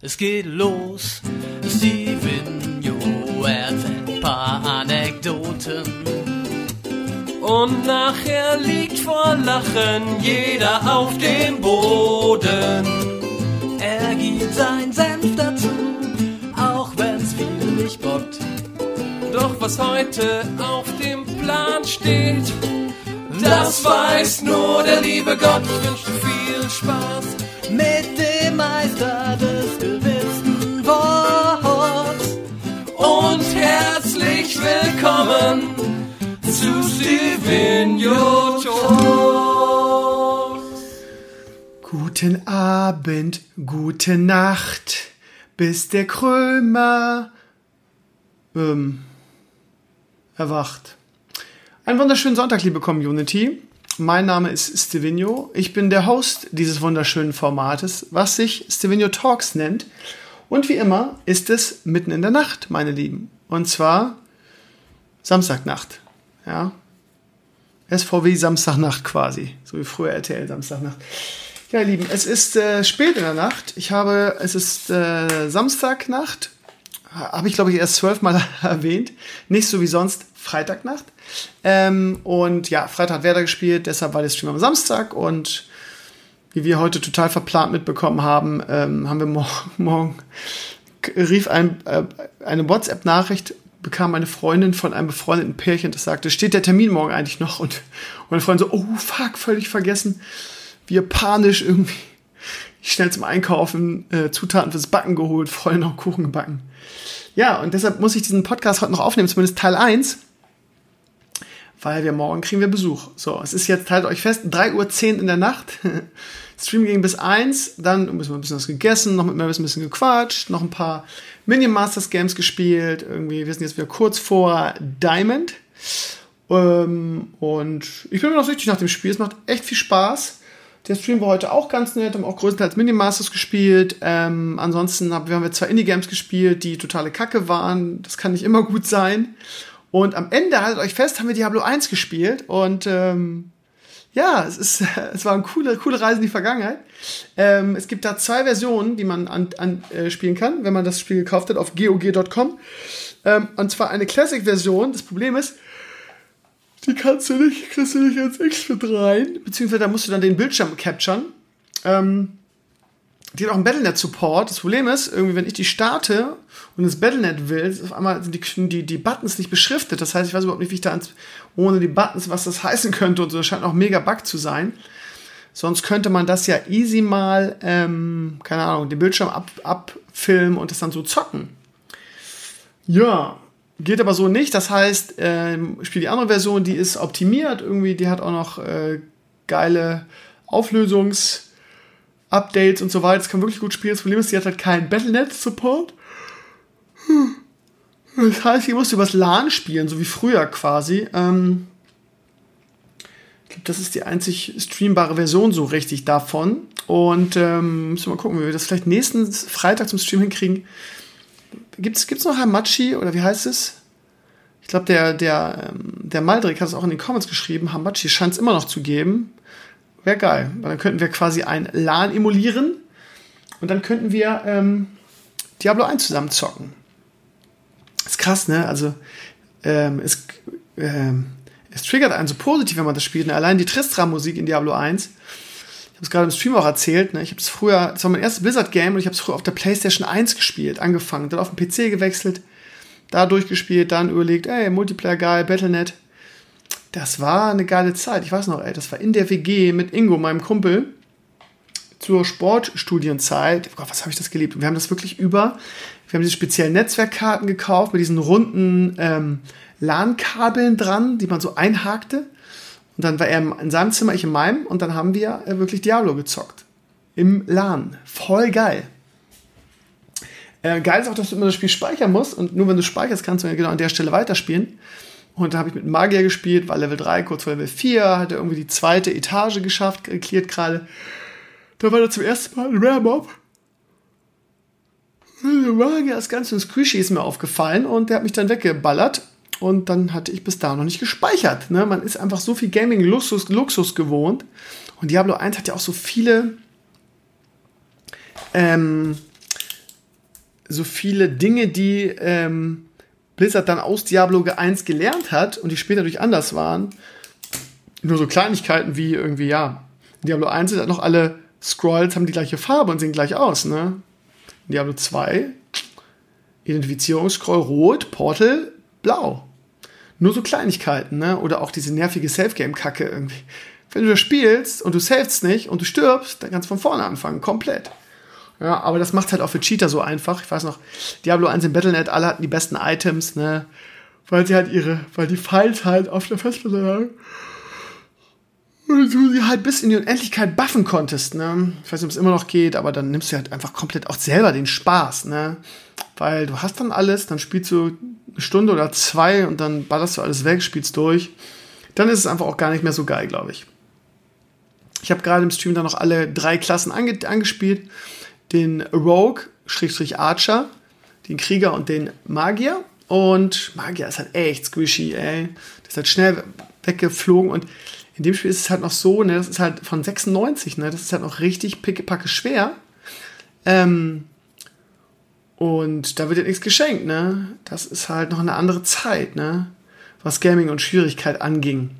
Es geht los, Steven erzählt ein paar Anekdoten. Und nachher liegt vor Lachen jeder auf dem Boden. Er gibt sein Senf dazu, auch wenn's viel nicht bockt. Doch was heute auf dem Plan steht, das weiß nur der liebe Gott. Ich wünsche viel Spaß willkommen zu Stevenio Talks. Guten Abend, gute Nacht, bis der Krömer ähm, erwacht. Einen wunderschönen Sonntag, liebe Community. Mein Name ist Stevenio. Ich bin der Host dieses wunderschönen Formates, was sich Stevenio Talks nennt. Und wie immer ist es mitten in der Nacht, meine Lieben. Und zwar Samstagnacht. Ja. SVW Samstagnacht quasi. So wie früher RTL Samstagnacht. Ja, ihr Lieben, es ist äh, spät in der Nacht. Ich habe, es ist äh, Samstagnacht. Habe ich, glaube ich, erst zwölfmal erwähnt. Nicht so wie sonst Freitagnacht. Ähm, und ja, Freitag hat Werder gespielt, deshalb war der Stream am Samstag und wie wir heute total verplant mitbekommen haben, ähm, haben wir morgen, morgen rief ein, äh, eine WhatsApp-Nachricht, bekam eine Freundin von einem befreundeten Pärchen, das sagte, steht der Termin morgen eigentlich noch? Und, meine Freundin so, oh fuck, völlig vergessen. Wir panisch irgendwie schnell zum Einkaufen äh, Zutaten fürs Backen geholt, vorhin noch Kuchen gebacken. Ja, und deshalb muss ich diesen Podcast heute noch aufnehmen, zumindest Teil 1 weil wir morgen kriegen wir Besuch. So, es ist jetzt, haltet euch fest, 3.10 Uhr in der Nacht. Stream ging bis 1, dann müssen wir ein bisschen was gegessen, noch mit mir ein bisschen gequatscht, noch ein paar Minion Masters Games gespielt. Irgendwie, wir sind jetzt wieder kurz vor Diamond. Ähm, und ich bin mir noch süchtig nach dem Spiel. Es macht echt viel Spaß. Der Stream war heute auch ganz nett, haben auch größtenteils Minion Masters gespielt. Ähm, ansonsten haben wir zwei Indie-Games gespielt, die totale Kacke waren. Das kann nicht immer gut sein. Und am Ende, haltet euch fest, haben wir Diablo 1 gespielt und ähm, ja, es, ist, es war eine coole, coole Reise in die Vergangenheit. Ähm, es gibt da zwei Versionen, die man anspielen an, äh, spielen kann, wenn man das Spiel gekauft hat auf GOG.com. Ähm, und zwar eine Classic-Version. Das Problem ist, die kannst du nicht, kriegst du nicht ins X-Fit rein, beziehungsweise da musst du dann den Bildschirm capturen. Ähm, die hat auch einen Battlenet-Support. Das Problem ist, irgendwie, wenn ich die starte und das Battlenet will, auf einmal sind die, die, die Buttons nicht beschriftet. Das heißt, ich weiß überhaupt nicht, wie ich da ans, ohne die Buttons, was das heißen könnte und so. Das scheint auch mega Bug zu sein. Sonst könnte man das ja easy mal, ähm, keine Ahnung, den Bildschirm ab, abfilmen und das dann so zocken. Ja, geht aber so nicht. Das heißt, ähm, spiel die andere Version, die ist optimiert irgendwie, die hat auch noch äh, geile Auflösungs- Updates und so weiter. Das kann wirklich gut spielen. Das Problem ist, sie hat halt keinen Battlenet-Support. Das heißt, ich musste übers LAN spielen, so wie früher quasi. Ähm ich glaube, das ist die einzig streambare Version so richtig davon. Und ähm, müssen wir mal gucken, wie wir das vielleicht nächsten Freitag zum Stream hinkriegen. Gibt's, gibt's noch Hamachi oder wie heißt es? Ich glaube, der, der, ähm, der Maldrick hat es auch in den Comments geschrieben. Hamachi scheint es immer noch zu geben. Wäre geil. Weil dann könnten wir quasi ein LAN emulieren und dann könnten wir ähm, Diablo 1 zusammen zocken. Ist krass, ne? Also ähm, es, ähm, es triggert einen so positiv, wenn man das spielt. Ne? Allein die Tristram-Musik in Diablo 1. Ich habe es gerade im Stream auch erzählt. Ne? Ich habe es früher, das war mein erstes Blizzard-Game und ich habe es früher auf der PlayStation 1 gespielt, angefangen, dann auf den PC gewechselt, da durchgespielt, dann überlegt, ey, Multiplayer geil, Battlenet das war eine geile Zeit. Ich weiß noch, ey, das war in der WG mit Ingo, meinem Kumpel, zur Sportstudienzeit. Oh Gott, was habe ich das geliebt? Wir haben das wirklich über. Wir haben diese speziellen Netzwerkkarten gekauft mit diesen runden ähm, LAN-Kabeln dran, die man so einhakte. Und dann war er in seinem Zimmer, ich in meinem. Und dann haben wir äh, wirklich Diablo gezockt. Im LAN. Voll geil. Äh, geil ist auch, dass du immer das Spiel speichern musst. Und nur wenn du speicherst, kannst du genau an der Stelle weiterspielen. Und da habe ich mit Magier gespielt, war Level 3, kurz vor Level 4, hatte irgendwie die zweite Etage geschafft, geklärt gerade. Da war da zum ersten Mal ein Rare Mob. Magier ist ganz ins Squishy ist mir aufgefallen und der hat mich dann weggeballert. Und dann hatte ich bis da noch nicht gespeichert. Ne? Man ist einfach so viel Gaming-Luxus Luxus gewohnt. Und Diablo 1 hat ja auch so viele ähm, so viele Dinge, die ähm, Blizzard dann aus Diablo 1 gelernt hat und die später durch anders waren. Nur so Kleinigkeiten wie irgendwie, ja, Diablo 1 sind halt noch alle Scrolls, haben die gleiche Farbe und sehen gleich aus, ne? Diablo 2 Identifizierungsscroll rot, Portal blau. Nur so Kleinigkeiten, ne? Oder auch diese nervige Safe-Game-Kacke irgendwie. Wenn du das spielst und du savest nicht und du stirbst, dann kannst du von vorne anfangen, komplett. Ja, aber das macht halt auch für Cheater so einfach. Ich weiß noch, Diablo 1 im Battle.net, alle hatten die besten Items, ne? Weil sie halt ihre, weil die Files halt auf der Festplatte lagen. Und du sie halt bis in die Unendlichkeit buffen konntest, ne? Ich weiß nicht, ob es immer noch geht, aber dann nimmst du halt einfach komplett auch selber den Spaß, ne? Weil du hast dann alles, dann spielst du eine Stunde oder zwei und dann ballerst du alles weg, spielst durch. Dann ist es einfach auch gar nicht mehr so geil, glaube ich. Ich habe gerade im Stream dann noch alle drei Klassen ange angespielt den Rogue, Schrägstrich Archer, den Krieger und den Magier. Und Magier ist halt echt squishy, ey. Der ist halt schnell weggeflogen und in dem Spiel ist es halt noch so, ne, das ist halt von 96, ne, das ist halt noch richtig pickepacke schwer. Ähm, und da wird ja nichts geschenkt, ne? Das ist halt noch eine andere Zeit, ne? Was Gaming und Schwierigkeit anging.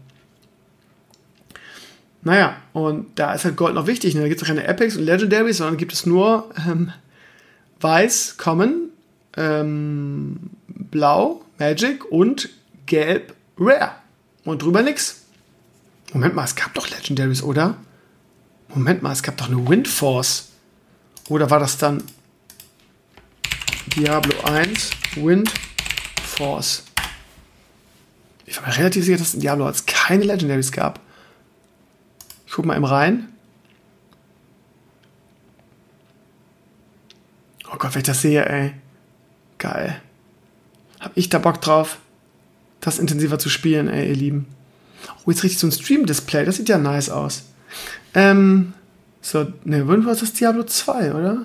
Naja, und da ist halt Gold noch wichtig. Ne? Da gibt es keine Epics und Legendaries, sondern gibt es nur ähm, Weiß, Common, ähm, Blau, Magic und Gelb, Rare. Und drüber nix. Moment mal, es gab doch Legendaries, oder? Moment mal, es gab doch eine Windforce. Oder war das dann Diablo 1 Windforce? Ich war mir relativ sicher, dass es in Diablo als keine Legendaries gab. Ich guck mal eben rein. Oh Gott, wenn ich das sehe, ey. Geil. Hab ich da Bock drauf, das intensiver zu spielen, ey, ihr Lieben. Oh, jetzt richtig so ein Stream-Display. Das sieht ja nice aus. Ähm, so, ne, Windforce ist Diablo 2, oder?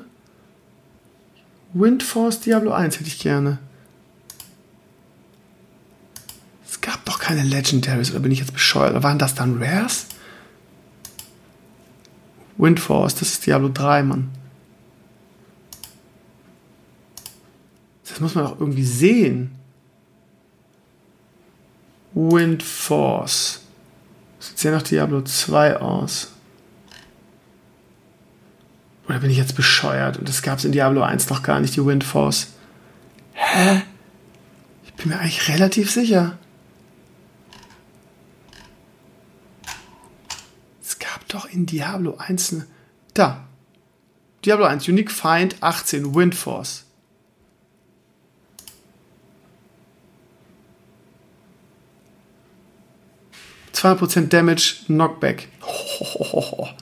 Windforce Diablo 1 hätte ich gerne. Es gab doch keine Legendaries, oder bin ich jetzt bescheuert? Waren das dann Rares? Windforce, das ist Diablo 3, Mann. Das muss man auch irgendwie sehen. Windforce. Sieht sehr nach Diablo 2 aus. Oder bin ich jetzt bescheuert? Und das gab es in Diablo 1 noch gar nicht, die Windforce. Hä? Ich bin mir eigentlich relativ sicher. doch in Diablo 1 eine. Da. Diablo 1, Unique Find 18, Windforce. Prozent Damage, Knockback.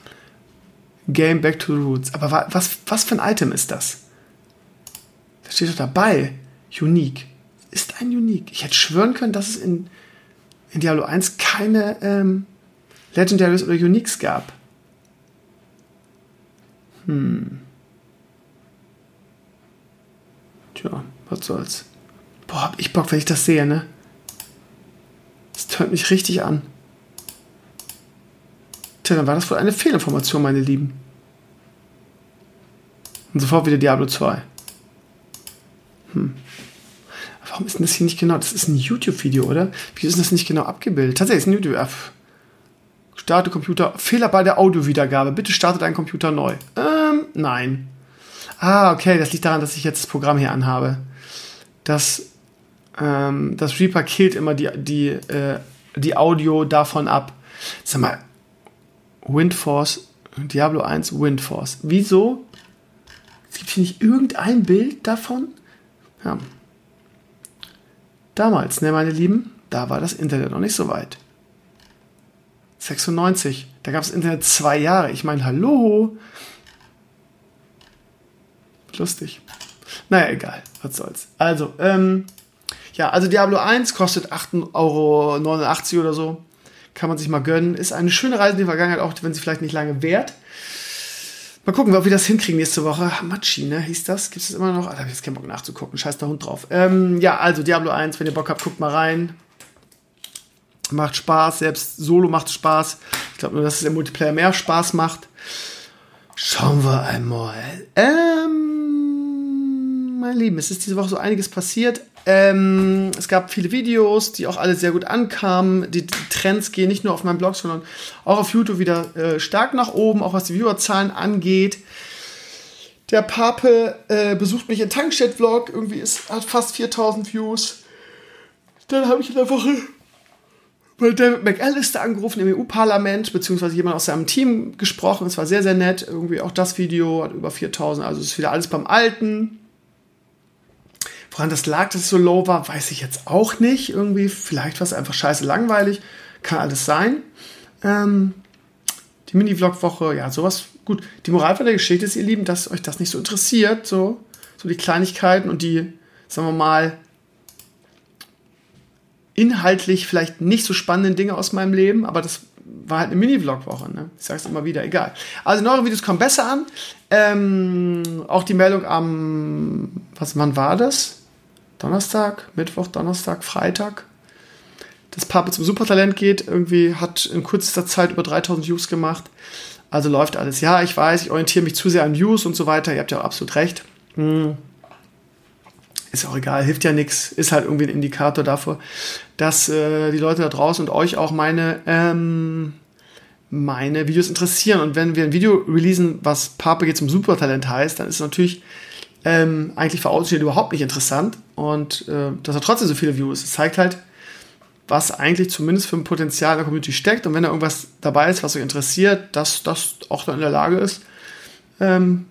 Game Back to the Roots. Aber was, was für ein Item ist das? Da steht doch dabei. Unique. Ist ein Unique. Ich hätte schwören können, dass es in, in Diablo 1 keine ähm, Legendaries oder Uniques gab. Hm. Tja, was soll's. Boah, hab ich Bock, wenn ich das sehe, ne? Das tönt mich richtig an. Tja, dann war das wohl eine Fehlinformation, meine Lieben. Und sofort wieder Diablo 2. Hm. Warum ist denn das hier nicht genau? Das ist ein YouTube-Video, oder? Wieso ist das nicht genau abgebildet? Tatsächlich ist ein YouTube. Starte Computer. Fehler bei der Audiowiedergabe. Bitte starte deinen Computer neu. Ähm, nein. Ah, okay, das liegt daran, dass ich jetzt das Programm hier anhabe. Das, ähm, das Reaper killt immer die, die, äh, die Audio davon ab. Sag mal, Windforce, Diablo 1 Windforce. Wieso? Es gibt hier nicht irgendein Bild davon? Ja. Damals, ne, meine Lieben, da war das Internet noch nicht so weit. 96. Da gab es Internet zwei Jahre. Ich meine, hallo. Lustig. Naja, egal. Was soll's. Also, ähm, ja, also Diablo 1 kostet 8,89 Euro oder so. Kann man sich mal gönnen. Ist eine schöne Reise in die Vergangenheit, auch wenn sie vielleicht nicht lange währt. Mal gucken, ob wir das hinkriegen nächste Woche. Machi, ne? Hieß das? Gibt es immer noch? Ah, da habe ich jetzt keinen Bock nachzugucken. Scheiß der Hund drauf. Ähm, ja, also Diablo 1, wenn ihr Bock habt, guckt mal rein macht Spaß, selbst Solo macht Spaß. Ich glaube nur, dass es im Multiplayer mehr Spaß macht. Schauen wir einmal. Ähm, meine Lieben, es ist diese Woche so einiges passiert. Ähm, es gab viele Videos, die auch alle sehr gut ankamen. Die, Trends gehen nicht nur auf meinem Blog, sondern auch auf YouTube wieder äh, stark nach oben, auch was die Viewerzahlen angeht. Der Pape äh, besucht mich in Tankstedt-Vlog, irgendwie ist, hat fast 4000 Views. Dann habe ich in der Woche David McAllister angerufen im EU-Parlament, beziehungsweise jemand aus seinem Team gesprochen. Es war sehr, sehr nett. Irgendwie auch das Video hat über 4000, also ist wieder alles beim Alten. Woran das lag, dass es so low war, weiß ich jetzt auch nicht. Irgendwie, vielleicht war es einfach scheiße langweilig. Kann alles sein. Ähm, die Mini-Vlog-Woche, ja, sowas Gut, die Moral von der Geschichte ist, ihr Lieben, dass euch das nicht so interessiert, so, so die Kleinigkeiten und die, sagen wir mal, inhaltlich vielleicht nicht so spannenden Dinge aus meinem Leben, aber das war halt eine Mini-Vlog-Woche, ne? Ich sag's immer wieder, egal. Also neue Videos kommen besser an. Ähm, auch die Meldung am, was, wann war das? Donnerstag, Mittwoch, Donnerstag, Freitag. Das Pape zum Supertalent geht, irgendwie hat in kürzester Zeit über 3000 Views gemacht. Also läuft alles. Ja, ich weiß, ich orientiere mich zu sehr an News und so weiter. Ihr habt ja auch absolut recht. Hm. Ist auch egal, hilft ja nichts. Ist halt irgendwie ein Indikator dafür, dass äh, die Leute da draußen und euch auch meine, ähm, meine Videos interessieren. Und wenn wir ein Video releasen, was Pape geht zum Supertalent heißt, dann ist es natürlich ähm, eigentlich für Außenstehende überhaupt nicht interessant. Und äh, dass er trotzdem so viele Views. Es zeigt halt, was eigentlich zumindest für ein Potenzial der Community steckt. Und wenn da irgendwas dabei ist, was euch interessiert, dass das auch dann in der Lage ist, ähm,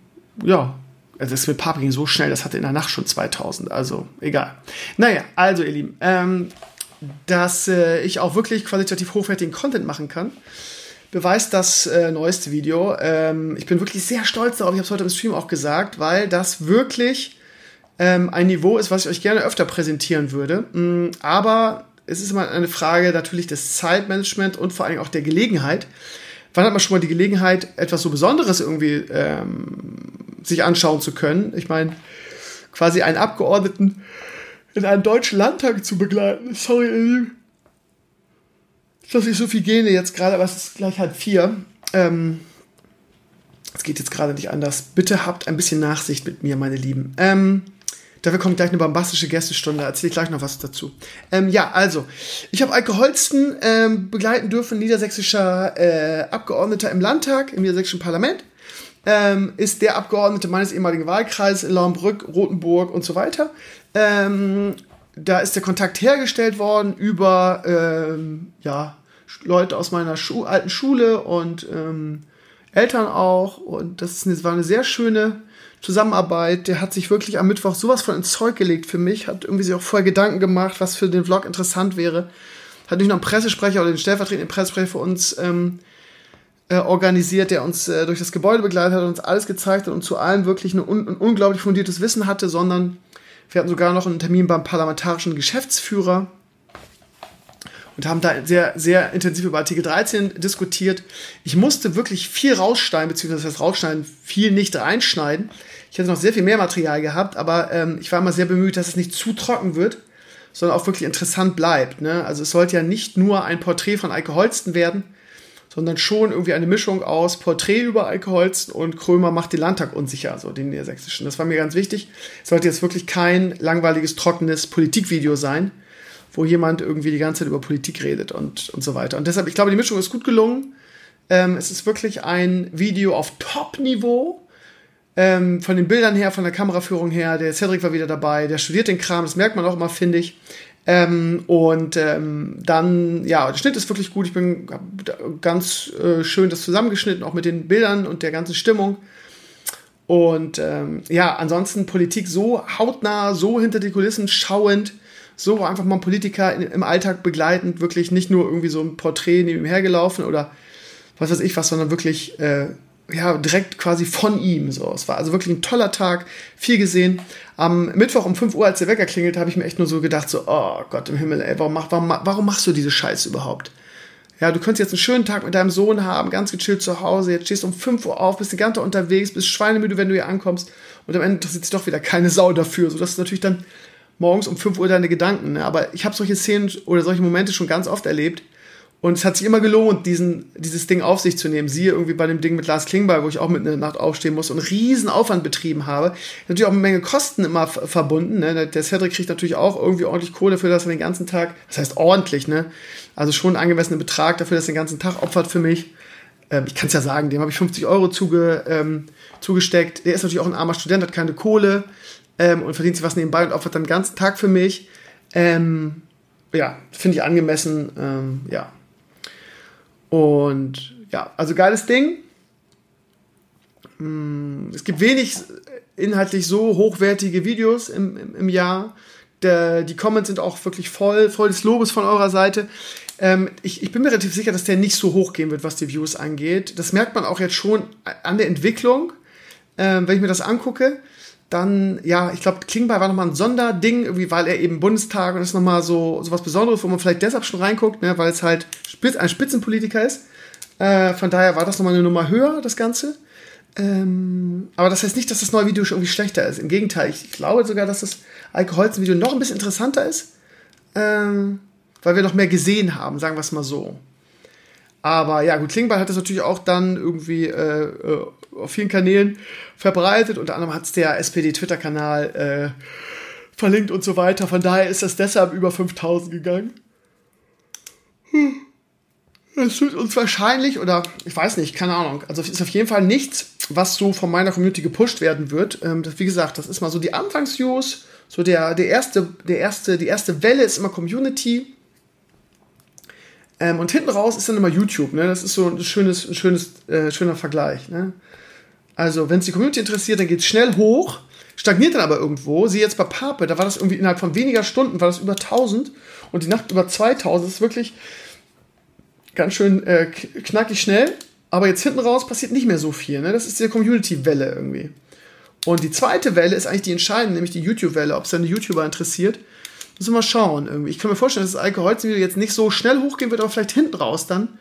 ja, also das mit Papa ging so schnell, das hatte in der Nacht schon 2000, also egal. Naja, also ihr Lieben, ähm, dass äh, ich auch wirklich qualitativ hochwertigen Content machen kann, beweist das äh, neueste Video. Ähm, ich bin wirklich sehr stolz darauf, ich habe es heute im Stream auch gesagt, weil das wirklich ähm, ein Niveau ist, was ich euch gerne öfter präsentieren würde. Mm, aber es ist immer eine Frage natürlich des Zeitmanagement und vor allem auch der Gelegenheit. Wann hat man schon mal die Gelegenheit, etwas so Besonderes irgendwie ähm, sich anschauen zu können? Ich meine, quasi einen Abgeordneten in einem deutschen Landtag zu begleiten. Sorry, dass ich so viel gene jetzt gerade, aber es ist gleich halb vier. Ähm, es geht jetzt gerade nicht anders. Bitte habt ein bisschen Nachsicht mit mir, meine Lieben. Ähm, Dafür kommt gleich eine bombastische Gästestunde, erzähle ich gleich noch was dazu. Ähm, ja, also, ich habe Eike Holsten ähm, begleiten dürfen, niedersächsischer äh, Abgeordneter im Landtag, im niedersächsischen Parlament. Ähm, ist der Abgeordnete meines ehemaligen Wahlkreises in Laumbrück, Rothenburg und so weiter. Ähm, da ist der Kontakt hergestellt worden über ähm, ja, Leute aus meiner Schu alten Schule und ähm, Eltern auch. Und das, eine, war eine sehr schöne Zusammenarbeit. Der hat sich wirklich am Mittwoch sowas von ins Zeug gelegt für mich, hat irgendwie sich auch vorher Gedanken gemacht, was für den Vlog interessant wäre. Hat nicht nur einen Pressesprecher oder den stellvertretenden Pressesprecher für uns ähm, äh, organisiert, der uns äh, durch das Gebäude begleitet hat, uns alles gezeigt hat und zu allem wirklich ein, un ein unglaublich fundiertes Wissen hatte, sondern wir hatten sogar noch einen Termin beim parlamentarischen Geschäftsführer und haben da sehr, sehr intensiv über Artikel 13 diskutiert. Ich musste wirklich viel rausschneiden, beziehungsweise das rausschneiden, viel nicht reinschneiden. Ich hätte noch sehr viel mehr Material gehabt, aber ähm, ich war immer sehr bemüht, dass es nicht zu trocken wird, sondern auch wirklich interessant bleibt. Ne? Also es sollte ja nicht nur ein Porträt von Eike Holsten werden, sondern schon irgendwie eine Mischung aus Porträt über Eike Holsten und Krömer macht den Landtag unsicher, so den niedersächsischen. Das war mir ganz wichtig. Es sollte jetzt wirklich kein langweiliges, trockenes Politikvideo sein, wo jemand irgendwie die ganze Zeit über Politik redet und, und so weiter. Und deshalb, ich glaube, die Mischung ist gut gelungen. Ähm, es ist wirklich ein Video auf Top-Niveau. Ähm, von den Bildern her, von der Kameraführung her, der Cedric war wieder dabei, der studiert den Kram, das merkt man auch immer, finde ich. Ähm, und ähm, dann, ja, der Schnitt ist wirklich gut. Ich bin ganz äh, schön das zusammengeschnitten, auch mit den Bildern und der ganzen Stimmung. Und ähm, ja, ansonsten Politik so hautnah, so hinter die Kulissen schauend so einfach mal Politiker in, im Alltag begleitend, wirklich nicht nur irgendwie so ein Porträt neben ihm hergelaufen oder was weiß ich was, sondern wirklich äh, ja, direkt quasi von ihm. So. Es war also wirklich ein toller Tag, viel gesehen. Am Mittwoch um 5 Uhr, als der Wecker klingelt, habe ich mir echt nur so gedacht, so, oh Gott im Himmel, ey, warum, warum, warum machst du diese Scheiße überhaupt? Ja, du könntest jetzt einen schönen Tag mit deinem Sohn haben, ganz gechillt zu Hause, jetzt stehst du um 5 Uhr auf, bist die ganze Tag unterwegs, bist schweinemüde, wenn du hier ankommst und am Ende sich doch wieder keine Sau dafür, sodass du natürlich dann morgens um 5 Uhr deine Gedanken. Ne? Aber ich habe solche Szenen oder solche Momente schon ganz oft erlebt. Und es hat sich immer gelohnt, diesen, dieses Ding auf sich zu nehmen. Siehe irgendwie bei dem Ding mit Lars Klingbeil, wo ich auch mit einer Nacht aufstehen muss und einen riesen Aufwand betrieben habe. Natürlich auch eine Menge Kosten immer verbunden. Ne? Der Cedric kriegt natürlich auch irgendwie ordentlich Kohle für das er den ganzen Tag, das heißt ordentlich, ne? Also schon einen angemessenen Betrag dafür, dass er den ganzen Tag opfert für mich. Ähm, ich kann es ja sagen, dem habe ich 50 Euro zuge, ähm, zugesteckt. Der ist natürlich auch ein armer Student, hat keine Kohle ähm, und verdient sich was nebenbei und opfert dann den ganzen Tag für mich. Ähm, ja, finde ich angemessen. Ähm, ja, und ja, also geiles Ding. Mm, es gibt wenig inhaltlich so hochwertige Videos im, im, im Jahr. Der, die Comments sind auch wirklich voll, voll des Lobes von eurer Seite. Ähm, ich, ich bin mir relativ sicher, dass der nicht so hoch gehen wird, was die Views angeht. Das merkt man auch jetzt schon an der Entwicklung, ähm, wenn ich mir das angucke dann, ja, ich glaube, Klingbeil war nochmal ein Sonderding, irgendwie, weil er eben Bundestag und ist nochmal so, so was Besonderes, wo man vielleicht deshalb schon reinguckt, ne, weil es halt Spitz, ein Spitzenpolitiker ist. Äh, von daher war das nochmal eine Nummer höher, das Ganze. Ähm, aber das heißt nicht, dass das neue Video schon irgendwie schlechter ist. Im Gegenteil, ich glaube sogar, dass das Eike Holzen-Video noch ein bisschen interessanter ist, ähm, weil wir noch mehr gesehen haben, sagen wir es mal so. Aber ja, gut, Klingbeil hat das natürlich auch dann irgendwie äh, äh auf vielen Kanälen verbreitet. Unter anderem hat es der SPD-Twitter-Kanal äh, verlinkt und so weiter. Von daher ist das deshalb über 5000 gegangen. Es wird uns wahrscheinlich, oder ich weiß nicht, keine Ahnung. Also es ist auf jeden Fall nichts, was so von meiner Community gepusht werden wird. Ähm, das, wie gesagt, das ist mal so die Anfangsviews. So der, der erste, der erste, die erste Welle ist immer Community. Ähm, und hinten raus ist dann immer YouTube. Ne? Das ist so ein schönes, ein schönes, äh, schöner Vergleich. Ne? Also, wenn es die Community interessiert, dann geht es schnell hoch, stagniert dann aber irgendwo. Sie jetzt bei Pape, da war das irgendwie innerhalb von weniger Stunden, war das über 1000 und die Nacht über 2000. Das ist wirklich ganz schön äh, knackig schnell. Aber jetzt hinten raus passiert nicht mehr so viel. Ne? Das ist die Community-Welle irgendwie. Und die zweite Welle ist eigentlich die entscheidende, nämlich die YouTube-Welle, ob es dann die YouTuber interessiert. Müssen wir mal schauen. Irgendwie. Ich kann mir vorstellen, dass das Alkoholvideo jetzt nicht so schnell hochgehen wird, aber vielleicht hinten raus dann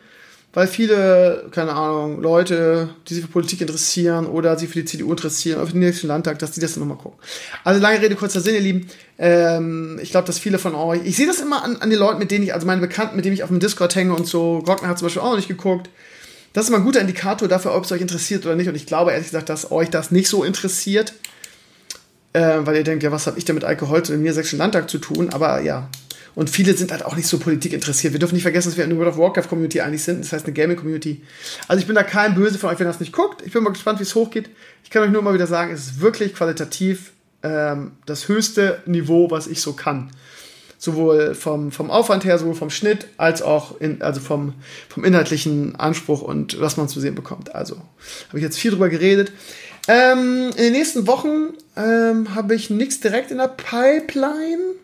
weil viele, keine Ahnung, Leute, die sich für Politik interessieren oder sich für die CDU interessieren oder für den nächsten Landtag, dass die das dann nochmal gucken. Also lange Rede, kurzer Sinn, ihr Lieben. Ähm, ich glaube, dass viele von euch, ich sehe das immer an, an den Leuten, mit denen ich, also meine Bekannten, mit denen ich auf dem Discord hänge und so, Glockner hat zum Beispiel auch noch nicht geguckt. Das ist immer ein guter Indikator dafür, ob es euch interessiert oder nicht. Und ich glaube ehrlich gesagt, dass euch das nicht so interessiert. Äh, weil ihr denkt, ja, was habe ich denn mit Alkohol zu dem Niedersächsischen Landtag zu tun? Aber ja, und viele sind halt auch nicht so Politik interessiert. Wir dürfen nicht vergessen, dass wir eine World of Warcraft Community eigentlich sind. Das heißt eine Gaming Community. Also ich bin da kein Böse von euch, wenn ihr das nicht guckt. Ich bin mal gespannt, wie es hochgeht. Ich kann euch nur mal wieder sagen, es ist wirklich qualitativ ähm, das höchste Niveau, was ich so kann. Sowohl vom, vom Aufwand her, sowohl vom Schnitt, als auch in, also vom, vom inhaltlichen Anspruch und was man zu sehen bekommt. Also habe ich jetzt viel drüber geredet. Ähm, in den nächsten Wochen ähm, habe ich nichts direkt in der Pipeline.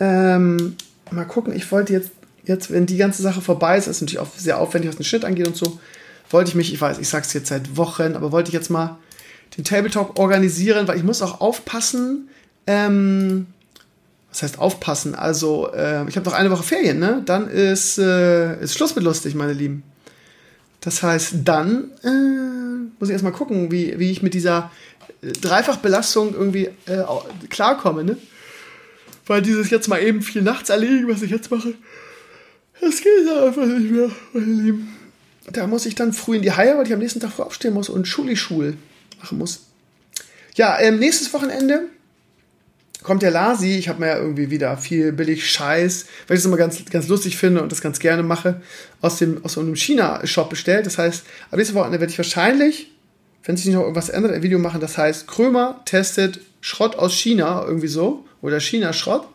Ähm, mal gucken, ich wollte jetzt, jetzt, wenn die ganze Sache vorbei ist, ist natürlich auch sehr aufwendig, was den Schnitt angeht und so, wollte ich mich, ich weiß, ich sag's jetzt seit Wochen, aber wollte ich jetzt mal den Tabletop organisieren, weil ich muss auch aufpassen, ähm, was heißt aufpassen? Also, äh, ich habe noch eine Woche Ferien, ne? Dann ist, äh, ist Schluss mit lustig, meine Lieben. Das heißt, dann äh, muss ich erstmal gucken, wie, wie ich mit dieser äh, Dreifachbelastung irgendwie äh, klarkomme, ne? Weil dieses jetzt mal eben viel nachts erlegen, was ich jetzt mache, das geht einfach nicht mehr, meine Lieben. Da muss ich dann früh in die Haie, weil ich am nächsten Tag früh aufstehen muss und Schuli-Schul machen muss. Ja, ähm, nächstes Wochenende kommt der Lasi. Ich habe mir ja irgendwie wieder viel billig Scheiß, weil ich das immer ganz, ganz lustig finde und das ganz gerne mache, aus, dem, aus so einem China-Shop bestellt. Das heißt, ab nächstes Wochenende werde ich wahrscheinlich, wenn sich noch irgendwas ändert, ein Video machen. Das heißt, Krömer testet Schrott aus China, irgendwie so oder China-Schrott.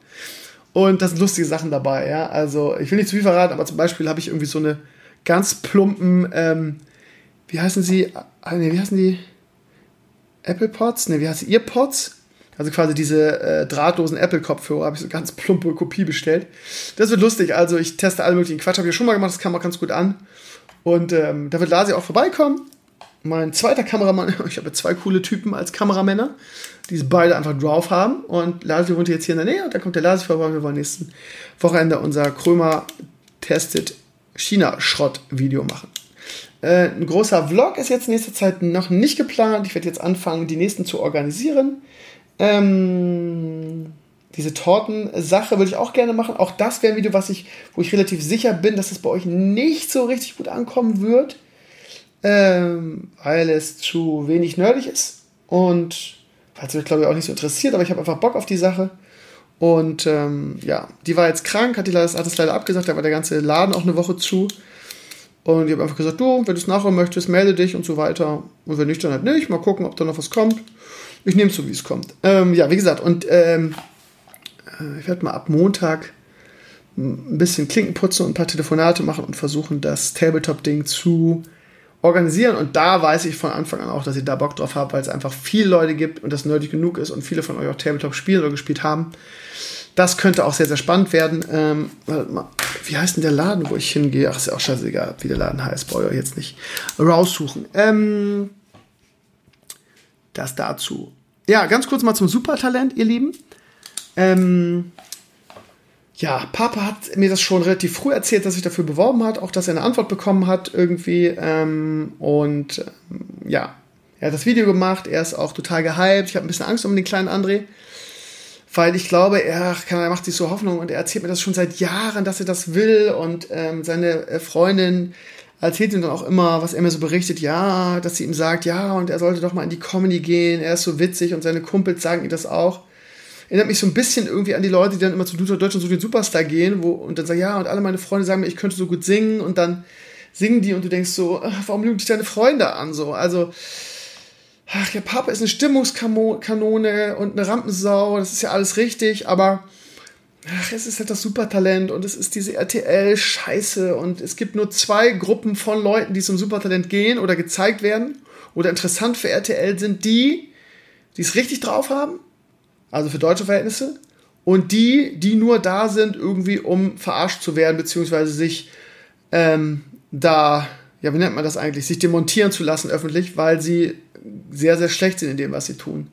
Und da sind lustige Sachen dabei, ja. Also, ich will nicht zu viel verraten, aber zum Beispiel habe ich irgendwie so eine ganz plumpen, ähm, wie heißen sie? Ah, nee, wie heißen die? Apple Pods? Ne, wie heißen Earpods? Also quasi diese äh, drahtlosen Apple-Kopfhörer habe ich so ganz plumpe Kopie bestellt. Das wird lustig. Also ich teste alle möglichen Quatsch. Habe ich ja schon mal gemacht. Das kam auch ganz gut an. Und ähm, da wird Lasi auch vorbeikommen. Mein zweiter Kameramann. Ich habe zwei coole Typen als Kameramänner die es beide einfach drauf haben. Und Lasi wohnt jetzt hier in der Nähe und da kommt der Lasi vorbei. Wir wollen nächsten Wochenende unser Krömer testet China-Schrott-Video machen. Äh, ein großer Vlog ist jetzt in nächster Zeit noch nicht geplant. Ich werde jetzt anfangen, die nächsten zu organisieren. Ähm, diese Tortensache würde ich auch gerne machen. Auch das wäre ein Video, was ich, wo ich relativ sicher bin, dass es bei euch nicht so richtig gut ankommen wird, ähm, weil es zu wenig nerdig ist und weil es mich, glaube ich, auch nicht so interessiert, aber ich habe einfach Bock auf die Sache. Und ähm, ja, die war jetzt krank, hat, die, hat es leider abgesagt, da war der ganze Laden auch eine Woche zu. Und ich habe einfach gesagt, du, wenn du es nachholen möchtest, melde dich und so weiter. Und wenn nicht, dann halt nicht. Mal gucken, ob da noch was kommt. Ich nehme es so, wie es kommt. Ähm, ja, wie gesagt, und ähm, äh, ich werde mal ab Montag ein bisschen Klinken putzen und ein paar Telefonate machen und versuchen, das Tabletop-Ding zu organisieren. Und da weiß ich von Anfang an auch, dass ich da Bock drauf habe, weil es einfach viele Leute gibt und das nerdig genug ist und viele von euch auch Tabletop spielen oder gespielt haben. Das könnte auch sehr, sehr spannend werden. Ähm, wie heißt denn der Laden, wo ich hingehe? Ach, ist ja auch scheißegal, wie der Laden heißt. Brauche ich jetzt nicht raussuchen. Ähm, das dazu. Ja, ganz kurz mal zum Supertalent, ihr Lieben. Ähm, ja, Papa hat mir das schon relativ früh erzählt, dass sich dafür beworben hat, auch dass er eine Antwort bekommen hat irgendwie. Ähm, und ähm, ja, er hat das Video gemacht, er ist auch total gehypt. Ich habe ein bisschen Angst um den kleinen André, weil ich glaube, er, er macht sich so Hoffnung und er erzählt mir das schon seit Jahren, dass er das will. Und ähm, seine äh, Freundin erzählt ihm dann auch immer, was er mir so berichtet, ja, dass sie ihm sagt, ja, und er sollte doch mal in die Comedy gehen, er ist so witzig und seine Kumpels sagen ihm das auch erinnert mich so ein bisschen irgendwie an die Leute, die dann immer zu Deutschland so den Superstar gehen wo, und dann sagen, ja, und alle meine Freunde sagen mir, ich könnte so gut singen und dann singen die und du denkst so, warum lügen dich deine Freunde an? So, also, ach, ja, Papa ist eine Stimmungskanone und eine Rampensau, das ist ja alles richtig, aber ach, es ist halt das Supertalent und es ist diese RTL-Scheiße und es gibt nur zwei Gruppen von Leuten, die zum Supertalent gehen oder gezeigt werden oder interessant für RTL sind die, die es richtig drauf haben also für deutsche Verhältnisse, und die, die nur da sind, irgendwie um verarscht zu werden, beziehungsweise sich ähm, da, ja, wie nennt man das eigentlich, sich demontieren zu lassen öffentlich, weil sie sehr, sehr schlecht sind in dem, was sie tun.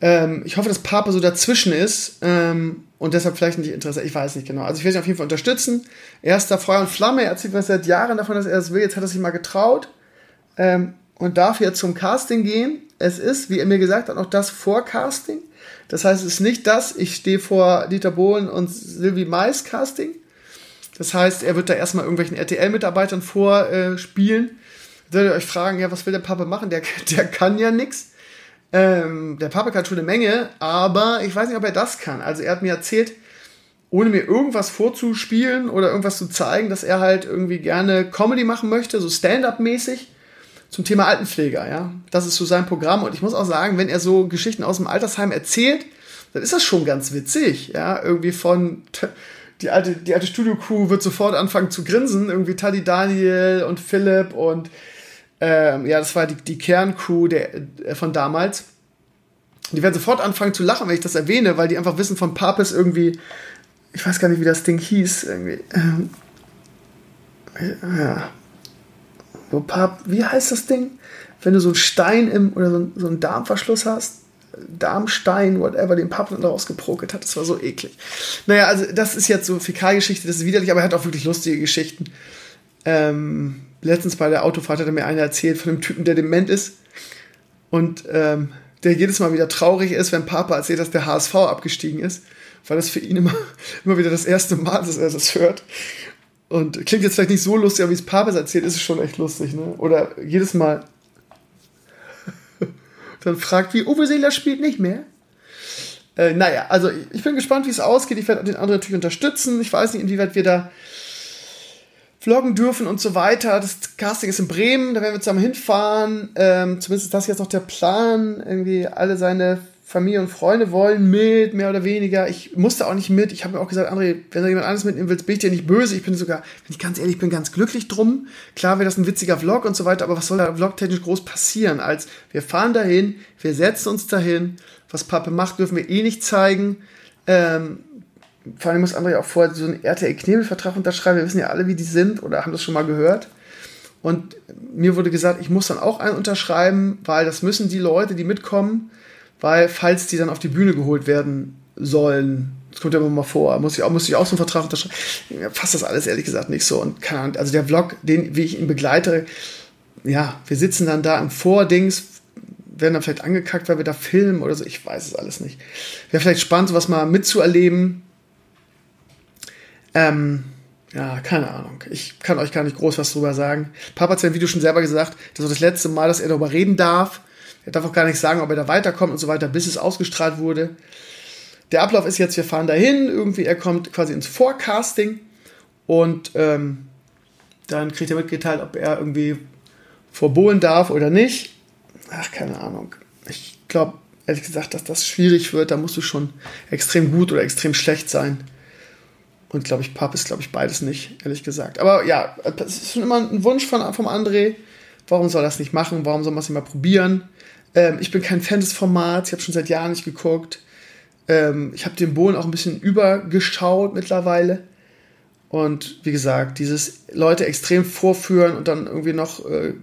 Ähm, ich hoffe, dass Papa so dazwischen ist ähm, und deshalb vielleicht nicht interessiert. Ich weiß nicht genau. Also ich werde ihn auf jeden Fall unterstützen. Er ist da Feuer und Flamme. Er erzählt mir seit Jahren davon, dass er das will. Jetzt hat er sich mal getraut ähm, und darf jetzt zum Casting gehen. Es ist, wie er mir gesagt hat, auch das Vorcasting. Das heißt, es ist nicht das, ich stehe vor Dieter Bohlen und Sylvie Mais Casting. Das heißt, er wird da erstmal irgendwelchen RTL-Mitarbeitern vorspielen. Äh, Solltet ihr euch fragen, ja, was will der Papa machen? Der, der kann ja nichts. Ähm, der Papa kann schon eine Menge, aber ich weiß nicht, ob er das kann. Also er hat mir erzählt, ohne mir irgendwas vorzuspielen oder irgendwas zu zeigen, dass er halt irgendwie gerne Comedy machen möchte, so Stand-up-mäßig zum Thema Altenpfleger, ja. Das ist so sein Programm und ich muss auch sagen, wenn er so Geschichten aus dem Altersheim erzählt, dann ist das schon ganz witzig, ja. Irgendwie von die alte, die alte Studio-Crew wird sofort anfangen zu grinsen, irgendwie Taddy Daniel und Philipp und ähm, ja, das war die, die Kerncrew der, äh, von damals. Die werden sofort anfangen zu lachen, wenn ich das erwähne, weil die einfach wissen von Papes irgendwie, ich weiß gar nicht, wie das Ding hieß, irgendwie. Ähm, ja, so paar, wie heißt das Ding? Wenn du so einen Stein im, oder so, so einen Darmverschluss hast, Darmstein, whatever, den Papa dann daraus geprokelt hat. Das war so eklig. Naja, also das ist jetzt so Fäkalgeschichte, das ist widerlich, aber er hat auch wirklich lustige Geschichten. Ähm, letztens bei der Autofahrt hat er mir eine erzählt von einem Typen, der dement ist und ähm, der jedes Mal wieder traurig ist, wenn Papa erzählt, dass der HSV abgestiegen ist, weil das für ihn immer, immer wieder das erste Mal ist, dass er das hört. Und klingt jetzt vielleicht nicht so lustig, aber wie es Papes erzählt, ist es schon echt lustig, ne? Oder jedes Mal dann fragt, wie Uwe Seeler spielt nicht mehr. Äh, naja, also ich bin gespannt, wie es ausgeht. Ich werde den anderen natürlich unterstützen. Ich weiß nicht, inwieweit wir da vloggen dürfen und so weiter. Das Casting ist in Bremen, da werden wir zusammen hinfahren. Ähm, zumindest ist das jetzt noch der Plan. Irgendwie alle seine Familie und Freunde wollen mit, mehr oder weniger. Ich musste auch nicht mit. Ich habe mir auch gesagt, André, wenn du jemand anderes mitnehmen willst, bin ich dir nicht böse. Ich bin sogar, wenn ich ganz ehrlich bin, ganz glücklich drum. Klar wäre das ein witziger Vlog und so weiter, aber was soll da vlogtechnisch groß passieren? Als wir fahren dahin, wir setzen uns dahin. Was Pappe macht, dürfen wir eh nicht zeigen. Ähm, vor allem muss André auch vorher so einen RTL-Knebelvertrag unterschreiben. Wir wissen ja alle, wie die sind oder haben das schon mal gehört. Und mir wurde gesagt, ich muss dann auch einen unterschreiben, weil das müssen die Leute, die mitkommen, weil falls die dann auf die Bühne geholt werden sollen, das kommt ja immer mal vor, muss ich auch, muss ich auch so einen Vertrag unterschreiben. Fasst das alles ehrlich gesagt nicht so. Und Ahnung, also der Vlog, den, wie ich ihn begleite, ja, wir sitzen dann da im Vordings, werden dann vielleicht angekackt, weil wir da filmen oder so. Ich weiß es alles nicht. Wäre vielleicht spannend, sowas mal mitzuerleben. Ähm, ja, keine Ahnung. Ich kann euch gar nicht groß was drüber sagen. Papa hat sein Video schon selber gesagt, das ist das letzte Mal, dass er darüber reden darf. Er darf auch gar nicht sagen, ob er da weiterkommt und so weiter, bis es ausgestrahlt wurde. Der Ablauf ist jetzt, wir fahren dahin, irgendwie, er kommt quasi ins Forecasting und ähm, dann kriegt er mitgeteilt, ob er irgendwie vorbohlen darf oder nicht. Ach, keine Ahnung. Ich glaube, ehrlich gesagt, dass das schwierig wird. Da musst du schon extrem gut oder extrem schlecht sein. Und glaube ich, Pap ist, glaube ich, beides nicht, ehrlich gesagt. Aber ja, es ist schon immer ein Wunsch von, vom André. Warum soll er das nicht machen? Warum soll man es nicht mal probieren? Ähm, ich bin kein Fan des Formats. Ich habe schon seit Jahren nicht geguckt. Ähm, ich habe den Bohlen auch ein bisschen übergeschaut mittlerweile. Und wie gesagt, dieses Leute extrem vorführen und dann irgendwie noch äh,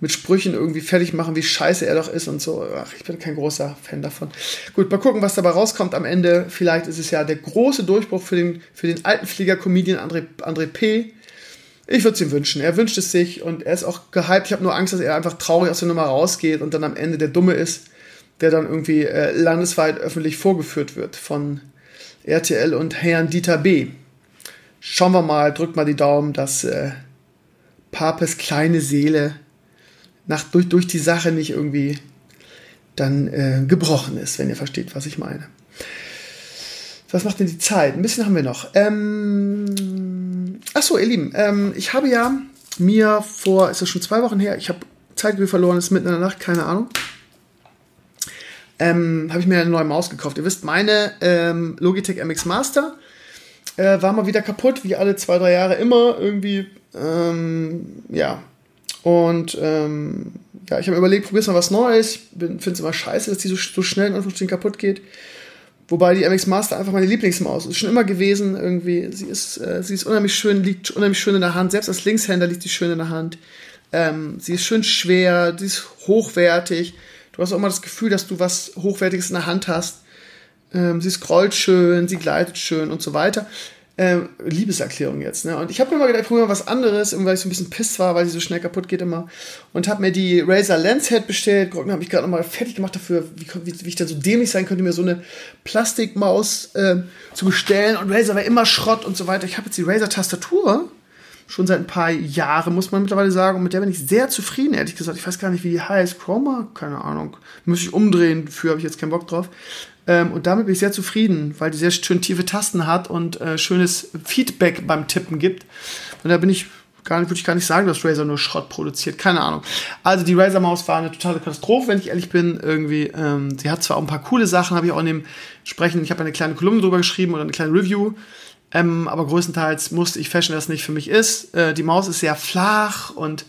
mit Sprüchen irgendwie fertig machen, wie scheiße er doch ist und so. Ach, ich bin kein großer Fan davon. Gut, mal gucken, was dabei rauskommt am Ende. Vielleicht ist es ja der große Durchbruch für den, für den Altenflieger-Comedian André, André P. Ich würde es ihm wünschen. Er wünscht es sich und er ist auch gehypt. Ich habe nur Angst, dass er einfach traurig aus der Nummer rausgeht und dann am Ende der Dumme ist, der dann irgendwie äh, landesweit öffentlich vorgeführt wird von RTL und Herrn Dieter B schauen wir mal, drückt mal die Daumen, dass äh, Papes kleine Seele nach, durch, durch die Sache nicht irgendwie dann äh, gebrochen ist, wenn ihr versteht, was ich meine. Was macht denn die Zeit? Ein bisschen haben wir noch. Ähm, achso, ihr Lieben, ähm, ich habe ja mir vor, ist das schon zwei Wochen her, ich habe Zeitgefühl verloren, ist mitten in der Nacht, keine Ahnung. Ähm, habe ich mir eine neue Maus gekauft. Ihr wisst, meine ähm, Logitech MX Master äh, war mal wieder kaputt, wie alle zwei, drei Jahre immer irgendwie. Ähm, ja. Und ähm, ja, ich habe überlegt, probier's mal was Neues. Ich finde es immer scheiße, dass die so, so schnell in Anführungsstrichen kaputt geht. Wobei die MX Master einfach meine Lieblingsmaus ist. Schon immer gewesen irgendwie. Sie ist, äh, sie ist unheimlich schön, liegt unheimlich schön in der Hand. Selbst als Linkshänder liegt sie schön in der Hand. Ähm, sie ist schön schwer, sie ist hochwertig. Du hast auch immer das Gefühl, dass du was Hochwertiges in der Hand hast. Ähm, sie scrollt schön, sie gleitet schön und so weiter. Ähm, Liebeserklärung jetzt, ne? Und ich habe mir mal gedacht, ich probiere mal was anderes, weil ich so ein bisschen piss war, weil sie so schnell kaputt geht immer. Und habe mir die Razer Lenshead bestellt. Guck, habe ich gerade nochmal fertig gemacht dafür, wie, wie, wie, ich dann so dämlich sein könnte, mir so eine Plastikmaus äh, zu bestellen. Und Razer war immer Schrott und so weiter. Ich habe jetzt die Razer-Tastatur schon seit ein paar Jahren, muss man mittlerweile sagen. Und mit der bin ich sehr zufrieden, ehrlich gesagt. Ich weiß gar nicht, wie die heißt. Chroma? Keine Ahnung. Muss ich umdrehen, für habe ich jetzt keinen Bock drauf. Ähm, und damit bin ich sehr zufrieden, weil die sehr schön tiefe Tasten hat und äh, schönes Feedback beim Tippen gibt. Und da bin ich gar nicht, würde ich gar nicht sagen, dass Razer nur Schrott produziert. Keine Ahnung. Also die Razer Maus war eine totale Katastrophe, wenn ich ehrlich bin. Irgendwie, ähm, sie hat zwar auch ein paar coole Sachen, habe ich auch in dem sprechen. Ich habe eine kleine Kolumne drüber geschrieben oder eine kleine Review. Ähm, aber größtenteils musste ich feststellen, dass es nicht für mich ist. Äh, die Maus ist sehr flach und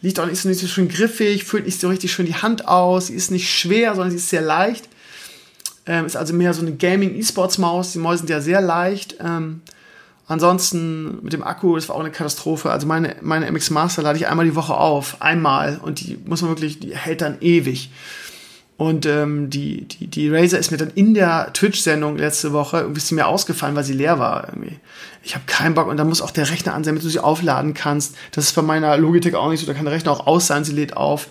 liegt auch nicht so, nicht so schön griffig, fühlt nicht so richtig schön die Hand aus. Sie ist nicht schwer, sondern sie ist sehr leicht. Ähm, ist also mehr so eine Gaming-E-Sports-Maus. Die Mäuse sind ja sehr leicht. Ähm, ansonsten mit dem Akku, das war auch eine Katastrophe. Also meine, meine MX Master lade ich einmal die Woche auf. Einmal. Und die muss man wirklich, die hält dann ewig. Und ähm, die, die, die Razer ist mir dann in der Twitch-Sendung letzte Woche irgendwie ist sie mir ausgefallen, weil sie leer war. Irgendwie. Ich habe keinen Bock und da muss auch der Rechner an sein, damit du sie aufladen kannst. Das ist bei meiner Logitech auch nicht so. Da kann der Rechner auch aus sein, sie lädt auf.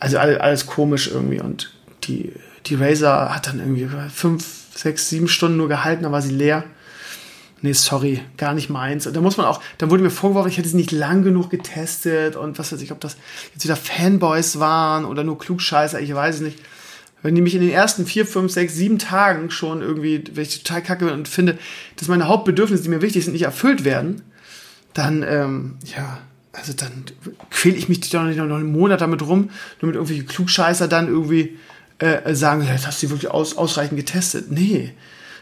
Also alles, alles komisch irgendwie. Und die die Razer hat dann irgendwie fünf, sechs, sieben Stunden nur gehalten, dann war sie leer. Nee, sorry, gar nicht meins. Und da muss man auch, dann wurde mir vorgeworfen, ich hätte sie nicht lang genug getestet und was weiß ich, ob das jetzt wieder Fanboys waren oder nur Klugscheißer, ich weiß es nicht. Wenn die mich in den ersten vier, fünf, sechs, sieben Tagen schon irgendwie, wenn ich total kacke bin und finde, dass meine Hauptbedürfnisse, die mir wichtig sind, nicht erfüllt werden, dann, ähm, ja, also dann quäle ich mich doch noch einen Monat damit rum, nur mit irgendwelche Klugscheißer dann irgendwie äh, sagen, ja, hast du wirklich aus, ausreichend getestet. Nee.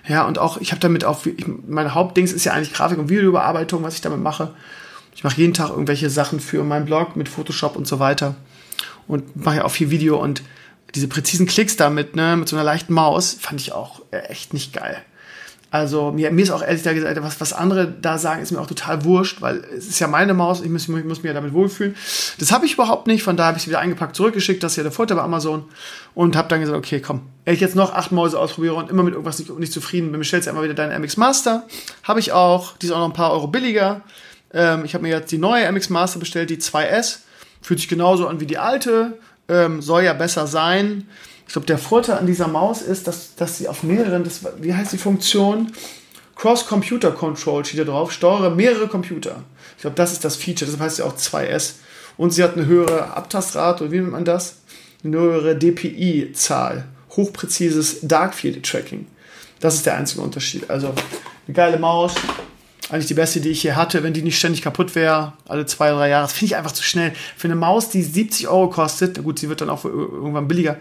Ja, und auch, ich habe damit auch, ich, mein Hauptdings ist ja eigentlich Grafik- und Videobearbeitung, was ich damit mache. Ich mache jeden Tag irgendwelche Sachen für meinen Blog mit Photoshop und so weiter. Und mache ja auch viel Video und diese präzisen Klicks damit, ne, mit so einer leichten Maus, fand ich auch äh, echt nicht geil. Also mir, mir ist auch ehrlich gesagt, was, was andere da sagen, ist mir auch total wurscht, weil es ist ja meine Maus, ich muss, ich muss mich ja damit wohlfühlen. Das habe ich überhaupt nicht, von daher habe ich sie wieder eingepackt, zurückgeschickt, das ist ja der Vorteil bei Amazon und habe dann gesagt, okay, komm, wenn ich jetzt noch acht Mäuse ausprobiere und immer mit irgendwas nicht, nicht zufrieden bin, bestellst du einmal wieder deine MX Master. Habe ich auch, die ist auch noch ein paar Euro billiger. Ähm, ich habe mir jetzt die neue MX Master bestellt, die 2S. Fühlt sich genauso an wie die alte. ähm, soll ja besser sein. Ich glaube, der Vorteil an dieser Maus ist, dass, dass sie auf mehreren, das, wie heißt die Funktion? Cross-Computer Control steht da drauf, steuere mehrere Computer. Ich glaube, das ist das Feature, deshalb heißt sie auch 2S. Und sie hat eine höhere Abtastrate, oder wie nennt man das? Eine höhere DPI-Zahl. Hochpräzises Darkfield Tracking. Das ist der einzige Unterschied. Also eine geile Maus, eigentlich die beste, die ich hier hatte, wenn die nicht ständig kaputt wäre, alle zwei, drei Jahre. Das finde ich einfach zu schnell. Für eine Maus, die 70 Euro kostet, gut, sie wird dann auch irgendwann billiger,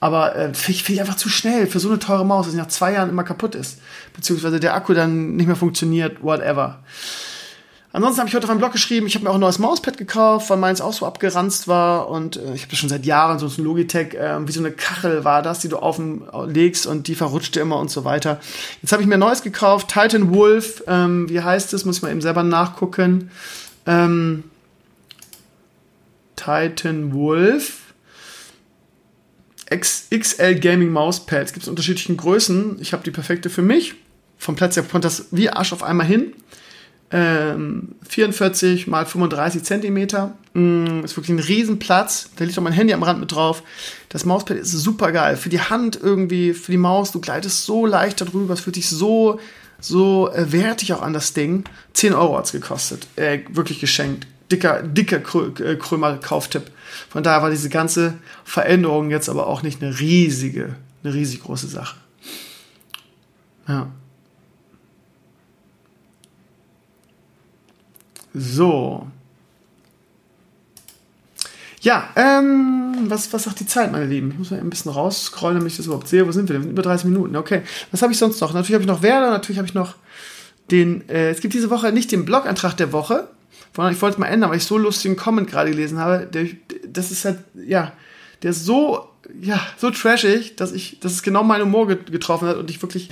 aber äh, finde ich, find ich einfach zu schnell für so eine teure Maus, dass sie nach zwei Jahren immer kaputt ist. Beziehungsweise der Akku dann nicht mehr funktioniert, whatever. Ansonsten habe ich heute auf meinem Blog geschrieben, ich habe mir auch ein neues Mauspad gekauft, weil meins auch so abgeranzt war und äh, ich habe das schon seit Jahren, so ein Logitech, äh, wie so eine Kachel war das, die du auflegst und die verrutschte immer und so weiter. Jetzt habe ich mir ein neues gekauft, Titan Wolf, ähm, wie heißt es, muss ich mal eben selber nachgucken. Ähm, Titan Wolf XL Gaming Mauspad. Es gibt unterschiedlichen Größen. Ich habe die perfekte für mich. Vom Platz her kommt das wie Arsch auf einmal hin ähm, 44 mal 35 Zentimeter. Mm, ist wirklich ein Riesenplatz. Da liegt auch mein Handy am Rand mit drauf. Das Mauspad ist super geil. Für die Hand irgendwie, für die Maus, du gleitest so leicht darüber. Es fühlt sich so, so äh, wertig auch an das Ding. 10 Euro hat es gekostet. Äh, wirklich geschenkt. Dicker, dicker äh, Krömer-Kauftipp. Von daher war diese ganze Veränderung jetzt aber auch nicht eine riesige, eine riesig große Sache. Ja. So. Ja, ähm, was, was sagt die Zeit, meine Lieben? Ich muss mal ein bisschen rausscrollen, damit ich das überhaupt sehe. Wo sind wir denn? Über 30 Minuten. Okay. Was habe ich sonst noch? Natürlich habe ich noch Werder, natürlich habe ich noch den, äh, es gibt diese Woche nicht den Blog-Eintrag der Woche, sondern ich wollte es mal ändern, weil ich so lustigen Comment gerade gelesen habe. Der, das ist halt, ja, der ist so, ja, so trashig, dass ich, dass es genau meinen Humor getroffen hat und ich wirklich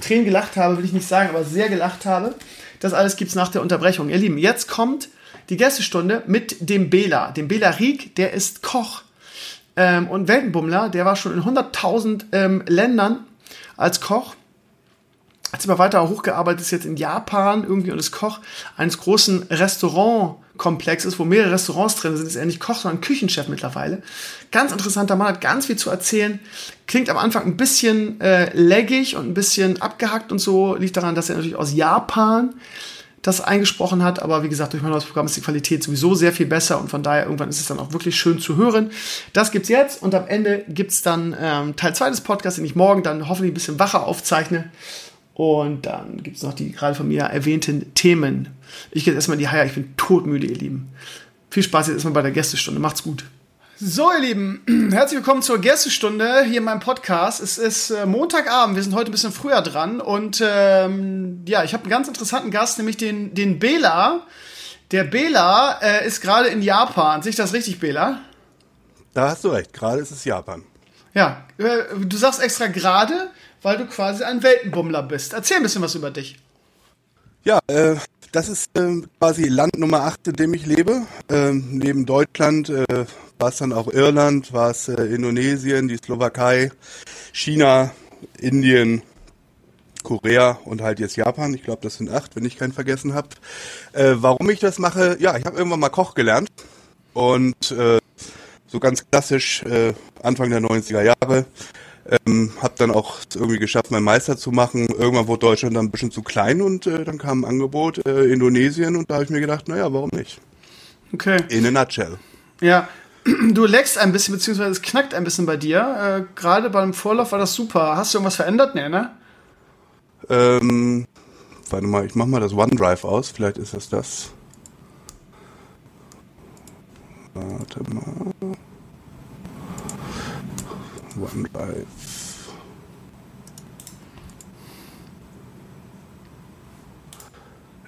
Tränen gelacht habe, will ich nicht sagen, aber sehr gelacht habe. Das alles gibt es nach der Unterbrechung. Ihr Lieben, jetzt kommt die Gästestunde mit dem Bela. Dem Bela Rieck, der ist Koch ähm, und Weltenbummler. Der war schon in 100.000 ähm, Ländern als Koch. Hat immer weiter hochgearbeitet, ist jetzt in Japan irgendwie und ist Koch eines großen Restaurants Komplex ist, wo mehrere Restaurants drin sind, ist er nicht Koch, sondern Küchenchef mittlerweile. Ganz interessanter Mann, hat ganz viel zu erzählen. Klingt am Anfang ein bisschen äh, leggig und ein bisschen abgehackt und so. Liegt daran, dass er natürlich aus Japan das eingesprochen hat. Aber wie gesagt, durch mein neues Programm ist die Qualität sowieso sehr viel besser und von daher irgendwann ist es dann auch wirklich schön zu hören. Das gibt's jetzt und am Ende gibt's dann ähm, Teil 2 des Podcasts, den ich morgen dann hoffentlich ein bisschen wacher aufzeichne. Und dann gibt es noch die gerade von mir erwähnten Themen. Ich gehe jetzt erstmal in die Haie, ich bin todmüde, ihr Lieben. Viel Spaß jetzt erstmal bei der Gästestunde. Macht's gut. So, ihr Lieben, herzlich willkommen zur Gästestunde hier in meinem Podcast. Es ist äh, Montagabend, wir sind heute ein bisschen früher dran und ähm, ja, ich habe einen ganz interessanten Gast, nämlich den, den Bela. Der Bela äh, ist gerade in Japan. Sehe ich das richtig, Bela? Da hast du recht, gerade ist es Japan. Ja, äh, du sagst extra gerade, weil du quasi ein Weltenbummler bist. Erzähl ein bisschen was über dich. Ja, äh, das ist äh, quasi Land Nummer 8, in dem ich lebe. Ähm, neben Deutschland äh, war es dann auch Irland, war es äh, Indonesien, die Slowakei, China, Indien, Korea und halt jetzt Japan. Ich glaube, das sind acht, wenn ich keinen vergessen habe. Äh, warum ich das mache? Ja, ich habe irgendwann mal Koch gelernt und äh, so ganz klassisch äh, Anfang der 90er Jahre ähm, hab dann auch irgendwie geschafft, meinen Meister zu machen. Irgendwann wurde Deutschland dann ein bisschen zu klein und äh, dann kam ein Angebot äh, Indonesien und da habe ich mir gedacht, naja, warum nicht? Okay. In a nutshell. Ja, du leckst ein bisschen, beziehungsweise es knackt ein bisschen bei dir. Äh, Gerade beim Vorlauf war das super. Hast du irgendwas verändert? Nee, ne? Ähm, warte mal, ich mach mal das OneDrive aus. Vielleicht ist das das. Warte mal. OneDrive.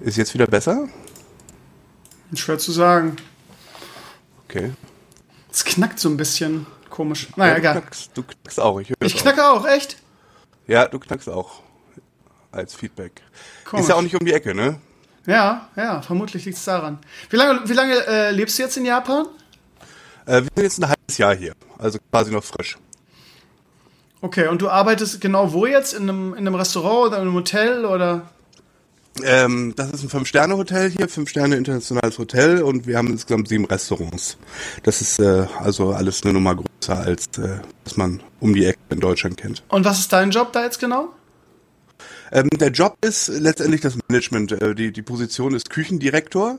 Ist jetzt wieder besser? Schwer zu sagen. Okay. Es knackt so ein bisschen komisch. Naja, ja, du egal. Knackst, du knackst auch. Ich, ich knacke auch. auch, echt? Ja, du knackst auch. Als Feedback. Komisch. Ist ja auch nicht um die Ecke, ne? Ja, ja, vermutlich liegt es daran. Wie lange, wie lange äh, lebst du jetzt in Japan? Äh, wir sind jetzt ein halbes Jahr hier, also quasi noch frisch. Okay, und du arbeitest genau wo jetzt? In einem, in einem Restaurant oder in einem Hotel oder? Ähm, das ist ein Fünf-Sterne-Hotel hier, Fünf-Sterne internationales Hotel und wir haben insgesamt sieben Restaurants. Das ist äh, also alles eine Nummer größer als äh, was man um die Ecke in Deutschland kennt. Und was ist dein Job da jetzt genau? Ähm, der Job ist letztendlich das Management. Äh, die, die Position ist Küchendirektor.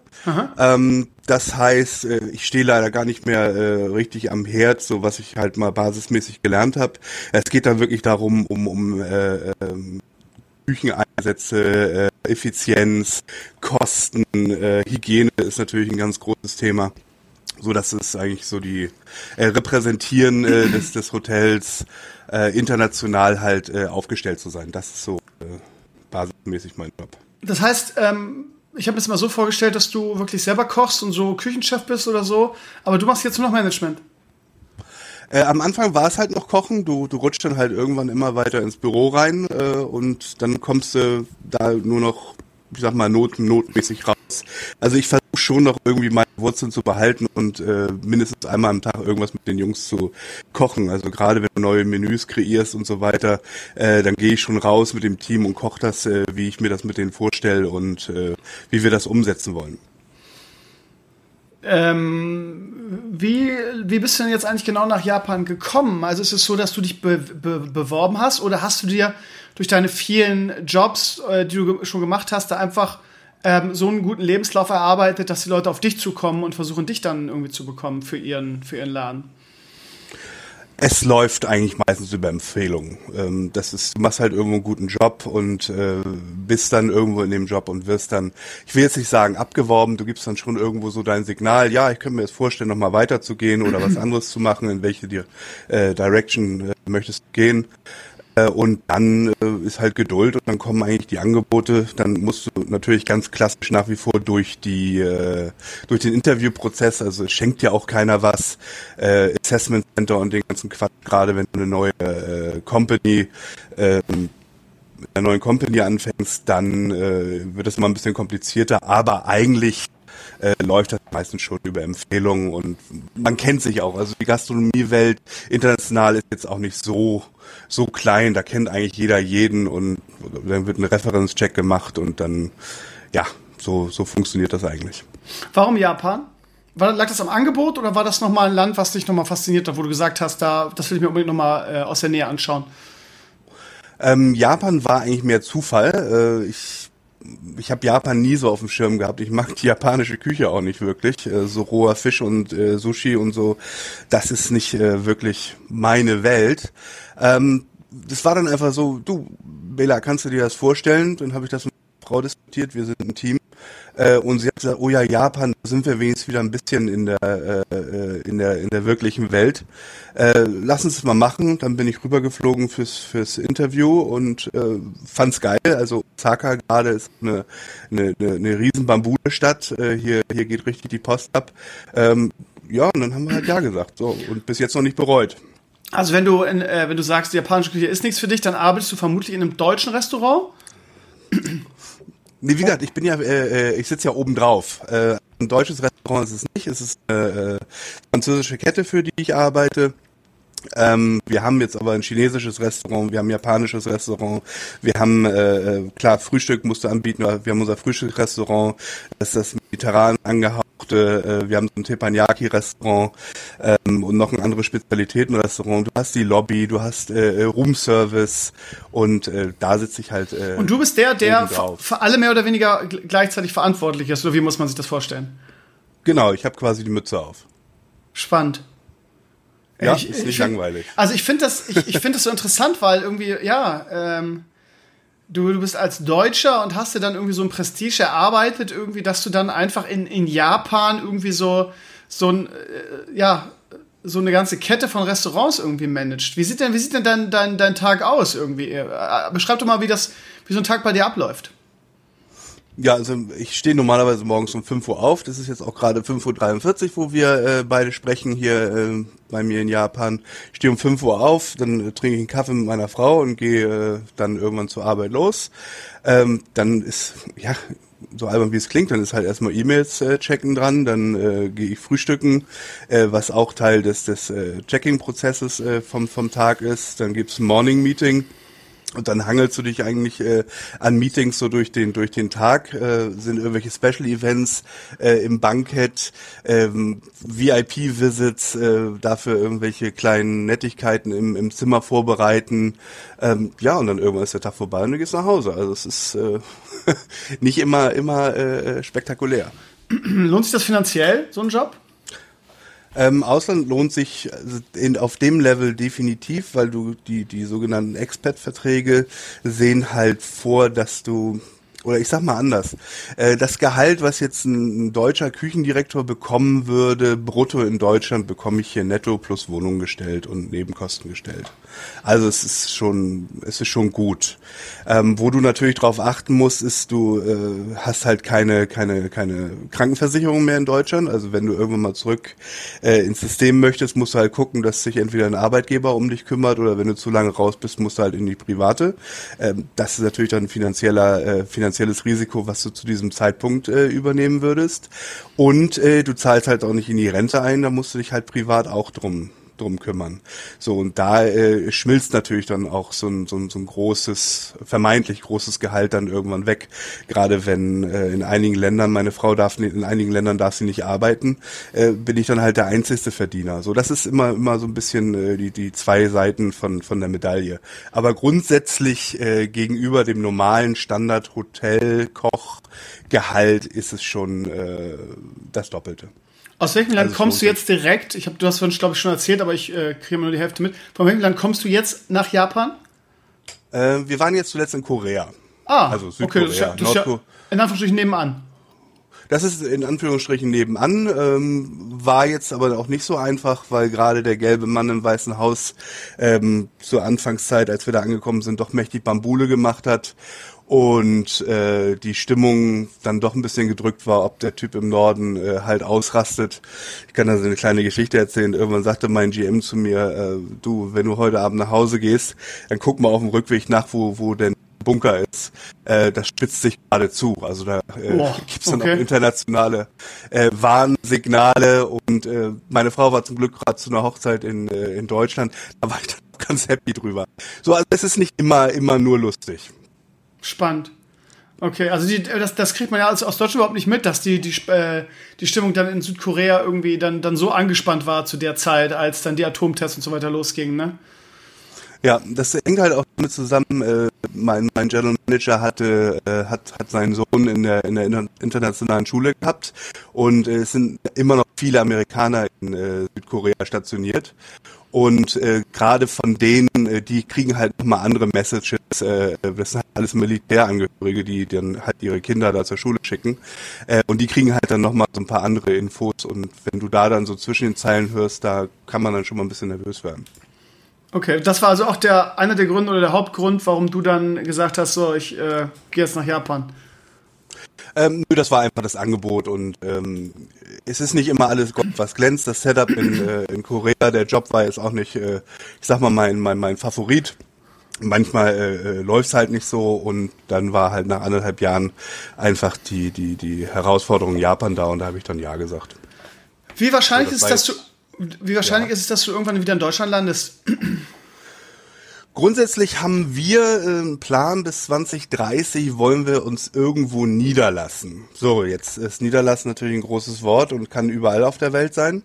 Ähm, das heißt, äh, ich stehe leider gar nicht mehr äh, richtig am Herd, so was ich halt mal basismäßig gelernt habe. Es geht da wirklich darum, um, um äh, ähm, Kücheneinsätze, äh, Effizienz, Kosten, äh, Hygiene ist natürlich ein ganz großes Thema. So, das ist eigentlich so die äh, Repräsentieren äh, des, des Hotels, äh, international halt äh, aufgestellt zu sein. Das ist so äh, basismäßig mein Job. Das heißt, ähm, ich habe mir das mal so vorgestellt, dass du wirklich selber kochst und so Küchenchef bist oder so, aber du machst jetzt nur noch Management. Äh, am Anfang war es halt noch Kochen. Du, du rutscht dann halt irgendwann immer weiter ins Büro rein äh, und dann kommst du da nur noch, ich sag mal, not, notmäßig raus. Also ich versuche schon noch irgendwie meine Wurzeln zu behalten und äh, mindestens einmal am Tag irgendwas mit den Jungs zu kochen. Also gerade wenn du neue Menüs kreierst und so weiter, äh, dann gehe ich schon raus mit dem Team und koche das, äh, wie ich mir das mit denen vorstelle und äh, wie wir das umsetzen wollen. Ähm, wie, wie bist du denn jetzt eigentlich genau nach Japan gekommen? Also ist es so, dass du dich be be beworben hast oder hast du dir durch deine vielen Jobs, äh, die du schon gemacht hast, da einfach ähm, so einen guten Lebenslauf erarbeitet, dass die Leute auf dich zukommen und versuchen, dich dann irgendwie zu bekommen für ihren, für ihren Laden? Es läuft eigentlich meistens über Empfehlungen. Ähm, das ist, du machst halt irgendwo einen guten Job und äh, bist dann irgendwo in dem Job und wirst dann, ich will jetzt nicht sagen abgeworben, du gibst dann schon irgendwo so dein Signal, ja, ich könnte mir jetzt vorstellen, nochmal weiterzugehen oder was anderes zu machen, in welche dir, äh, Direction äh, möchtest du gehen. Äh, und dann äh, ist halt Geduld und dann kommen eigentlich die Angebote. Dann musst du natürlich ganz klassisch nach wie vor durch die äh, durch den Interviewprozess. Also es schenkt ja auch keiner was. Äh, Assessment Center und den ganzen Quatsch. Gerade wenn du eine neue äh, Company äh, mit einer neuen Company anfängst, dann äh, wird es immer ein bisschen komplizierter. Aber eigentlich äh, läuft das meistens schon über Empfehlungen und man kennt sich auch. Also die Gastronomiewelt international ist jetzt auch nicht so so klein, da kennt eigentlich jeder jeden und dann wird ein Referenzcheck gemacht und dann ja, so so funktioniert das eigentlich. Warum Japan? War, lag das am Angebot oder war das nochmal ein Land, was dich nochmal fasziniert hat, wo du gesagt hast, da, das will ich mir unbedingt nochmal äh, aus der Nähe anschauen? Ähm, Japan war eigentlich mehr Zufall. Äh, ich ich habe Japan nie so auf dem Schirm gehabt. Ich mag die japanische Küche auch nicht wirklich. Äh, so roher Fisch und äh, Sushi und so, das ist nicht äh, wirklich meine Welt. Ähm, das war dann einfach so, du, Bela, kannst du dir das vorstellen? Dann habe ich das mit Frau diskutiert, wir sind ein Team. Äh, und sie hat gesagt, oh ja, Japan, da sind wir wenigstens wieder ein bisschen in der, äh, äh, in der, in der wirklichen Welt. Äh, lass uns das mal machen. Dann bin ich rübergeflogen fürs, fürs Interview und äh, fand's geil. Also Osaka gerade ist eine, eine, eine, eine riesen Bambule-Stadt. Äh, hier, hier geht richtig die Post ab. Ähm, ja, und dann haben wir halt ja gesagt. So, und bis jetzt noch nicht bereut. Also wenn du, in, äh, wenn du sagst, die japanische Küche ist nichts für dich, dann arbeitest du vermutlich in einem deutschen Restaurant? Nee, wie gesagt, ich bin ja, äh, ich sitze ja oben drauf. Äh, ein deutsches Restaurant ist es nicht, es ist eine äh, französische Kette, für die ich arbeite. Ähm, wir haben jetzt aber ein chinesisches Restaurant, wir haben ein japanisches Restaurant, wir haben, äh, klar, Frühstück musst du anbieten, wir haben unser Frühstücksrestaurant, das ist das mediterran angehauchte, äh, wir haben so ein Teppanyaki-Restaurant ähm, und noch ein anderes Spezialitätenrestaurant. Du hast die Lobby, du hast äh, Roomservice und äh, da sitze ich halt. Äh, und du bist der, der für alle mehr oder weniger gleichzeitig verantwortlich ist, oder wie muss man sich das vorstellen? Genau, ich habe quasi die Mütze auf. Spannend. Ja, ich, ist nicht ich, langweilig. Also ich finde das, ich, ich finde das so interessant, weil irgendwie, ja, ähm, du, du bist als Deutscher und hast dir dann irgendwie so ein Prestige erarbeitet, irgendwie, dass du dann einfach in, in Japan irgendwie so, so ein, äh, ja, so eine ganze Kette von Restaurants irgendwie managt. Wie sieht denn, wie sieht denn dein, dein, dein Tag aus irgendwie? Äh, beschreib doch mal, wie das, wie so ein Tag bei dir abläuft. Ja, also ich stehe normalerweise morgens um 5 Uhr auf. Das ist jetzt auch gerade 5.43 Uhr, wo wir äh, beide sprechen hier äh, bei mir in Japan. Ich stehe um 5 Uhr auf, dann äh, trinke ich einen Kaffee mit meiner Frau und gehe äh, dann irgendwann zur Arbeit los. Ähm, dann ist, ja, so albern wie es klingt, dann ist halt erstmal E-Mails äh, checken dran, dann äh, gehe ich frühstücken, äh, was auch Teil des, des äh, Checking-Prozesses äh, vom, vom Tag ist. Dann gibt's ein Morning-Meeting Und dann hangelst du dich eigentlich äh, an Meetings so durch den durch den Tag, äh, sind irgendwelche Special Events äh, im Bankett, ähm, VIP-Visits, äh, dafür irgendwelche kleinen Nettigkeiten im, im Zimmer vorbereiten. Ähm, ja, und dann irgendwann ist der Tag vorbei und du gehst nach Hause. Also es ist äh, nicht immer immer äh, spektakulär. Lohnt sich das finanziell, so ein Job? Ähm, Ausland lohnt sich also in, auf dem Level definitiv, weil du die, die sogenannten Expat-Verträge sehen halt vor, dass du oder ich sag mal anders, äh, das Gehalt, was jetzt ein, deutscher Küchendirektor bekommen würde, brutto in Deutschland bekomme ich hier netto plus Wohnung gestellt und Nebenkosten gestellt. Also es ist schon, es ist schon gut. Ähm, wo du natürlich drauf achten musst, ist, du äh, hast halt keine, keine, keine Krankenversicherung mehr in Deutschland. Also wenn du irgendwann mal zurück äh, ins System möchtest, musst du halt gucken, dass sich entweder ein Arbeitgeber um dich kümmert oder wenn du zu lange raus bist, musst du halt in die private. Ähm, das ist natürlich dann ein finanzieller, äh, finanzielles Risiko, was du zu diesem Zeitpunkt äh, übernehmen würdest. Und äh, du zahlst halt auch nicht in die Rente ein, da musst du dich halt privat auch drum drum kümmern. So, und da äh, schmilzt natürlich dann auch so ein, so, ein, so ein großes, vermeintlich großes Gehalt dann irgendwann weg. Gerade wenn äh, in einigen Ländern, meine Frau darf in einigen Ländern darf sie nicht arbeiten, äh, bin ich dann halt der einzigste Verdiener. So, das ist immer, immer so ein bisschen äh, die, die zwei Seiten von, von der Medaille. Aber grundsätzlich äh, gegenüber dem normalen Standard Hotel, Koch, Gehalt ist es schon äh, das Doppelte. Aus welchem Land also kommst du jetzt direkt? Ich habe, du hast es glaube ich schon erzählt, aber ich äh, kriege nur die Hälfte mit. Von welchem Land kommst du jetzt nach Japan? Äh, wir waren jetzt zuletzt in Korea. Ah, also Südkorea. Okay, das ist ja, das ist ja in Anführungsstrichen nebenan. Das ist in Anführungsstrichen nebenan, ähm, war jetzt aber auch nicht so einfach, weil gerade der gelbe Mann im Weißen Haus ähm, zur Anfangszeit, als wir da angekommen sind, doch mächtig Bambule gemacht hat und äh, die Stimmung dann doch ein bisschen gedrückt war, ob der Typ im Norden äh, halt ausrastet. Ich kann da so eine kleine Geschichte erzählen. Irgendwann sagte mein GM zu mir, äh, du, wenn du heute Abend nach Hause gehst, dann guck mal auf dem Rückweg nach, wo, wo denn Bunker ist. Äh, das spitzt sich gerade zu. Also da äh, oh, gibt's dann okay. auch internationale äh, Warnsignale und äh, meine Frau war zum Glück gerade zu einer Hochzeit in, äh, in Deutschland. Da war ich dann ganz happy drüber. So, also es ist nicht immer, immer nur lustig. Spannend. Okay, also die, das, das kriegt man ja aus, aus Deutschland überhaupt nicht mit, dass die, die, äh, die Stimmung dann in Südkorea irgendwie dann, dann so angespannt war zu der Zeit, als dann die Atomtests und so weiter losgingen, ne? Ja, das hängt halt auch damit zusammen. Äh, mein, mein General Manager hatte, äh, hat, hat seinen Sohn in der, in der internationalen Schule gehabt und äh, es sind immer noch viele Amerikaner in äh, Südkorea stationiert. Und äh, gerade von denen, äh, die kriegen halt nochmal andere Messages. Äh, das sind halt alles Militärangehörige, die dann halt ihre Kinder da zur Schule schicken. Äh, und die kriegen halt dann nochmal so ein paar andere Infos. Und wenn du da dann so zwischen den Zeilen hörst, da kann man dann schon mal ein bisschen nervös werden. Okay, das war also auch der einer der Gründe oder der Hauptgrund, warum du dann gesagt hast, so ich äh, gehe jetzt nach Japan. Ähm, nö, das war einfach das Angebot und ähm, es ist nicht immer alles Gott, was glänzt. Das Setup in, äh, in Korea, der Job war jetzt auch nicht, äh, ich sag mal, mein, mein, mein Favorit. Manchmal äh, äh läuft es halt nicht so und dann war halt nach anderthalb Jahren einfach die, die, die Herausforderung Japan da und da habe ich dann Ja gesagt. Wie wahrscheinlich also das ist, dass du wie wahrscheinlich ja. ist es, dass du irgendwann wieder in Deutschland landest? Grundsätzlich haben wir einen ähm, Plan, bis 2030 wollen wir uns irgendwo niederlassen. So, jetzt ist Niederlassen natürlich ein großes Wort und kann überall auf der Welt sein.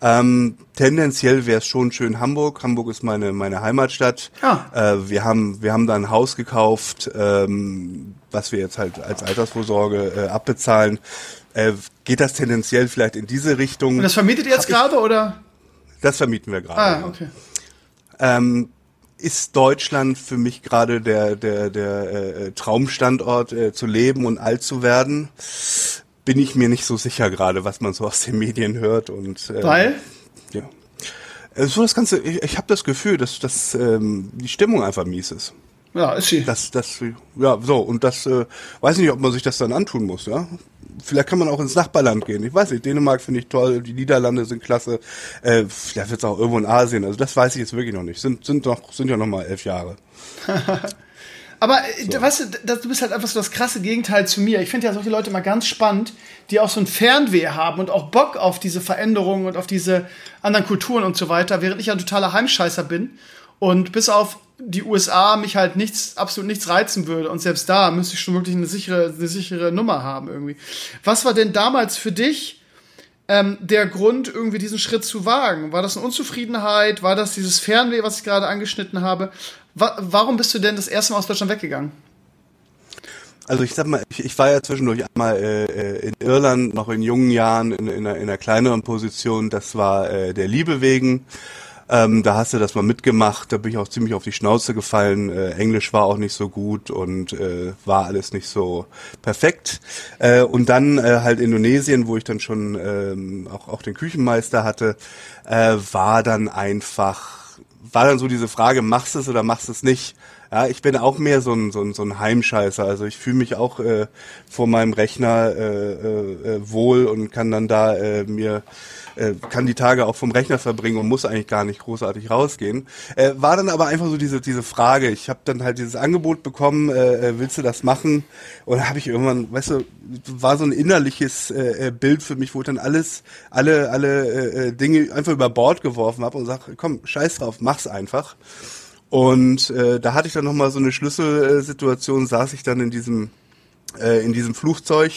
Ähm, tendenziell wäre es schon schön Hamburg. Hamburg ist meine meine Heimatstadt. Ja. Äh, wir haben wir haben da ein Haus gekauft, ähm, was wir jetzt halt als Altersvorsorge äh, abbezahlen. Äh, geht das tendenziell vielleicht in diese Richtung? Und das vermietet ihr jetzt gerade oder? Das vermieten wir gerade. Ah, okay. Ähm, ist Deutschland für mich gerade der, der, der äh, Traumstandort äh, zu leben und alt zu werden. Bin ich mir nicht so sicher gerade, was man so aus den Medien hört und äh, Weil? Ja. Äh, so das Ganze, ich, ich habe das Gefühl, dass, dass ähm, die Stimmung einfach mies ist. Ja, ist sie. Das, das, ja, so, und das, äh, weiß nicht, ob man sich das dann antun muss, ja. Vielleicht kann man auch ins Nachbarland gehen. Ich weiß nicht, Dänemark finde ich toll, die Niederlande sind klasse. Äh, vielleicht wird es auch irgendwo in Asien. Also das weiß ich jetzt wirklich noch nicht. Sind, sind doch, sind ja noch mal elf Jahre. Aber äh, so. weißt du, du bist halt einfach so das krasse Gegenteil zu mir. Ich finde ja solche Leute mal ganz spannend, die auch so ein Fernweh haben und auch Bock auf diese Veränderungen und auf diese anderen Kulturen und so weiter, während ich ja ein totaler Heimscheißer bin und bis auf die USA mich halt nichts, absolut nichts reizen würde. Und selbst da müsste ich schon wirklich eine sichere, eine sichere Nummer haben irgendwie. Was war denn damals für dich ähm, der Grund, irgendwie diesen Schritt zu wagen? War das eine Unzufriedenheit? War das dieses Fernweh, was ich gerade angeschnitten habe? Wa warum bist du denn das erste Mal aus Deutschland weggegangen? Also ich sag mal, ich, ich war ja zwischendurch einmal äh, äh in Irland, noch in jungen Jahren, in, in, einer, in einer kleineren Position. Das war äh, der Liebe wegen. Ähm, da hast du das mal mitgemacht, da bin ich auch ziemlich auf die Schnauze gefallen. Äh, Englisch war auch nicht so gut und äh, war alles nicht so perfekt. Äh, und dann äh, halt Indonesien, wo ich dann schon ähm, auch, auch den Küchenmeister hatte, äh, war dann einfach, war dann so diese Frage, machst du es oder machst du es nicht? Ja, ich bin auch mehr so ein, so ein, so ein Heimscheißer. Also ich fühle mich auch äh, vor meinem Rechner äh, äh, wohl und kann dann da äh, mir äh, kann die Tage auch vom Rechner verbringen und muss eigentlich gar nicht großartig rausgehen. Äh, war dann aber einfach so diese diese Frage. Ich habe dann halt dieses Angebot bekommen, äh, äh willst du das machen? Und habe ich irgendwann, weißt du, war so ein innerliches äh, äh, Bild für mich, wo ich dann alles, alle alle äh, Dinge einfach über Bord geworfen habe und sag, komm, scheiß drauf, mach's einfach. Und äh, da hatte ich dann nochmal so eine Schlüsselsituation, saß ich dann in diesem, äh, in diesem Flugzeug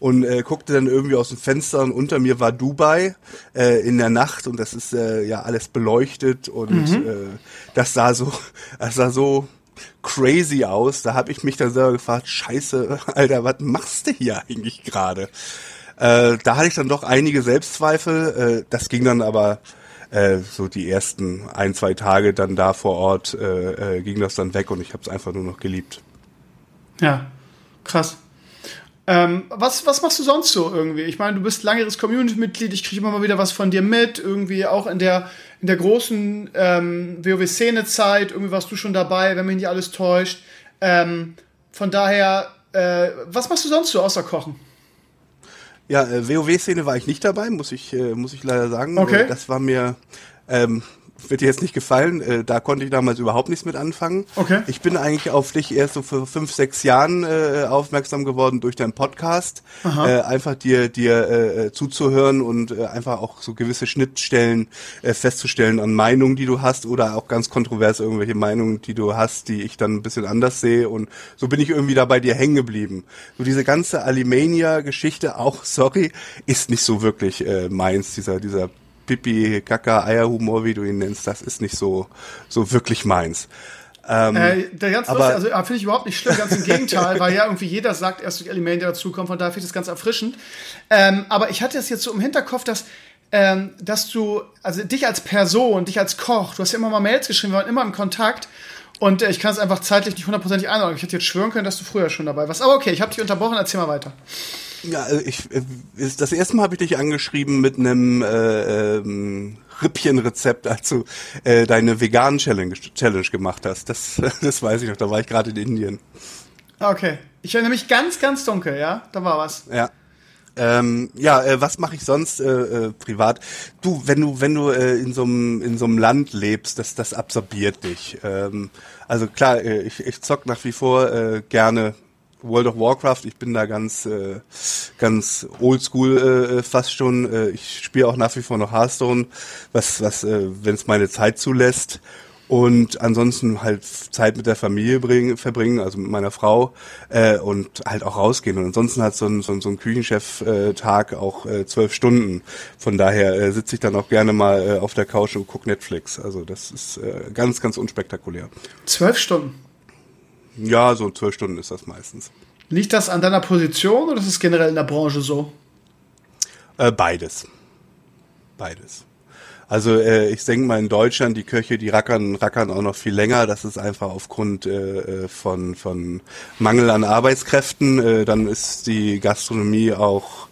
und äh, guckte dann irgendwie aus dem Fenster und unter mir war Dubai äh, in der Nacht und das ist äh, ja alles beleuchtet und mhm. äh, das sah so, das sah so crazy aus. Da habe ich mich dann selber gefragt, scheiße, Alter, was machst du hier eigentlich gerade? Äh, da hatte ich dann doch einige Selbstzweifel. Äh, das ging dann aber äh, so die ersten ein, zwei Tage dann da vor Ort äh, äh, ging das dann weg und ich habe es einfach nur noch geliebt. Ja, krass. Ähm, was, was machst du sonst so irgendwie? Ich meine, du bist langjähriges Community-Mitglied, ich kriege immer mal wieder was von dir mit, irgendwie auch in der, in der großen ähm, WoW-Szene-Zeit, irgendwie warst du schon dabei, wenn mich nicht alles täuscht. Ähm, von daher, äh, was machst du sonst so außer Kochen? Ja, äh, WoW-Szene war ich nicht dabei, muss ich, äh, muss ich leider sagen. Okay. Das war mir, ähm, wird dir jetzt nicht gefallen. Äh, da konnte ich damals überhaupt nichts mit anfangen. Okay. Ich bin eigentlich auf dich erst so vor fünf, sechs Jahren äh, aufmerksam geworden durch deinen Podcast. Äh, einfach dir, dir äh, zuzuhören und äh, einfach auch so gewisse Schnittstellen äh, festzustellen an Meinungen, die du hast oder auch ganz kontrovers irgendwelche Meinungen, die du hast, die ich dann ein bisschen anders sehe. Und so bin ich irgendwie da bei dir hängen geblieben. So diese ganze Alimania-Geschichte auch, sorry, ist nicht so wirklich äh, meins, dieser, dieser Pipi, Kaka, Eierhumor, wie du ihn nennst, das ist nicht so, so wirklich meins. Ähm, äh, der ganz aber, lustig, also finde ich überhaupt nicht schlimm, ganz im Gegenteil, weil ja irgendwie jeder sagt, erst durch Elemente dazukommen, von daher finde ich das ganz erfrischend. Ähm, aber ich hatte es jetzt so im Hinterkopf, dass ähm, dass du, also dich als Person, dich als Koch, du hast ja immer mal Mails geschrieben, wir waren immer im Kontakt und äh, ich kann es einfach zeitlich nicht hundertprozentig einordnen. Ich hätte jetzt schwören können, dass du früher schon dabei warst. Aber okay, ich habe dich unterbrochen, erzähl mal weiter. Ja, äh, ich, äh, das erste Mal habe ich dich angeschrieben mit einem äh, ähm, Rippchenrezept, als du äh, deine veganen Challenge, Challenge gemacht hast. Das, das weiß ich noch, da war ich gerade in Indien. Okay. Ich erinnere mich ganz, ganz dunkel, ja? Da war was. Ja. Ähm, ja, äh, was mache ich sonst äh, äh, privat? Du, wenn du wenn du äh, in so einem in so einem Land lebst, das das absorbiert dich. Ähm, also klar, äh, ich, ich zock nach wie vor äh, gerne World of Warcraft. Ich bin da ganz, äh, ganz oldschool äh, fast schon. Äh, ich spiele auch nach wie vor noch Hearthstone, was, was, äh, wenn es meine Zeit zulässt. Und ansonsten halt Zeit mit der Familie bringen, verbringen, also mit meiner Frau äh, und halt auch rausgehen. Und ansonsten hat so ein, so ein, so ein Küchenchef-Tag auch äh, zwölf Stunden. Von daher äh, sitze ich dann auch gerne mal äh, auf der Couch und gucke Netflix. Also das ist äh, ganz, ganz unspektakulär. Zwölf Stunden? Ja, so zwölf Stunden ist das meistens. Liegt das an deiner Position oder ist es generell in der Branche so? Äh, beides. Beides. Also äh, ich denke mal in Deutschland, die Köche, die rackern, rackern auch noch viel länger. Das ist einfach aufgrund äh, äh von, von Mangel an Arbeitskräften. Äh, dann ist die Gastronomie auch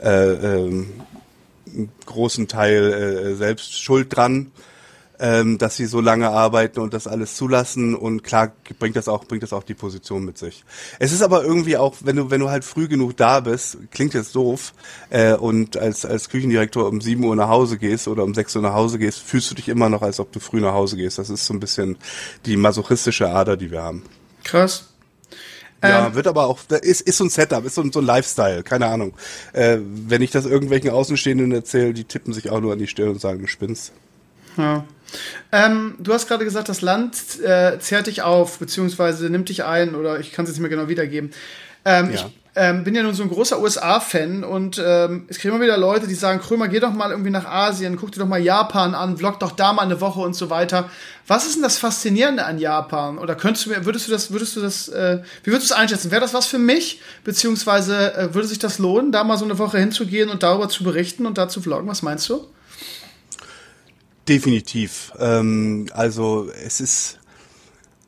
äh, äh, einen großen Teil äh, selbst schuld dran ähm, dass sie so lange arbeiten und das alles zulassen und klar bringt das auch bringt das auch die Position mit sich. Es ist aber irgendwie auch, wenn du wenn du halt früh genug da bist, klingt jetzt doof äh, und als als Küchendirektor um 7 Uhr nach Hause gehst oder um 6 Uhr nach Hause gehst, fühlst du dich immer noch, als ob du früh nach Hause gehst. Das ist so ein bisschen die masochistische Ader, die wir haben. Krass. Ja, ähm, wird aber auch, ist, ist so ein Setup, ist so, so ein Lifestyle, keine Ahnung. Äh, wenn ich das irgendwelchen Außenstehenden erzähle, die tippen sich auch nur an die Stirn und sagen, du spinnst. Ja. Ähm, du hast gerade gesagt, das Land äh, zehrt dich auf, beziehungsweise nimmt dich ein, oder ich kann es jetzt nicht mehr genau wiedergeben. Ähm, ja. Ich ähm, bin ja nun so ein großer USA-Fan und ähm, es kriegen immer wieder Leute, die sagen, Krömer, geh doch mal irgendwie nach Asien, guck dir doch mal Japan an, vlog doch da mal eine Woche und so weiter. Was ist denn das Faszinierende an Japan? Oder könntest du mir, würdest du das, würdest du das, äh, wie würdest du es einschätzen? Wäre das was für mich? Beziehungsweise äh, würde sich das lohnen, da mal so eine Woche hinzugehen und darüber zu berichten und da zu vloggen? Was meinst du? Definitiv. Ähm, also es ist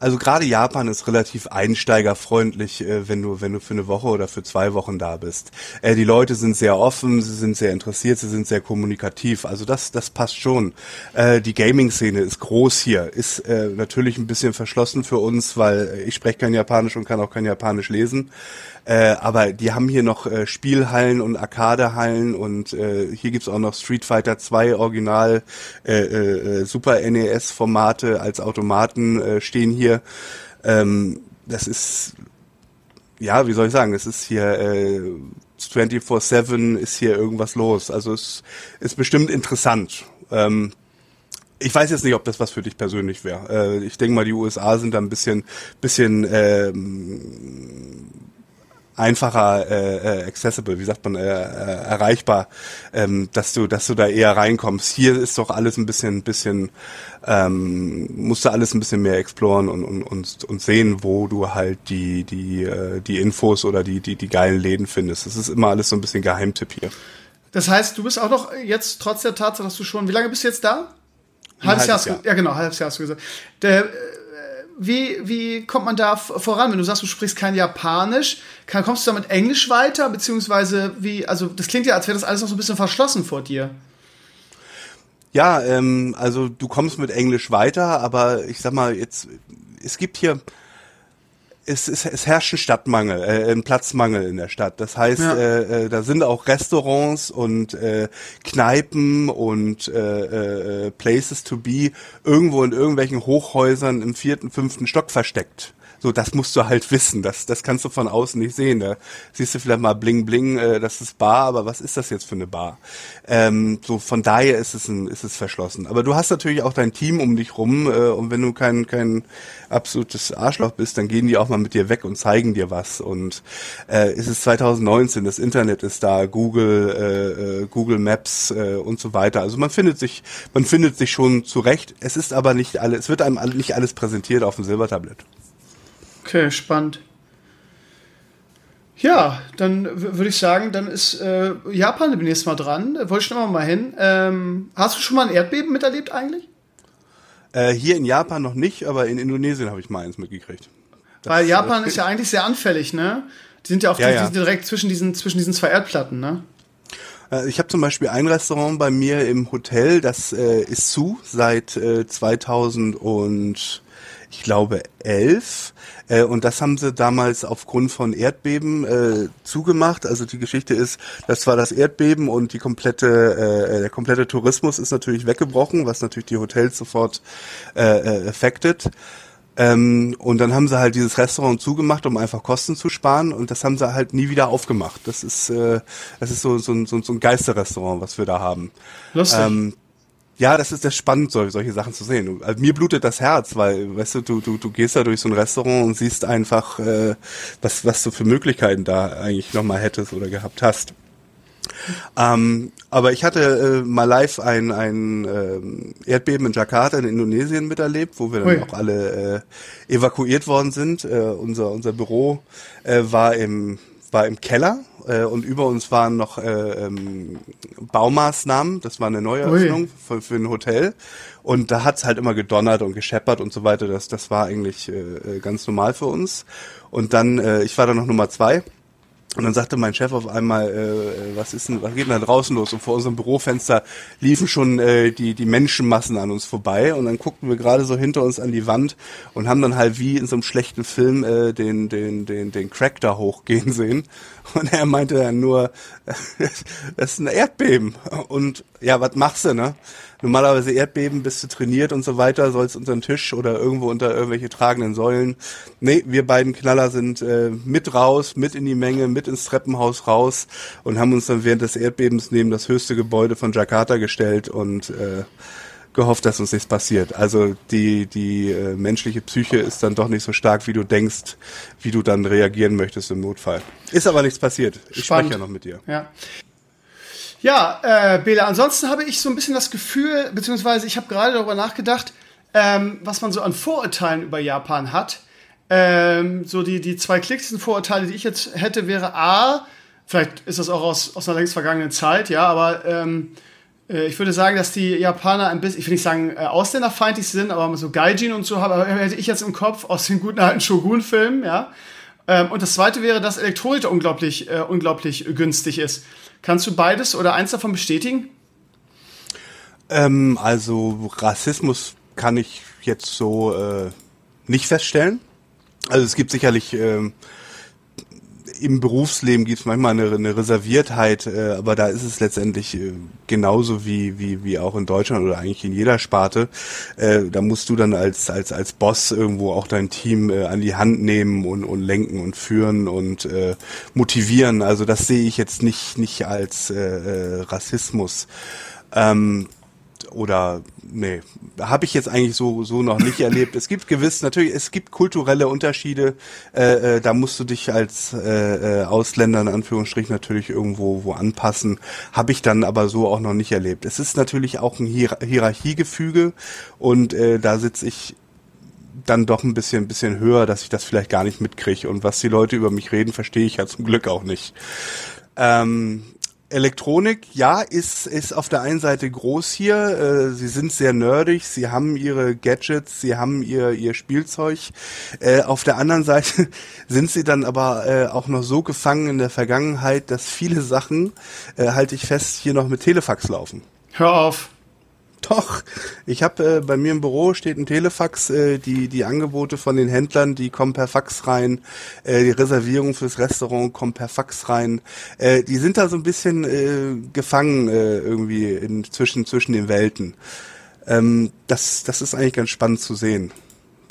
also gerade Japan ist relativ einsteigerfreundlich, äh, wenn du wenn du für eine Woche oder für zwei Wochen da bist. Äh, die Leute sind sehr offen, sie sind sehr interessiert, sie sind sehr kommunikativ. Also das das passt schon. Äh, die Gaming-Szene ist groß hier, ist natürlich ein bisschen verschlossen für uns, weil ich spreche kein Japanisch und kann auch kein Japanisch lesen. Äh, aber die haben hier noch äh, Spielhallen und Arcadehallen und äh, hier gibt's auch noch Street Fighter 2 Original äh, äh, Super NES Formate als Automaten äh, stehen hier. Ähm, das ist ja, wie soll ich sagen, es ist hier äh, 24/7 ist hier irgendwas los. Also es ist bestimmt interessant. Ähm, ich weiß jetzt nicht, ob das was für dich persönlich wäre. Äh, ich denke mal, die USA sind da ein bisschen, bisschen ähm, einfacher äh, äh, accessible, wie sagt man, äh, äh, erreichbar, ähm, dass du, dass du da eher reinkommst. Hier ist doch alles ein bisschen, bisschen, ähm, musst du alles ein bisschen mehr exploren und, und, und, und sehen, wo du halt die, die, äh, die Infos oder die, die, die geilen Läden findest. Das ist immer alles so ein bisschen Geheimtipp hier. Das heißt, du bist auch noch jetzt trotz der Tatsache, dass du schon, wie lange bist du jetzt da? Halbes, halbes Jahr, Jahr. Ja, genau, halbes Jahr hast du gesagt. Der, wie, wie kommt man da voran? Wenn du sagst, du sprichst kein Japanisch, kann, kommst du da mit Englisch weiter? Beziehungsweise, wie, also das klingt ja, als wäre das alles noch so ein bisschen verschlossen vor dir. Ja, ähm, also du kommst mit Englisch weiter, aber ich sag mal, jetzt, es gibt hier, es, es, es herrscht ein Stadtmangel, äh, ein Platzmangel in der Stadt. Das heißt, ja. äh, äh, da sind auch Restaurants und äh, Kneipen und äh, äh, Places to be irgendwo in irgendwelchen Hochhäusern im vierten, fünften Stock versteckt. So, das musst du halt wissen. Das, das kannst du von außen nicht sehen. Da siehst du vielleicht mal bling bling, äh, das ist Bar, aber was ist das jetzt für eine Bar? Ähm, so von daher ist es ein, ist es verschlossen. Aber du hast natürlich auch dein Team um dich rum äh, und wenn du kein kein absolutes Arschloch bist, dann gehen die auch mal mit dir weg und zeigen dir was. Und äh, es ist 2019, das Internet ist da, Google, äh, äh, Google Maps äh, und so weiter. Also man findet sich, man findet sich schon zurecht. Es ist aber nicht alles, es wird einem nicht alles präsentiert auf dem Silbertablett. Okay, spannend. Ja, dann würde ich sagen, dann ist äh, Japan demnächst mal dran. Da wollte ich noch mal hin. Ähm, hast du schon mal ein Erdbeben miterlebt eigentlich? Äh, hier in Japan noch nicht, aber in Indonesien habe ich mal eins mitgekriegt. Das, Weil Japan äh, ist ja eigentlich sehr anfällig, ne? Die sind ja auch ja, die, ja. Die direkt zwischen diesen, zwischen diesen zwei Erdplatten, ne? Äh, ich habe zum Beispiel ein Restaurant bei mir im Hotel, das äh, ist zu seit äh, 2000 und ich glaube, elf. Äh, und das haben sie damals aufgrund von Erdbeben äh, zugemacht. Also die Geschichte ist, das war das Erdbeben und die komplette, äh, der komplette Tourismus ist natürlich weggebrochen, was natürlich die Hotels sofort äh, äh, affected. Ähm, und dann haben sie halt dieses Restaurant zugemacht, um einfach Kosten zu sparen. Und das haben sie halt nie wieder aufgemacht. Das ist, äh, das ist so, so, so, so ein Geisterrestaurant, was wir da haben. Lustig. Ähm, ja, das ist das spannend, solche, solche Sachen zu sehen. Also, mir blutet das Herz, weil, weißt du, du, du, du gehst da durch so ein Restaurant und siehst einfach, äh, was, was du für Möglichkeiten da eigentlich nochmal hättest oder gehabt hast. Ähm, aber ich hatte äh, mal live ein, ein äh, Erdbeben in Jakarta in Indonesien miterlebt, wo wir dann Ui. auch alle äh, evakuiert worden sind. Äh, unser, unser Büro äh, war im war im Keller äh, und über uns waren noch äh, ähm, Baumaßnahmen. Das war eine Neueröffnung für, für ein Hotel. Und da hat's halt immer gedonnert und gescheppert und so weiter. Das, das war eigentlich äh, äh ganz normal für uns. Und dann, äh, ich war dann noch Nummer zwei. Und dann sagte mein Chef auf einmal, äh, was ist denn, was geht denn da draußen los? Und vor unserem Bürofenster liefen schon äh, die, die Menschenmassen an uns vorbei. Und dann guckten wir gerade so hinter uns an die Wand und haben dann halt wie in so einem schlechten Film äh, den, den, den, den Crack da hochgehen sehen. Und er meinte dann nur, das ist ein Erdbeben. Und ja, was machst du, ne? normalerweise Erdbeben, bist du trainiert und so weiter, sollst unter den Tisch oder irgendwo unter irgendwelche tragenden Säulen. Nee, wir beiden Knaller sind äh, mit raus, mit in die Menge, mit ins Treppenhaus raus und haben uns dann während des Erdbebens neben das höchste Gebäude von Jakarta gestellt und äh, gehofft, dass uns nichts passiert. Also die, die äh, menschliche Psyche ist dann doch nicht so stark, wie du denkst, wie du dann reagieren möchtest im Notfall. Ist aber nichts passiert. Ich spreche ja noch mit dir. Ja. Ja, äh, Bela, ansonsten habe ich so ein bisschen das Gefühl, beziehungsweise ich habe gerade darüber nachgedacht, ähm, was man so an Vorurteilen über Japan hat. Ähm, so die, die zwei klicksten Vorurteile, die ich jetzt hätte, wäre A, vielleicht ist das auch aus, aus einer längst vergangenen Zeit, ja, aber ähm, äh, ich würde sagen, dass die Japaner ein bisschen, ich will nicht sagen äh, ausländerfeindlich sind, aber so Gaijin und so aber hätte ich jetzt im Kopf aus den guten alten Shogun-Filmen, ja. Ähm, und das zweite wäre, dass Elektronik unglaublich, äh, unglaublich günstig ist. Kannst du beides oder eins davon bestätigen? Ähm, also Rassismus kann ich jetzt so äh, nicht feststellen. Also es gibt sicherlich ähm, im Berufsleben gibt es manchmal eine, eine Reserviertheit, äh, aber da ist es letztendlich äh, genauso wie, wie, wie auch in Deutschland oder eigentlich in jeder Sparte. Äh, da musst du dann als, als, als Boss irgendwo auch dein Team äh, an die Hand nehmen und, und lenken und führen und äh, motivieren. Also das sehe ich jetzt nicht, nicht als äh, äh, Rassismus. Ähm, oder nee, habe ich jetzt eigentlich so so noch nicht erlebt. Es gibt gewiss natürlich, es gibt kulturelle Unterschiede. Äh, äh, da musst du dich als äh, äh, Ausländer in Anführungsstrichen natürlich irgendwo wo anpassen. Habe ich dann aber so auch noch nicht erlebt. Es ist natürlich auch ein Hier Hierarchiegefüge und äh, da sitze ich dann doch ein bisschen, ein bisschen höher, dass ich das vielleicht gar nicht mitkriege. Und was die Leute über mich reden, verstehe ich ja zum Glück auch nicht. Ähm, Elektronik, ja, ist, ist auf der einen Seite groß hier. Äh, sie sind sehr nerdig, sie haben ihre Gadgets, sie haben ihr, ihr Spielzeug. Äh, auf der anderen Seite sind sie dann aber äh, auch noch so gefangen in der Vergangenheit, dass viele Sachen, äh, halte ich fest, hier noch mit Telefax laufen. Hör auf. Doch, ich habe äh, bei mir im Büro steht ein Telefax, äh, die die Angebote von den Händlern, die kommen per Fax rein, äh, die Reservierung fürs Restaurant kommt per Fax rein. Äh, die sind da so ein bisschen äh, gefangen äh, irgendwie in, zwischen zwischen den Welten. Ähm, das das ist eigentlich ganz spannend zu sehen.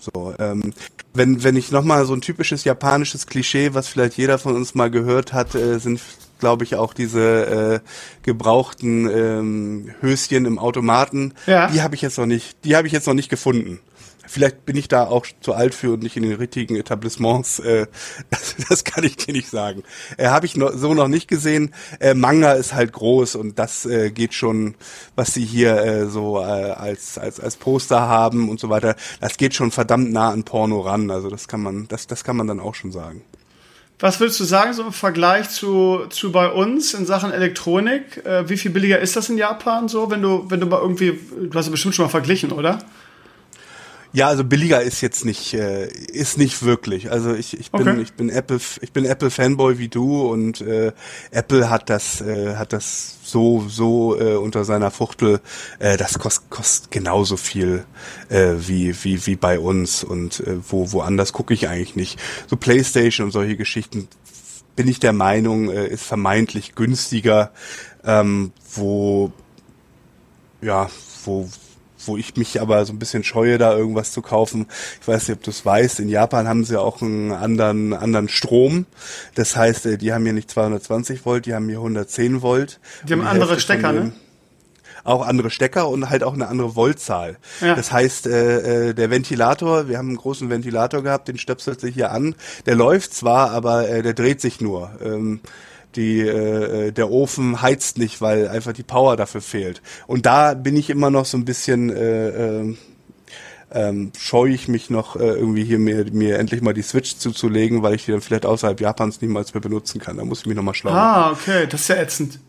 So, ähm, wenn wenn ich noch mal so ein typisches japanisches Klischee, was vielleicht jeder von uns mal gehört hat, äh, sind glaube ich, auch diese äh, gebrauchten ähm, Höschen im Automaten. Ja. Die habe ich jetzt noch nicht, die habe ich jetzt noch nicht gefunden. Vielleicht bin ich da auch zu alt für und nicht in den richtigen Etablissements. Äh, das, das kann ich dir nicht sagen. Äh, habe ich noch, so noch nicht gesehen. Äh, Manga ist halt groß und das äh, geht schon, was sie hier äh, so äh, als als als Poster haben und so weiter. Das geht schon verdammt nah an Porno ran. Also das kann man, das das kann man dann auch schon sagen. Was würdest du sagen, so im Vergleich zu, zu bei uns in Sachen Elektronik? Äh, wie viel billiger ist das in Japan so, wenn du, wenn du mal irgendwie, du hast ja bestimmt schon mal verglichen, oder? Ja, also billiger ist jetzt nicht, äh, ist nicht wirklich. Also ich, ich bin, okay. ich bin Apple, ich bin Apple Fanboy wie du und äh, Apple hat das, äh, hat das so, so äh, unter seiner Fuchtel. Äh, das kostet kost genauso viel äh, wie, wie, wie bei uns und äh, wo, woanders gucke ich eigentlich nicht. So PlayStation und solche Geschichten bin ich der Meinung, äh, ist vermeintlich günstiger, ähm, wo ja, wo wo ich mich aber so ein bisschen scheue, da irgendwas zu kaufen. Ich weiß nicht, ob du es weißt, in Japan haben sie auch einen anderen, anderen Strom. Das heißt, äh, die haben hier nicht 220 Volt, die haben hier 110 Volt. Die haben andere Stecker, ne? auch andere Stecker und halt auch eine andere Voltzahl. Ja. Das heißt, äh, äh, der Ventilator, wir haben einen großen Ventilator gehabt, den stöpselt sich hier an. Der läuft zwar, aber äh, der dreht sich nur. Ähm, die äh, äh, der Ofen heizt nicht, weil einfach die Power dafür fehlt. Und da bin ich immer noch so ein bisschen äh, äh, ähm, scheue ich mich noch äh, irgendwie hier mir, mir endlich mal die Switch zuzulegen, weil ich die dann vielleicht außerhalb Japans niemals mehr benutzen kann. Da muss ich mich nochmal schlau Ah, okay, das ist ja ätzend.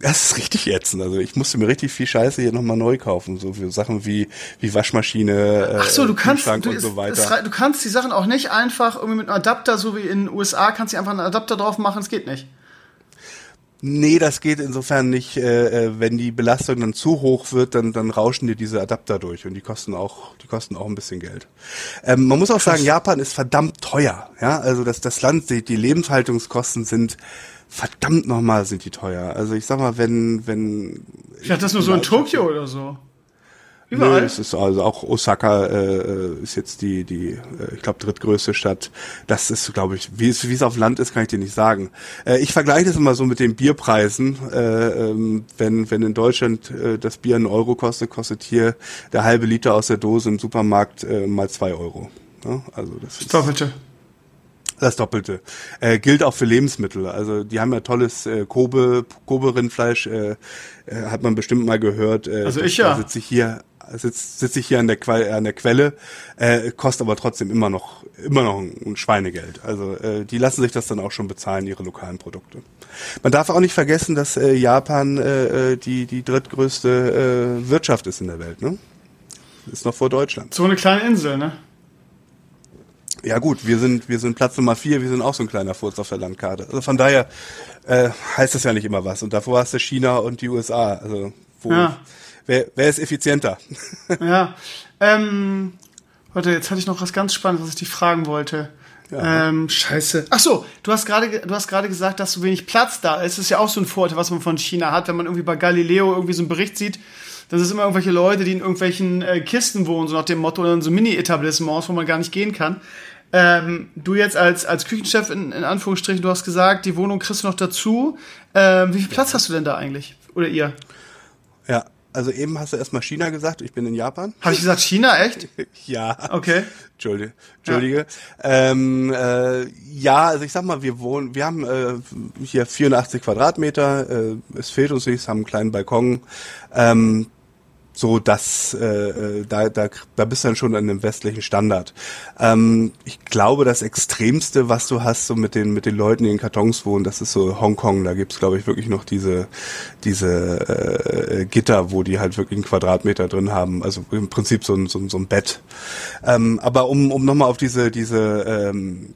Das ist richtig ätzend. Also ich musste mir richtig viel Scheiße hier nochmal neu kaufen. So für Sachen wie, wie Waschmaschine, äh, Ach so, du kannst, du, und so weiter. Es, du kannst die Sachen auch nicht einfach irgendwie mit einem Adapter, so wie in den USA, kannst du einfach einen Adapter drauf machen, es geht nicht. Nee, das geht insofern nicht. Äh, äh, wenn die Belastung dann zu hoch wird, dann, dann rauschen dir diese Adapter durch und die kosten auch, die kosten auch ein bisschen Geld. Ähm, man muss auch sagen, Japan ist verdammt teuer. Ja, also das, das Land, die, die Lebenshaltungskosten sind verdammt nochmal sind die teuer. Also ich sag mal, wenn, wenn. Ich dachte das nur so in Tokio oder so. Überall? Nö, es ist also auch Osaka äh, ist jetzt die, die, äh, ich glaube, drittgrößte Stadt. Das ist, glaube ich, wie es, wie es auf Land ist, kann ich dir nicht sagen. Äh, ich vergleiche das immer so mit den Bierpreisen. Äh, ähm, wenn, wenn in Deutschland äh, das Bier einen Euro kostet, kostet hier der halbe Liter aus der Dose im Supermarkt äh, mal zwei Euro. Ja, also das ist. Doppelte. Das Doppelte. Äh, gilt auch für Lebensmittel. Also die haben ja tolles äh, Kobe, Kobe-Rindfleisch, äh, äh, hat man bestimmt mal gehört. Äh, also ich ja. Da sitze ich hier, sitze sitz ich hier an der, Quelle, an der Quelle, äh, kostet aber trotzdem immer noch immer noch ein Schweinegeld. Also äh, die lassen sich das dann auch schon bezahlen, ihre lokalen Produkte. Man darf auch nicht vergessen, dass äh, Japan äh, äh die die drittgrößte äh, Wirtschaft ist in der Welt. Ne? Ist noch vor Deutschland. So eine kleine Insel, ne? Ja gut, wir sind wir sind Platz Nummer vier, wir sind auch so ein kleiner Furz auf der Landkarte. Also von daher äh, heißt das ja nicht immer was. Und davor hast du China und die USA. Also wo, ja. wer, wer ist effizienter? ja. Ähm, warte, jetzt hatte ich noch was ganz Spannendes, was ich dich fragen wollte. Ja. Ähm, scheiße. Ach so, du hast gerade, du hast gerade gesagt, dass so wenig Platz da ist. Das ist ja auch so ein Vorteil, was man von China hat, wenn man irgendwie bei Galileo irgendwie so einen Bericht sieht. Das ist immer irgendwelche Leute, die in irgendwelchen äh, Kisten wohnen, so nach dem Motto, oder in so Mini-Etablissements, wo man gar nicht gehen kann. Ähm, du jetzt als, als Küchenchef in, in Anführungsstrichen, du hast gesagt, die Wohnung kriegst du noch dazu. Ähm, wie viel Platz hast du denn da eigentlich? Oder ihr? Ja, also eben hast du erstmal China gesagt, ich bin in Japan. Habe ich gesagt China, echt? ja. Okay. Entschuldige. Entschuldige. Ja. Ähm, äh, ja, also ich sag mal, wir wohnen, wir haben äh, hier 84 Quadratmeter, äh, es fehlt uns nichts, haben einen kleinen Balkon. Ähm, so dass äh, äh, da, da, da bist du dann schon an dem westlichen Standard. Ähm, ich glaube, das Extremste, was du hast, so mit den mit den Leuten, die in Kartons wohnen, das ist so Hongkong. Da gibt's glaube ich, wirklich noch diese diese äh, Gitter, wo die halt wirklich einen Quadratmeter drin haben. Also im Prinzip so ein, so, so ein Bett. Ähm, aber um, um nochmal auf diese, diese ähm,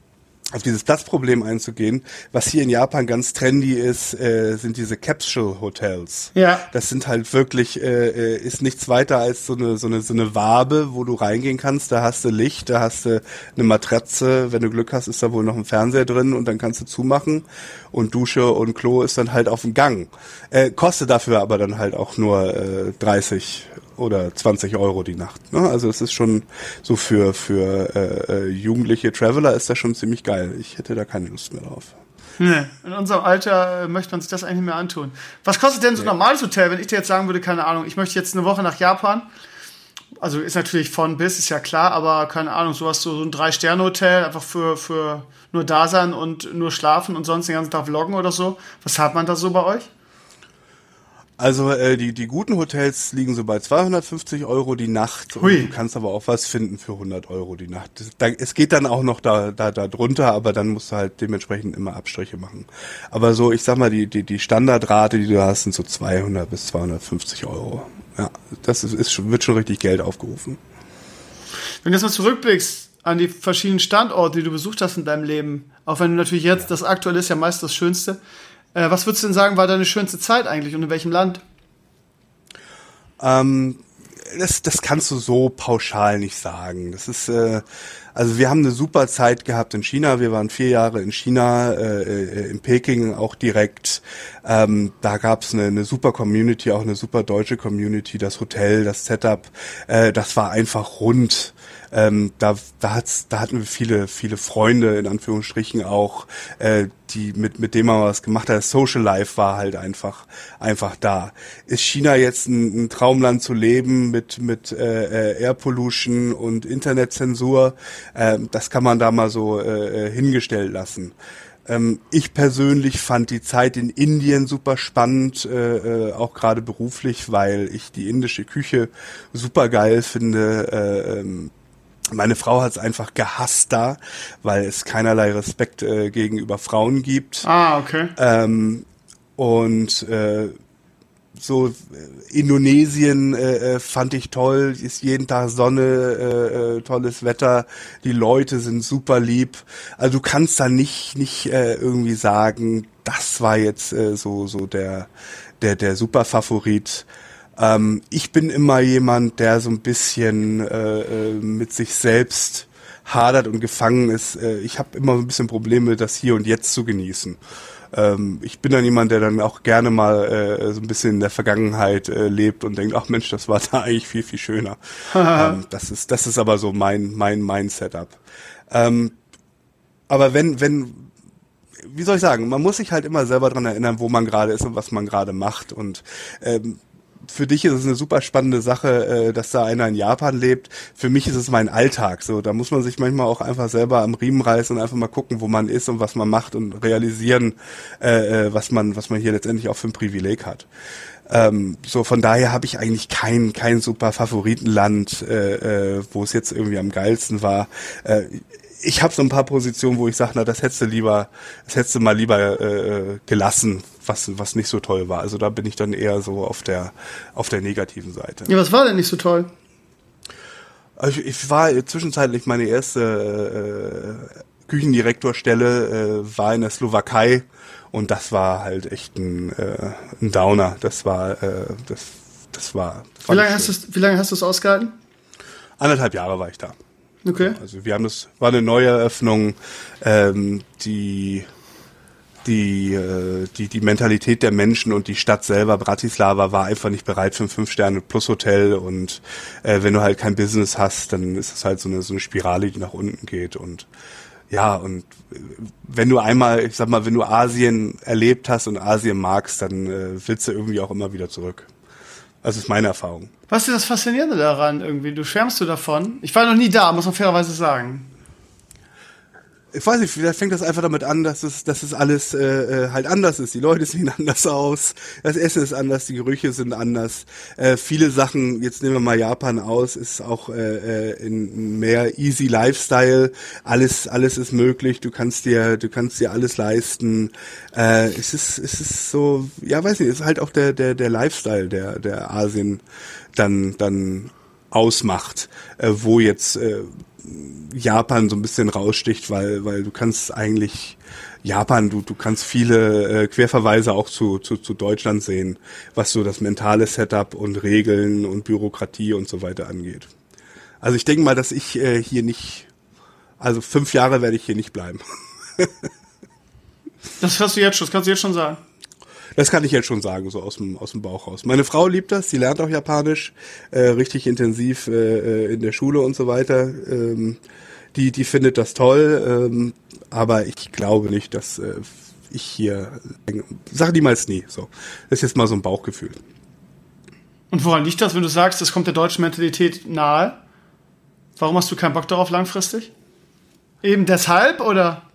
auf dieses Platzproblem einzugehen, was hier in Japan ganz trendy ist, äh, sind diese Capsule Hotels. Ja. Das sind halt wirklich, äh, äh, ist nichts weiter als so eine, so eine, so eine Wabe, wo du reingehen kannst. Da hast du Licht, da hast du eine Matratze. Wenn du Glück hast, ist da wohl noch ein Fernseher drin und dann kannst du zumachen. Und Dusche und Klo ist dann halt auf dem Gang. Äh, kostet dafür aber dann halt auch nur äh, 30 oder 20 Euro die Nacht. Ne? Also es ist schon so für, für äh, äh, jugendliche Traveler ist das schon ziemlich geil. Ich hätte da keine Lust mehr drauf. Nee, in unserem Alter äh, möchte man sich das eigentlich nicht mehr antun. Was kostet denn so ein nee. normales Hotel, wenn ich dir jetzt sagen würde, keine Ahnung, ich möchte jetzt eine Woche nach Japan? Also ist natürlich von bis, ist ja klar, aber keine Ahnung, sowas so, so ein Drei-Sterne-Hotel, einfach für, für nur da sein und nur schlafen und sonst den ganzen Tag vloggen oder so. Was hat man da so bei euch? Also äh, die, die guten Hotels liegen so bei 250 Euro die Nacht. Hui. du kannst aber auch was finden für 100 Euro die Nacht. Da, es geht dann auch noch da, da, da drunter, aber dann musst du halt dementsprechend immer Abstriche machen. Aber so, ich sag mal, die, die, die Standardrate, die du hast, sind so 200 bis 250 Euro. Ja, das ist, ist, wird schon richtig Geld aufgerufen. Wenn du jetzt mal zurückblickst an die verschiedenen Standorte, die du besucht hast in deinem Leben, auch wenn du natürlich jetzt, ja. das aktuelle ist ja meist das Schönste, äh, was würdest du denn sagen, war deine schönste Zeit eigentlich und in welchem Land? Ähm, das, das kannst du so pauschal nicht sagen. Das ist, äh, also wir haben eine super Zeit gehabt in China. Wir waren vier Jahre in China, äh, äh in Peking auch direkt. Ähm, da gab's eine, eine super Community, auch eine super deutsche Community. Das Hotel, das Setup, äh, das war einfach rund. Ähm, da, da, hat's, da hatten wir viele, viele Freunde, in Anführungsstrichen auch, äh, die, mit, mit dem man was gemacht hat. Social Life war halt einfach, einfach da. Ist China jetzt ein, ein Traumland zu leben mit, mit äh, äh Air Pollution und Internetzensur? Äh, das kann man da mal so äh, äh hingestellt lassen ähm, ich persönlich fand die Zeit in Indien super spannend, äh, äh, auch gerade beruflich, weil ich die indische Küche super geil finde. Äh, ähm, meine Frau hat es einfach gehasst da, weil es keinerlei Respekt äh, gegenüber Frauen gibt. Ah, okay. Ähm, und äh, so äh, Indonesien äh, äh, fand ich toll, ist jeden Tag Sonne, äh, äh, tolles Wetter, die Leute sind super lieb. Also du kannst da nicht nicht äh, irgendwie sagen, das war jetzt äh, so so der der der super Favorit. Ähm, ich bin immer jemand, der so ein bisschen äh, äh, mit sich selbst hadert und gefangen ist. Äh, ich habe immer ein bisschen Probleme, das hier und jetzt zu genießen. ähm, ich bin dann jemand, der dann auch gerne mal äh, so ein bisschen in der Vergangenheit äh, lebt und denkt, ach Mensch, das war da eigentlich viel, viel schöner. ähm, das ist, das ist aber so mein, mein, mein Setup. Ähm, aber wenn, wenn, wie soll ich sagen, man muss sich halt immer selber dran erinnern, wo man gerade ist und was man gerade macht. Und ähm, für dich ist es eine super spannende Sache, äh, dass da einer in Japan lebt. Für mich ist es mein Alltag. So, da muss man sich manchmal auch einfach selber am Riemen reißen und einfach mal gucken, wo man ist und was man macht und realisieren, äh, äh was man, was man hier letztendlich auch für ein Privileg hat. Ähm, so von daher habe ich eigentlich kein kein super Favoritenland, äh, äh, wo es jetzt irgendwie am geilsten war. Äh, ich habe so ein paar Positionen, wo ich sage, na, das hättest du lieber, das hättest du mal lieber äh, gelassen, was, was nicht so toll war. Also da bin ich dann eher so auf der, auf der negativen Seite. Ja, was war denn nicht so toll? Also ich war zwischenzeitlich meine erste äh, Küchendirektorstelle äh, war in der Slowakei und das war halt echt ein, äh, ein Downer. Das war, äh, das, das war. Das wie lange hast du wie lange hast du es ausgehalten? Anderthalb Jahre war ich da. Okay. Also wir haben das, war eine neue Eröffnung, ähm, die die, äh, die, die Mentalität der Menschen und die Stadt selber, Bratislava, war einfach nicht bereit für ein Fünf-Sterne-Plus-Hotel und äh, wenn du halt kein Business hast, dann ist es halt so eine, so eine Spirale, die nach unten geht und ja, und wenn du einmal, ich sag mal, wenn du Asien erlebt hast und Asien magst, dann äh, willst du irgendwie auch immer wieder zurück. Das ist meine Erfahrung. Was ist das Faszinierende daran irgendwie? Du schwärmst du davon? Ich war noch nie da, muss man fairerweise sagen ich weiß nicht, vielleicht fängt das einfach damit an, dass es, dass es alles äh, äh halt anders ist. Die Leute sehen anders aus, das Essen ist anders, die Gerüche sind anders. Äh, viele Sachen, jetzt nehmen wir mal Japan aus, ist auch äh, äh in mehr easy Lifestyle. Alles, alles ist möglich. Du kannst dir, du kannst dir alles leisten. Äh, es ist, es ist so, ja, weiß nicht, es ist halt auch der, der, der Lifestyle, der, der Asien dann, dann ausmacht, äh, wo jetzt äh, Japan so ein bisschen raussticht, weil, weil du kannst eigentlich Japan, du, du kannst viele äh, Querverweise auch zu, zu, zu Deutschland sehen, was so das mentale Setup und Regeln und Bürokratie und so weiter angeht. Also ich denke mal, dass ich äh, hier nicht, also fünf Jahre werde ich hier nicht bleiben. das hast du jetzt schon, das kannst du jetzt schon sagen. Das kann ich jetzt schon sagen, so aus dem, aus dem Bauch raus. Meine Frau liebt das, sie lernt auch Japanisch, äh, richtig intensiv äh, äh in der Schule und so weiter. Ähm, die, die findet das toll, ähm, aber ich glaube nicht, dass äh, ich hier, sag niemals nie, so. Das ist jetzt mal so ein Bauchgefühl. Und woran liegt das, wenn du sagst, das kommt der deutschen Mentalität nahe? Warum hast du keinen Bock darauf langfristig? Eben deshalb oder?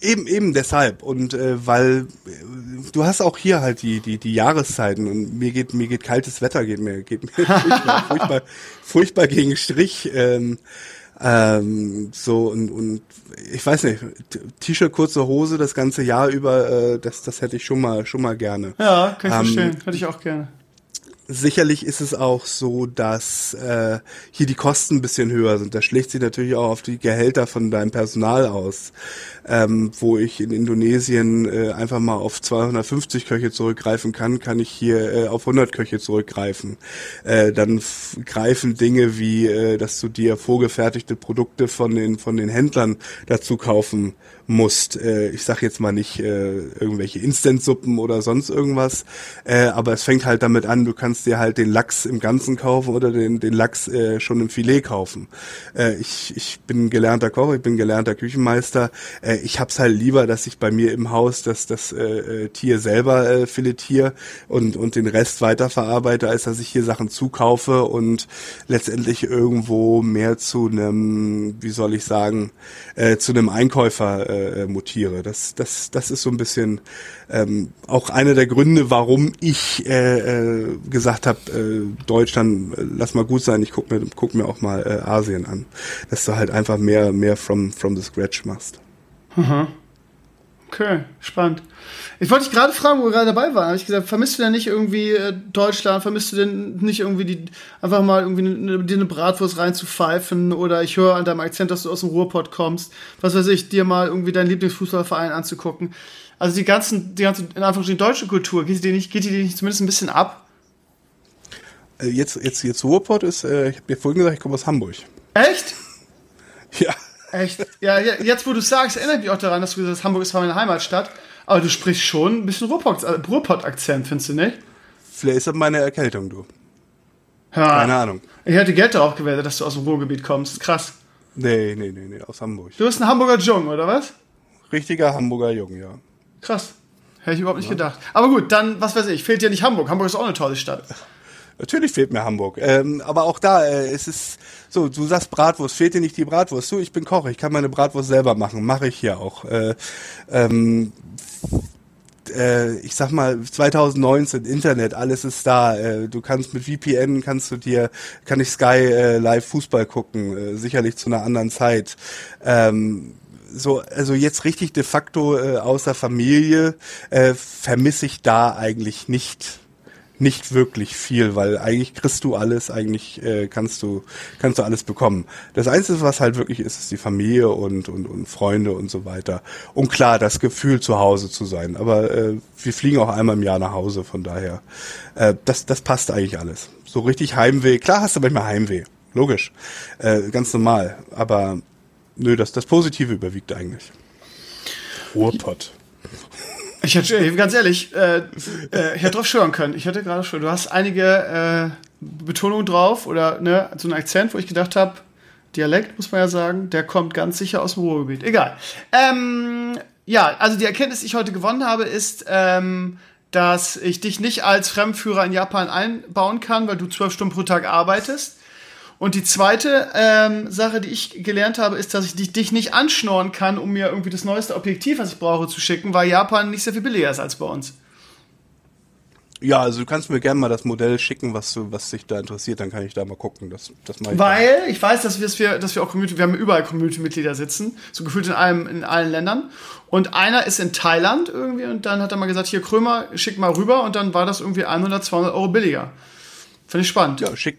Eben, eben deshalb. Und äh, weil äh, du hast auch hier halt die, die, die Jahreszeiten und mir geht, mir geht kaltes Wetter, geht mir, geht mir furchtbar, furchtbar, furchtbar gegen Strich. Ähm, ähm, so und, und ich weiß nicht, T-Shirt, kurze Hose das ganze Jahr über, äh, das, das hätte ich schon mal, schon mal gerne. Ja, kann ich ähm, verstehen, hätte ich auch gerne. Sicherlich ist es auch so, dass äh, hier die Kosten ein bisschen höher sind. Das schlägt sich natürlich auch auf die Gehälter von deinem Personal aus ähm, wo ich in Indonesien äh, einfach mal auf 250 Köche zurückgreifen kann, kann ich hier äh, auf 100 Köche zurückgreifen. Äh, dann greifen Dinge wie, äh, dass du dir vorgefertigte Produkte von den von den Händlern dazu kaufen musst. Äh, ich sag jetzt mal nicht äh, irgendwelche Instant-Suppen oder sonst irgendwas, äh, aber es fängt halt damit an, du kannst dir halt den Lachs im Ganzen kaufen oder den, den Lachs äh, schon im Filet kaufen. Äh, ich, ich bin gelernter Koch, ich bin gelernter Küchenmeister. Äh, ich hab's halt lieber, dass ich bei mir im Haus das, das äh, äh, Tier selber äh, filetiere und, und den Rest weiterverarbeite, als dass ich hier Sachen zukaufe und letztendlich irgendwo mehr zu einem, wie soll ich sagen, äh, zu einem Einkäufer äh, mutiere. Das, das, das ist so ein bisschen ähm, auch einer der Gründe, warum ich äh, äh, gesagt habe, äh, Deutschland, äh, lass mal gut sein, ich guck mir, guck mir auch mal äh, Asien an. Dass du halt einfach mehr, mehr from, from the scratch machst. Mhm. Okay, spannend. Ich wollte dich gerade fragen, wo wir gerade dabei waren. Habe ich gesagt, vermisst du denn nicht irgendwie äh, Deutschland? Vermisst du denn nicht irgendwie die, einfach mal irgendwie eine, dir eine Bratwurst reinzupfeifen? Oder ich höre an deinem Akzent, dass du aus dem Ruhrpott kommst. Was weiß ich, dir mal irgendwie deinen Lieblingsfußballverein anzugucken. Also die ganzen, die ganze, in Anführungsstrichen, deutsche Kultur, geht die dir nicht, geht die dir nicht zumindest ein bisschen ab? Äh, jetzt, jetzt, jetzt Ruhrpott ist, äh, ich habe dir vorhin gesagt, ich komme aus Hamburg. Echt? Ja. Echt? Ja, jetzt wo du sagst, erinnere ich mich auch daran, dass du gesagt hast, Hamburg ist meine Heimatstadt. Aber du sprichst schon ein bisschen äh, Ruhrpott-Akzent, findest du nicht? Vielleicht ist das meine Erkältung, du. Ja. Keine Ahnung. Ich hätte Geld darauf gewettet, dass du aus dem Ruhrgebiet kommst. Krass. Nee, nee, nee, nee, aus Hamburg. Du bist ein Hamburger Jung, oder was? Richtiger Hamburger Junge, ja. Krass. Hätte ich überhaupt nicht gedacht. Aber gut, dann, was weiß ich, fehlt dir nicht Hamburg. Hamburg ist auch eine tolle Stadt. Natürlich fehlt mir Hamburg. Ähm, aber auch da, äh, es ist so, du sagst Bratwurst, fehlt dir nicht die Bratwurst? Du, ich bin Koch, ich kann meine Bratwurst selber machen, mache ich hier auch. Äh, ähm, äh, ich sag mal 2019 Internet, alles ist da. Äh, du kannst mit VPN kannst du dir, kann ich Sky äh, live Fußball gucken, sicherlich zu einer anderen Zeit. Ähm, so, also jetzt richtig de facto äh, außer Familie äh, vermisse ich da eigentlich nicht nicht wirklich viel, weil eigentlich kriegst du alles, eigentlich äh, kannst du kannst du alles bekommen. Das Einzige, was halt wirklich ist, ist die Familie und und, und Freunde und so weiter. Und klar, das Gefühl zu Hause zu sein. Aber äh, wir fliegen auch einmal im Jahr nach Hause, von daher äh, das das passt eigentlich alles. So richtig Heimweh. Klar hast du manchmal Heimweh, logisch, äh, ganz normal. Aber nö, das das Positive überwiegt eigentlich. Ruhrpott. Ich hätte, ganz ehrlich, äh, äh, ich hätte drauf schwören können. Ich hätte gerade schon, du hast einige äh, Betonungen drauf oder ne, so einen Akzent, wo ich gedacht habe, Dialekt muss man ja sagen, der kommt ganz sicher aus dem Ruhrgebiet. Egal. Ähm, ja, also die Erkenntnis, die ich heute gewonnen habe, ist, ähm, dass ich dich nicht als Fremdführer in Japan einbauen kann, weil du zwölf Stunden pro Tag arbeitest. Und die zweite ähm, Sache, die ich gelernt habe, ist, dass ich dich, dich nicht anschnorren kann, um mir irgendwie das neueste Objektiv, was ich brauche, zu schicken, weil Japan nicht sehr viel billiger ist als bei uns. Ja, also du kannst mir gerne mal das Modell schicken, was was dich da interessiert, dann kann ich da mal gucken. Das, das mache ich Weil ich weiß, dass wir, dass wir, dass wir auch Community, wir haben überall Community-Mitglieder sitzen, so gefühlt in allem, in allen Ländern. Und einer ist in Thailand irgendwie und dann hat er mal gesagt, hier Krömer, schick mal rüber und dann war das irgendwie 100, 200 Euro billiger. Finde ich spannend. Ja, schick,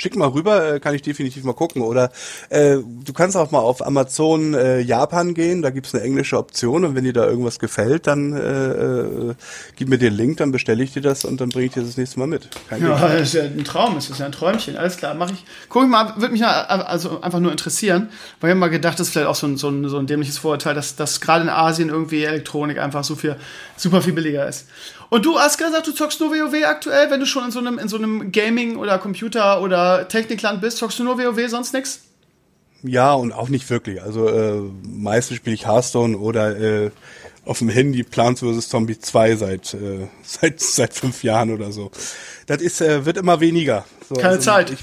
schick mal rüber, äh, kann ich definitiv mal gucken. Oder äh, du kannst auch mal auf Amazon äh, Japan gehen, da gibt's eine englische Option und wenn dir da irgendwas gefällt, dann äh, äh, gib mir den Link, dann bestelle ich dir das und dann bringe ich dir das nächste Mal mit. Kein Ja, Ding. das ist ja ein Traum, das ist ja ein Träumchen. Alles klar, mache ich. Guck ich mal, würde mich ja also einfach nur interessieren, weil ich hab mal gedacht, das ist vielleicht auch so ein, so ein, so ein dämliches Vorurteil, dass, dass gerade in Asien irgendwie Elektronik einfach so viel, super viel billiger ist. Und du hast gesagt, du zockst nur WoW aktuell, wenn du schon in so einem, in so einem Gaming- oder Computer- oder Technikland bist, zockst du nur WoW, sonst nix? Ja, und auch nicht wirklich. Also äh, meistens spiele ich Hearthstone oder äh, auf dem Handy Plants vs. Zombie 2 seit, äh, seit, seit fünf Jahren oder so. Das ist, äh, wird immer weniger. So, Keine also Zeit. Ich,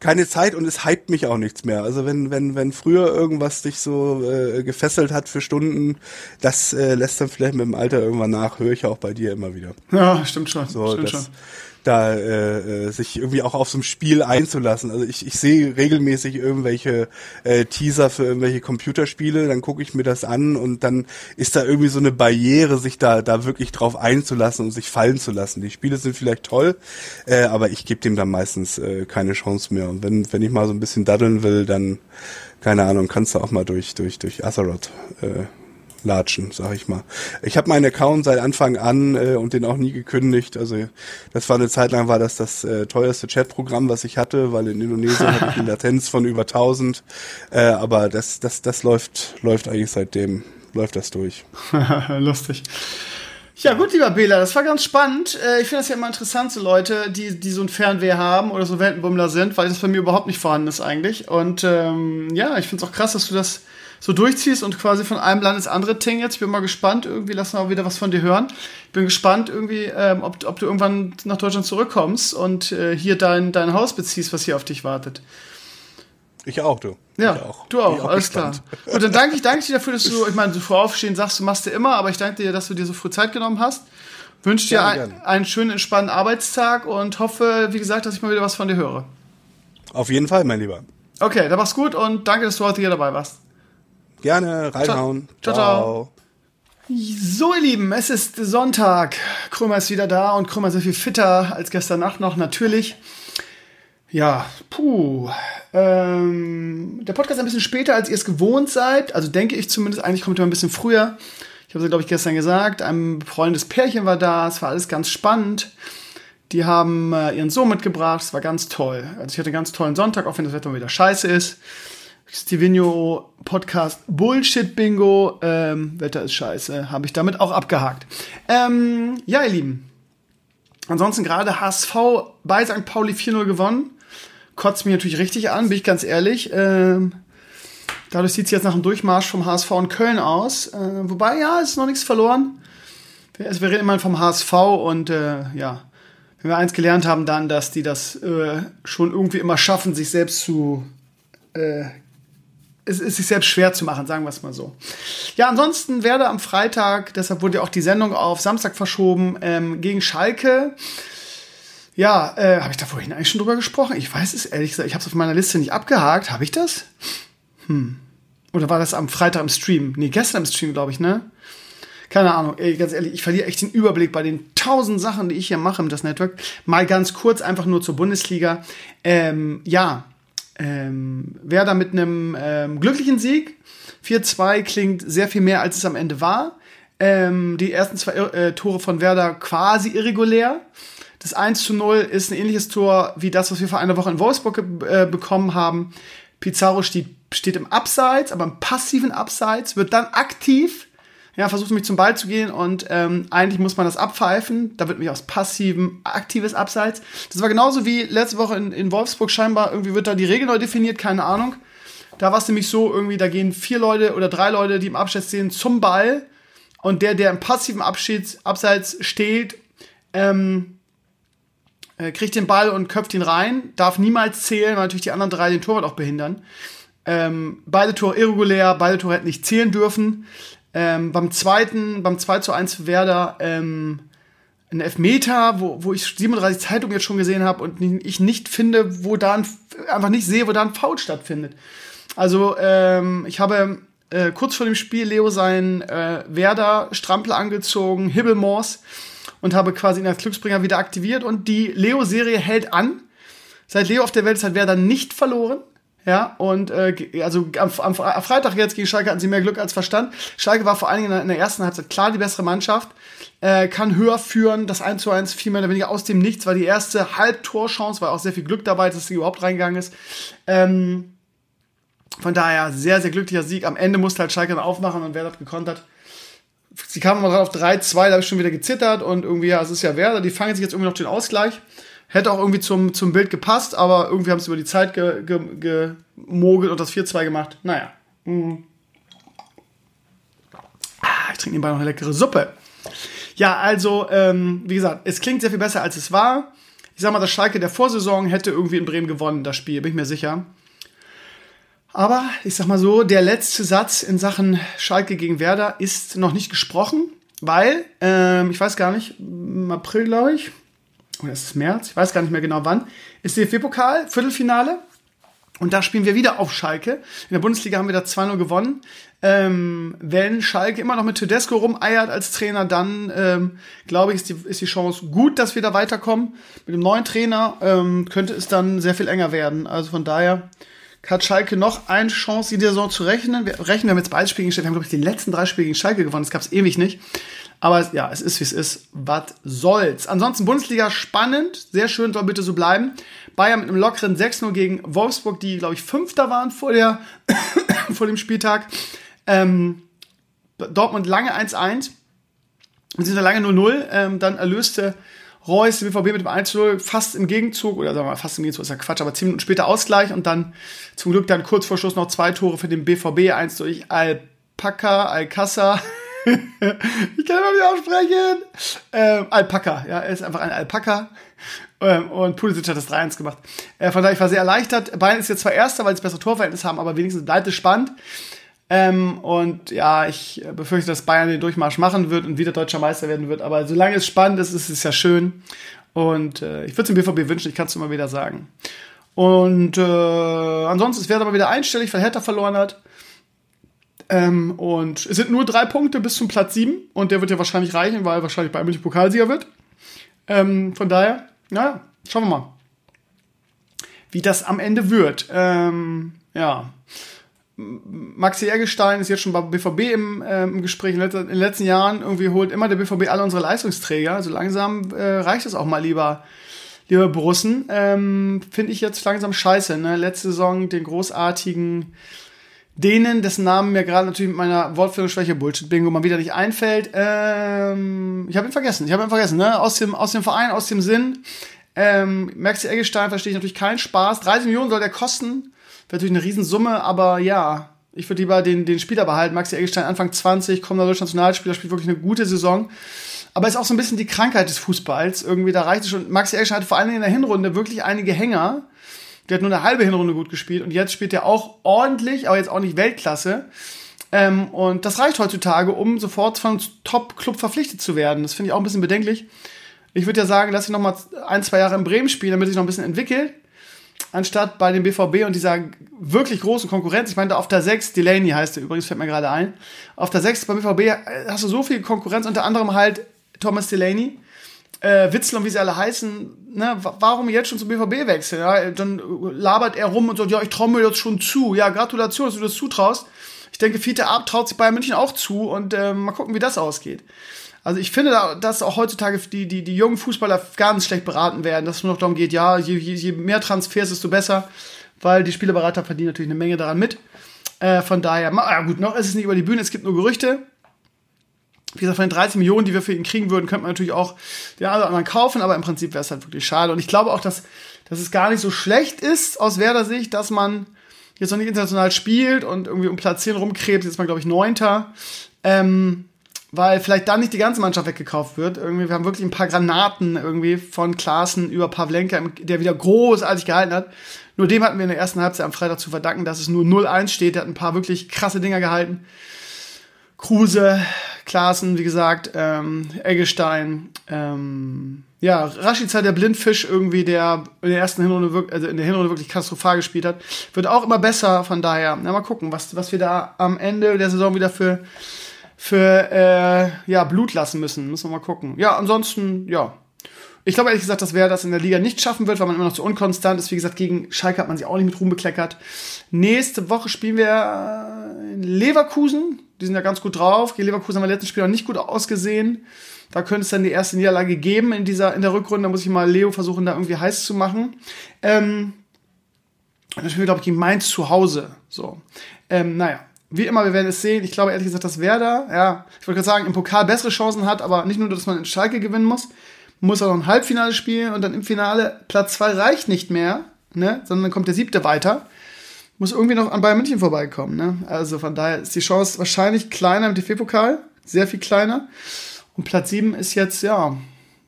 keine Zeit und es hypt mich auch nichts mehr. Also wenn, wenn, wenn früher irgendwas dich so äh, gefesselt hat für Stunden, das äh, lässt dann vielleicht mit dem Alter irgendwann nach, höre ich auch bei dir immer wieder. Ja, stimmt schon. So, stimmt das, schon. Da äh, äh, sich irgendwie auch auf so ein Spiel einzulassen. Also ich, ich sehe regelmäßig irgendwelche äh, Teaser für irgendwelche Computerspiele, dann gucke ich mir das an und dann ist da irgendwie so eine Barriere, sich da da wirklich drauf einzulassen und sich fallen zu lassen. Die Spiele sind vielleicht toll, äh, aber ich gebe dem dann meistens äh, keine Chance mehr. Und wenn wenn ich mal so ein bisschen daddeln will, dann keine Ahnung, kannst du auch mal durch durch durch Azeroth äh, latschen, sag ich mal. Ich habe meinen Account seit Anfang an äh, und den auch nie gekündigt. Also das war eine Zeit lang war das das äh, teuerste Chatprogramm, was ich hatte, weil in Indonesien hatte ich eine Latenz von über 1000. Äh, aber das das das läuft läuft eigentlich seitdem läuft das durch. Lustig. Ja, gut, lieber Bela, das war ganz spannend. Äh, Ich finde das ja immer interessant, so Leute, die, die so ein Fernweh haben oder so Weltenbummler sind, weil das bei mir überhaupt nicht vorhanden ist eigentlich. Und ähm, ja, ich finde es auch krass, dass du das so durchziehst und quasi von einem Land ins andere tingelst. Ich bin mal gespannt, irgendwie lassen wir mal wieder was von dir hören. Ich bin gespannt, irgendwie, ähm, ob, ob du irgendwann nach Deutschland zurückkommst und äh, hier dein, dein Haus beziehst, was hier auf dich wartet. Ich auch, du. Ja, ich auch. du auch, ich alles gespannt. klar. Gut, dann danke ich danke dir dafür, dass du, ich meine, so früh aufstehen sagst, du machst du immer, aber ich danke dir, dass du dir so früh Zeit genommen hast. Wünsche dir Gerne, ein, gerne. einen schönen, entspannten Arbeitstag und hoffe, wie gesagt, dass ich mal wieder was von dir höre. Auf jeden Fall, mein Lieber. Okay, dann mach's gut und danke, dass du heute hier dabei warst. Gerne reinhauen. Ciao, ciao. So, ihr Lieben, es ist Sonntag. Krömer ist wieder da und Krömer ist sehr viel fitter als gestern Nacht noch, natürlich. Ja, puh. Ähm, der Podcast ist ein bisschen später, als ihr es gewohnt seid. Also denke ich zumindest. Eigentlich kommt er ein bisschen früher. Ich habe es, glaube ich, gestern gesagt. Ein befreundetes Pärchen war da. Es war alles ganz spannend. Die haben äh, ihren Sohn mitgebracht. Es war ganz toll. Also ich hatte einen ganz tollen Sonntag, auch wenn das Wetter mal wieder scheiße ist. Stevino Podcast Bullshit Bingo. Ähm, Wetter ist scheiße. Habe ich damit auch abgehakt. Ähm, ja, ihr Lieben. Ansonsten gerade HSV bei St. Pauli 4-0 gewonnen. Kotzt mich natürlich richtig an, bin ich ganz ehrlich. Ähm, dadurch sieht es jetzt nach dem Durchmarsch vom HSV in Köln aus. Äh, wobei, ja, es ist noch nichts verloren. Wir reden immer vom HSV und äh, ja, wenn wir eins gelernt haben, dann, dass die das äh, schon irgendwie immer schaffen, sich selbst zu äh, es ist sich selbst schwer zu machen, sagen wir es mal so. Ja, ansonsten werde am Freitag, deshalb wurde ja auch die Sendung auf Samstag verschoben, ähm, gegen Schalke. Ja, äh, habe ich da vorhin eigentlich schon drüber gesprochen? Ich weiß es ehrlich gesagt, ich habe es auf meiner Liste nicht abgehakt. Habe ich das? Hm. Oder war das am Freitag im Stream? Nee, gestern im Stream, glaube ich, ne? Keine Ahnung, ey, ganz ehrlich, ich verliere echt den Überblick bei den tausend Sachen, die ich hier mache im Das Network. Mal ganz kurz, einfach nur zur Bundesliga. Ähm, ja, ähm, Werder mit einem ähm, glücklichen Sieg. 4-2 klingt sehr viel mehr, als es am Ende war. Ähm, die ersten zwei äh, Tore von Werder quasi irregulär. Das 1 zu 0 ist ein ähnliches Tor wie das, was wir vor einer Woche in Wolfsburg äh, bekommen haben. Pizarro steht, steht im Abseits, aber im passiven Abseits, wird dann aktiv ja, versucht mich zum Ball zu gehen und ähm, eigentlich muss man das abpfeifen. Da wird mich aus passivem aktives Abseits. Das war genauso wie letzte Woche in, in Wolfsburg scheinbar. Irgendwie wird da die Regel neu definiert, keine Ahnung. Da war es nämlich so, irgendwie, da gehen vier Leute oder drei Leute, die im Abseits stehen, zum Ball. Und der, der im passiven Abschieds, Abseits steht, ähm, äh, kriegt den Ball und köpft ihn rein. Darf niemals zählen, weil natürlich die anderen drei den Torwart auch behindern. Ähm, beide Tore irregulär, beide Tore hätten nicht zählen dürfen. Ähm, beim zweiten, beim 2 zu 1 für Werder, ähm, ein Elfmeter, wo, wo ich 37 Zeitungen jetzt schon gesehen habe und ich nicht finde, wo da ein, einfach nicht sehe, wo da ein Foul stattfindet. Also ähm, ich habe äh, kurz vor dem Spiel Leo seinen äh, Werder Strampel angezogen, Hibbelmors und habe quasi ihn als Glücksbringer wieder aktiviert und die Leo-Serie hält an. Seit Leo auf der Welt ist hat Werder nicht verloren. Ja, und äh, also am, am, Freitag jetzt gegen Schalke hatten sie mehr Glück als Verstand. Schalke war vor allen Dingen in der ersten Halbzeit klar die bessere Mannschaft, äh, kann höher führen, das 1 zu 1 viel mehr oder weniger aus dem Nichts, war die erste Halbtorchance, war auch sehr viel Glück dabei, dass sie überhaupt reingegangen ist. Ähm, von daher sehr, sehr glücklicher Sieg. Am Ende musste halt Schalke dann aufmachen und Werder hat gekontert. Sie kamen mal drauf 3-2, da habe ich schon wieder gezittert und irgendwie, ja, es ist ja Werder, die fangen sich jetzt irgendwie noch den Ausgleich. Hätte auch irgendwie zum, zum Bild gepasst, aber irgendwie haben sie über die Zeit gemogelt ge, ge und das 4-2 gemacht. Naja. Mhm. Ah, ich trinke nebenbei noch eine leckere Suppe. Ja, also, ähm, wie gesagt, es klingt sehr viel besser, als es war. Ich sag mal, das Schalke der Vorsaison hätte irgendwie in Bremen gewonnen, das Spiel, bin ich mir sicher. Aber ich sag mal so, der letzte Satz in Sachen Schalke gegen Werder ist noch nicht gesprochen, weil, ähm, ich weiß gar nicht, im April, glaube ich, oder ist es März, ich weiß gar nicht mehr genau wann, ist DFB-Pokal, Viertelfinale. Und da spielen wir wieder auf Schalke. In der Bundesliga haben wir da 2-0 gewonnen. Ähm, wenn Schalke immer noch mit Tedesco rumeiert als Trainer, dann ähm, glaube ich, ist die, ist die Chance gut, dass wir da weiterkommen. Mit dem neuen Trainer ähm, könnte es dann sehr viel enger werden. Also von daher hat Schalke noch eine Chance, die Saison zu rechnen. Wir rechnen, wir haben jetzt beide Spiele gestellt. Wir haben, glaube ich, die letzten drei Spiele gegen Schalke gewonnen. Das gab es ewig nicht. Aber ja, es ist wie es ist. Was soll's? Ansonsten Bundesliga spannend. Sehr schön, soll bitte so bleiben. Bayern mit einem lockeren 6-0 gegen Wolfsburg, die, glaube ich, Fünfter waren vor, der vor dem Spieltag. Ähm, Dortmund lange 1-1. Wir sind lange 0-0. Ähm, dann erlöste Reus den BVB mit dem 1-0 fast im Gegenzug, oder sagen wir mal, fast im Gegenzug ist ja Quatsch, aber 10 Minuten später Ausgleich und dann zum Glück dann kurz vor Schluss noch zwei Tore für den BVB, eins durch Alpaca, Alcassa ich kann immer nicht aussprechen. Ähm, Alpaka, ja, er ist einfach ein Alpaka. Ähm, und Pulisic hat das 3-1 gemacht. Äh, von daher, ich war sehr erleichtert. Bayern ist jetzt zwar Erster, weil sie das bessere Torverhältnis haben, aber wenigstens bleibt es spannend. Ähm, und ja, ich befürchte, dass Bayern den Durchmarsch machen wird und wieder deutscher Meister werden wird. Aber solange es spannend ist, ist es ja schön. Und äh, ich würde es dem BVB wünschen, ich kann es immer wieder sagen. Und äh, ansonsten, es wäre aber wieder einstellig, weil Hertha verloren hat. Ähm, und es sind nur drei Punkte bis zum Platz 7 und der wird ja wahrscheinlich reichen, weil wahrscheinlich Bayern München Pokalsieger wird. Ähm, von daher, naja, schauen wir mal, wie das am Ende wird. Ähm, ja. Maxi Eggestein ist jetzt schon bei BVB im, äh, im Gespräch. In, let in, den letzten Jahren irgendwie holt immer der BVB alle unsere Leistungsträger. Also langsam äh, reicht es auch mal lieber, lieber Brussen. Ähm, Finde ich jetzt langsam scheiße. Ne? Letzte Saison den großartigen denen, dessen Namen mir gerade natürlich mit meiner Wortführungsschwäche Bullshit-Bingo mal wieder nicht einfällt. Ähm, ich habe ihn vergessen. Ich habe ihn vergessen, ne? Aus dem, aus dem Verein, aus dem Sinn. Ähm, Maxi Eggestein verstehe ich natürlich keinen Spaß. 30 Millionen soll der kosten. Wäre natürlich eine Riesensumme, aber ja, ich würde lieber den, den Spieler behalten. Maxi Eggestein, Anfang 20, kommender deutscher Nationalspieler, spielt wirklich eine gute Saison. Aber ist auch so ein bisschen die Krankheit des Fußballs. Irgendwie, da reicht es schon. Maxi Eggestein hat vor allem in der Hinrunde wirklich einige Hänger. Der hat nur eine halbe Hinrunde gut gespielt und jetzt spielt er auch ordentlich, aber jetzt auch nicht Weltklasse. Ähm, und das reicht heutzutage, um sofort von Top-Club verpflichtet zu werden. Das finde ich auch ein bisschen bedenklich. Ich würde ja sagen, lass ihn noch mal ein, zwei Jahre in Bremen spielen, damit sich noch ein bisschen entwickelt. Anstatt bei dem BVB und dieser wirklich großen Konkurrenz. Ich meine, auf der 6, Delaney heißt er übrigens, fällt mir gerade ein. Auf der 6 beim BVB äh, hast du so viel Konkurrenz, unter anderem halt Thomas Delaney äh, Witzel und wie sie alle heißen, ne, warum jetzt schon zum BVB wechseln? Ja? Dann labert er rum und sagt, ja, ich traue mir das schon zu. Ja, Gratulation, dass du das zutraust. Ich denke, Fiete Ab traut sich Bayern München auch zu und äh, mal gucken, wie das ausgeht. Also ich finde, dass auch heutzutage die, die, die jungen Fußballer ganz schlecht beraten werden, dass es nur noch darum geht, ja, je, je, je mehr Transfers, desto besser, weil die Spielerberater verdienen natürlich eine Menge daran mit. Äh, von daher, ja gut, noch ist es nicht über die Bühne, es gibt nur Gerüchte wie gesagt, von den 13 Millionen, die wir für ihn kriegen würden, könnte man natürlich auch den einen oder anderen kaufen, aber im Prinzip wäre es halt wirklich schade. Und ich glaube auch, dass, dass es gar nicht so schlecht ist aus Werder Sicht, dass man jetzt noch nicht international spielt und irgendwie um Platz 10 rumkrebt, jetzt mal, glaube ich, Neunter. Ähm, weil vielleicht dann nicht die ganze Mannschaft weggekauft wird. Irgendwie, wir haben wirklich ein paar Granaten irgendwie von Klaassen über Pavlenka, der wieder großartig gehalten hat. Nur dem hatten wir in der ersten Halbzeit am Freitag zu verdanken, dass es nur 0-1 steht. Der hat ein paar wirklich krasse Dinger gehalten. Kruse, Klaassen, wie gesagt, ähm, Eggestein, ähm, ja, Rashica, der Blindfisch irgendwie, der in der ersten Hinrunde, also in der Hinrunde wirklich katastrophal gespielt hat, wird auch immer besser, von daher, na, mal gucken, was, was wir da am Ende der Saison wieder für, für, äh, ja, Blut lassen müssen, müssen wir mal gucken. Ja, ansonsten, ja, ich glaube ehrlich gesagt, dass wer das in der Liga nicht schaffen wird, weil man immer noch zu unkonstant ist. Wie gesagt, gegen Schalke hat man sich auch nicht mit Ruhm bekleckert. Nächste Woche spielen wir in Leverkusen. Die sind ja ganz gut drauf. Gegen Leverkusen haben wir letzten Spiel noch nicht gut ausgesehen. Da könnte es dann die erste Niederlage geben in dieser in der Rückrunde. Da muss ich mal Leo versuchen, da irgendwie heiß zu machen. Ähm, dann spielen wir, glaube ich, gegen Mainz zu Hause. So. Ähm, naja, wie immer, wir werden es sehen. Ich glaube ehrlich gesagt, dass Werder, ja, ich wollte gerade sagen, im Pokal bessere Chancen hat, aber nicht nur, dass man in Schalke gewinnen muss, muss auch noch ein Halbfinale spielen und dann im Finale Platz zwei reicht nicht mehr, ne? sondern dann kommt der siebte weiter. Muss irgendwie noch an Bayern München vorbeikommen. Ne? Also von daher ist die Chance wahrscheinlich kleiner im DFB-Pokal, sehr viel kleiner. Und Platz sieben ist jetzt, ja,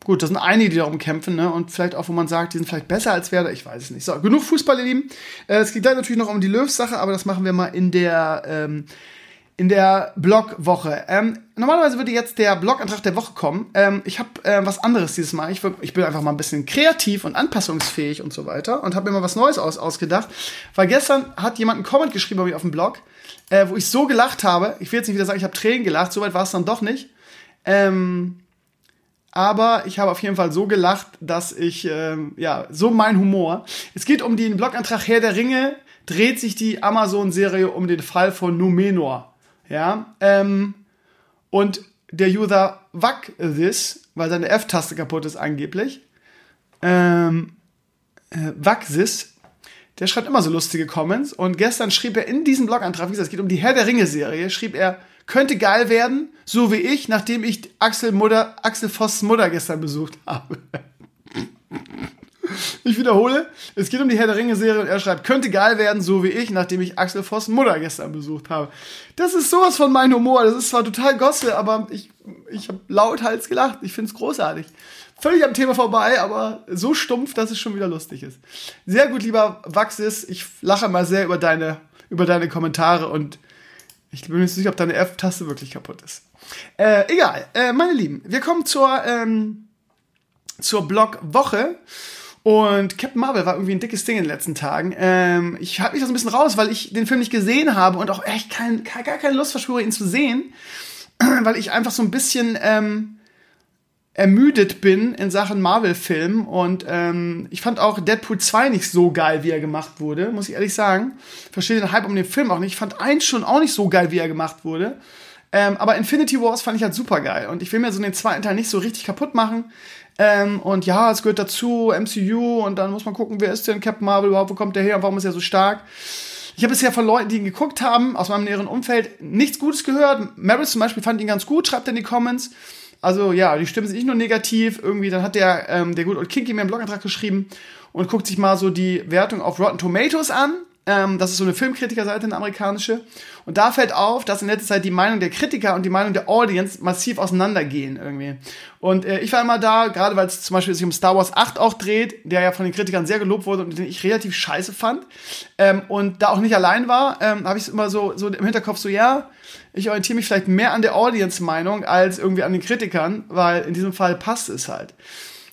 gut, das sind einige, die darum kämpfen, ne? Und vielleicht auch, wo man sagt, die sind vielleicht besser als Werder, ich weiß es nicht. So, genug Fußball, ihr Lieben. Äh, es geht gleich natürlich noch um die Löws-Sache, aber das machen wir mal in der ähm, in der Blogwoche. Ähm, normalerweise würde jetzt der Blogantrag der Woche kommen. Ähm, ich habe äh, was anderes dieses Mal. Ich, ich, bin einfach mal ein bisschen kreativ und anpassungsfähig und so weiter und habe mir mal was Neues aus, ausgedacht. Weil gestern hat jemand einen Comment geschrieben bei mir auf dem Blog, äh, wo ich so gelacht habe. Ich will jetzt nicht wieder sagen, ich habe Tränen gelacht. Soweit war es dann doch nicht. Ähm, aber ich habe auf jeden Fall so gelacht, dass ich, ähm, ja, so mein Humor. Es geht um den Blogantrag Herr der Ringe. Dreht sich die Amazon-Serie um den Fall von Numenor. Ja, ähm, und der User Wack this, weil seine F-Taste kaputt ist angeblich, ähm, äh, Waxis, der schreibt immer so lustige Comments. Und gestern schrieb er in diesem Blogantrag, wie gesagt, es geht um die Herr der Ringe Serie, schrieb er, könnte geil werden, so wie ich, nachdem ich Axel Mutter, Axel Voss Mutter gestern besucht habe. Ich wiederhole, es geht um die Herr der Ringe-Serie und er schreibt, könnte geil werden, so wie ich, nachdem ich Axel Voss Mutter gestern besucht habe. Das ist sowas von meinem Humor. Das ist zwar total Gosse, aber ich, ich habe lauthals gelacht. Ich finde es großartig. Völlig am Thema vorbei, aber so stumpf, dass es schon wieder lustig ist. Sehr gut, lieber Waxis. Ich lache mal sehr über deine, über deine Kommentare und ich bin mir nicht sicher, ob deine F-Taste wirklich kaputt ist. Äh, egal, äh, meine Lieben, wir kommen zur, ähm, zur Blog-Woche. Und Captain Marvel war irgendwie ein dickes Ding in den letzten Tagen. Ähm, ich halte mich da so ein bisschen raus, weil ich den Film nicht gesehen habe und auch echt kein, gar keine Lust verspüre, ihn zu sehen. weil ich einfach so ein bisschen ähm, ermüdet bin in Sachen Marvel-Film. Und ähm, ich fand auch Deadpool 2 nicht so geil, wie er gemacht wurde, muss ich ehrlich sagen. Verstehe den Hype um den Film auch nicht. Ich fand eins schon auch nicht so geil, wie er gemacht wurde. Ähm, aber Infinity Wars fand ich halt super geil. Und ich will mir so den zweiten Teil nicht so richtig kaputt machen. Ähm, und ja, es gehört dazu, MCU, und dann muss man gucken, wer ist denn Captain Marvel überhaupt, wo kommt der her und warum ist er so stark? Ich habe bisher von Leuten, die ihn geguckt haben, aus meinem näheren Umfeld, nichts Gutes gehört. Maris zum Beispiel fand ihn ganz gut, schreibt in die Comments. Also ja, die Stimmen sind nicht nur negativ. Irgendwie, dann hat der, ähm, der gute Old Kinky mir einen Blogantrag geschrieben und guckt sich mal so die Wertung auf Rotten Tomatoes an. Ähm, das ist so eine Filmkritikerseite, eine amerikanische. Und da fällt auf, dass in letzter Zeit die Meinung der Kritiker und die Meinung der Audience massiv auseinandergehen irgendwie. Und äh, ich war immer da, gerade weil es zum Beispiel sich um Star Wars 8 auch dreht, der ja von den Kritikern sehr gelobt wurde und den ich relativ scheiße fand. Ähm, und da auch nicht allein war, ähm, habe ich es immer so, so im Hinterkopf so, ja, ich orientiere mich vielleicht mehr an der Audience-Meinung als irgendwie an den Kritikern, weil in diesem Fall passt es halt.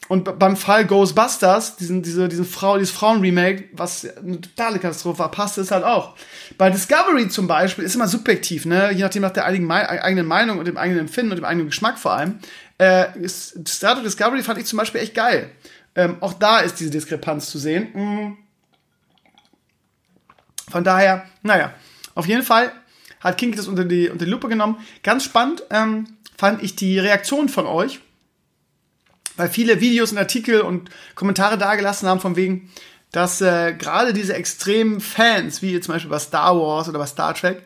Und beim Fall Ghostbusters, diesen, diese, diese Frau, dieses Frauen-Remake, was eine totale Katastrophe war, passt es halt auch. Bei Discovery zum Beispiel ist immer subjektiv, ne? Je nachdem nach der eigenen, eigenen Meinung und dem eigenen Empfinden und dem eigenen Geschmack vor allem. Äh, ist, Star Trek Discovery fand ich zum Beispiel echt geil. Ähm, auch da ist diese Diskrepanz zu sehen. Mhm. Von daher, naja, auf jeden Fall hat Kinky das unter die, unter die Lupe genommen. Ganz spannend ähm, fand ich die Reaktion von euch weil viele Videos und Artikel und Kommentare dagelassen haben von wegen, dass äh, gerade diese extremen Fans, wie zum Beispiel bei Star Wars oder bei Star Trek,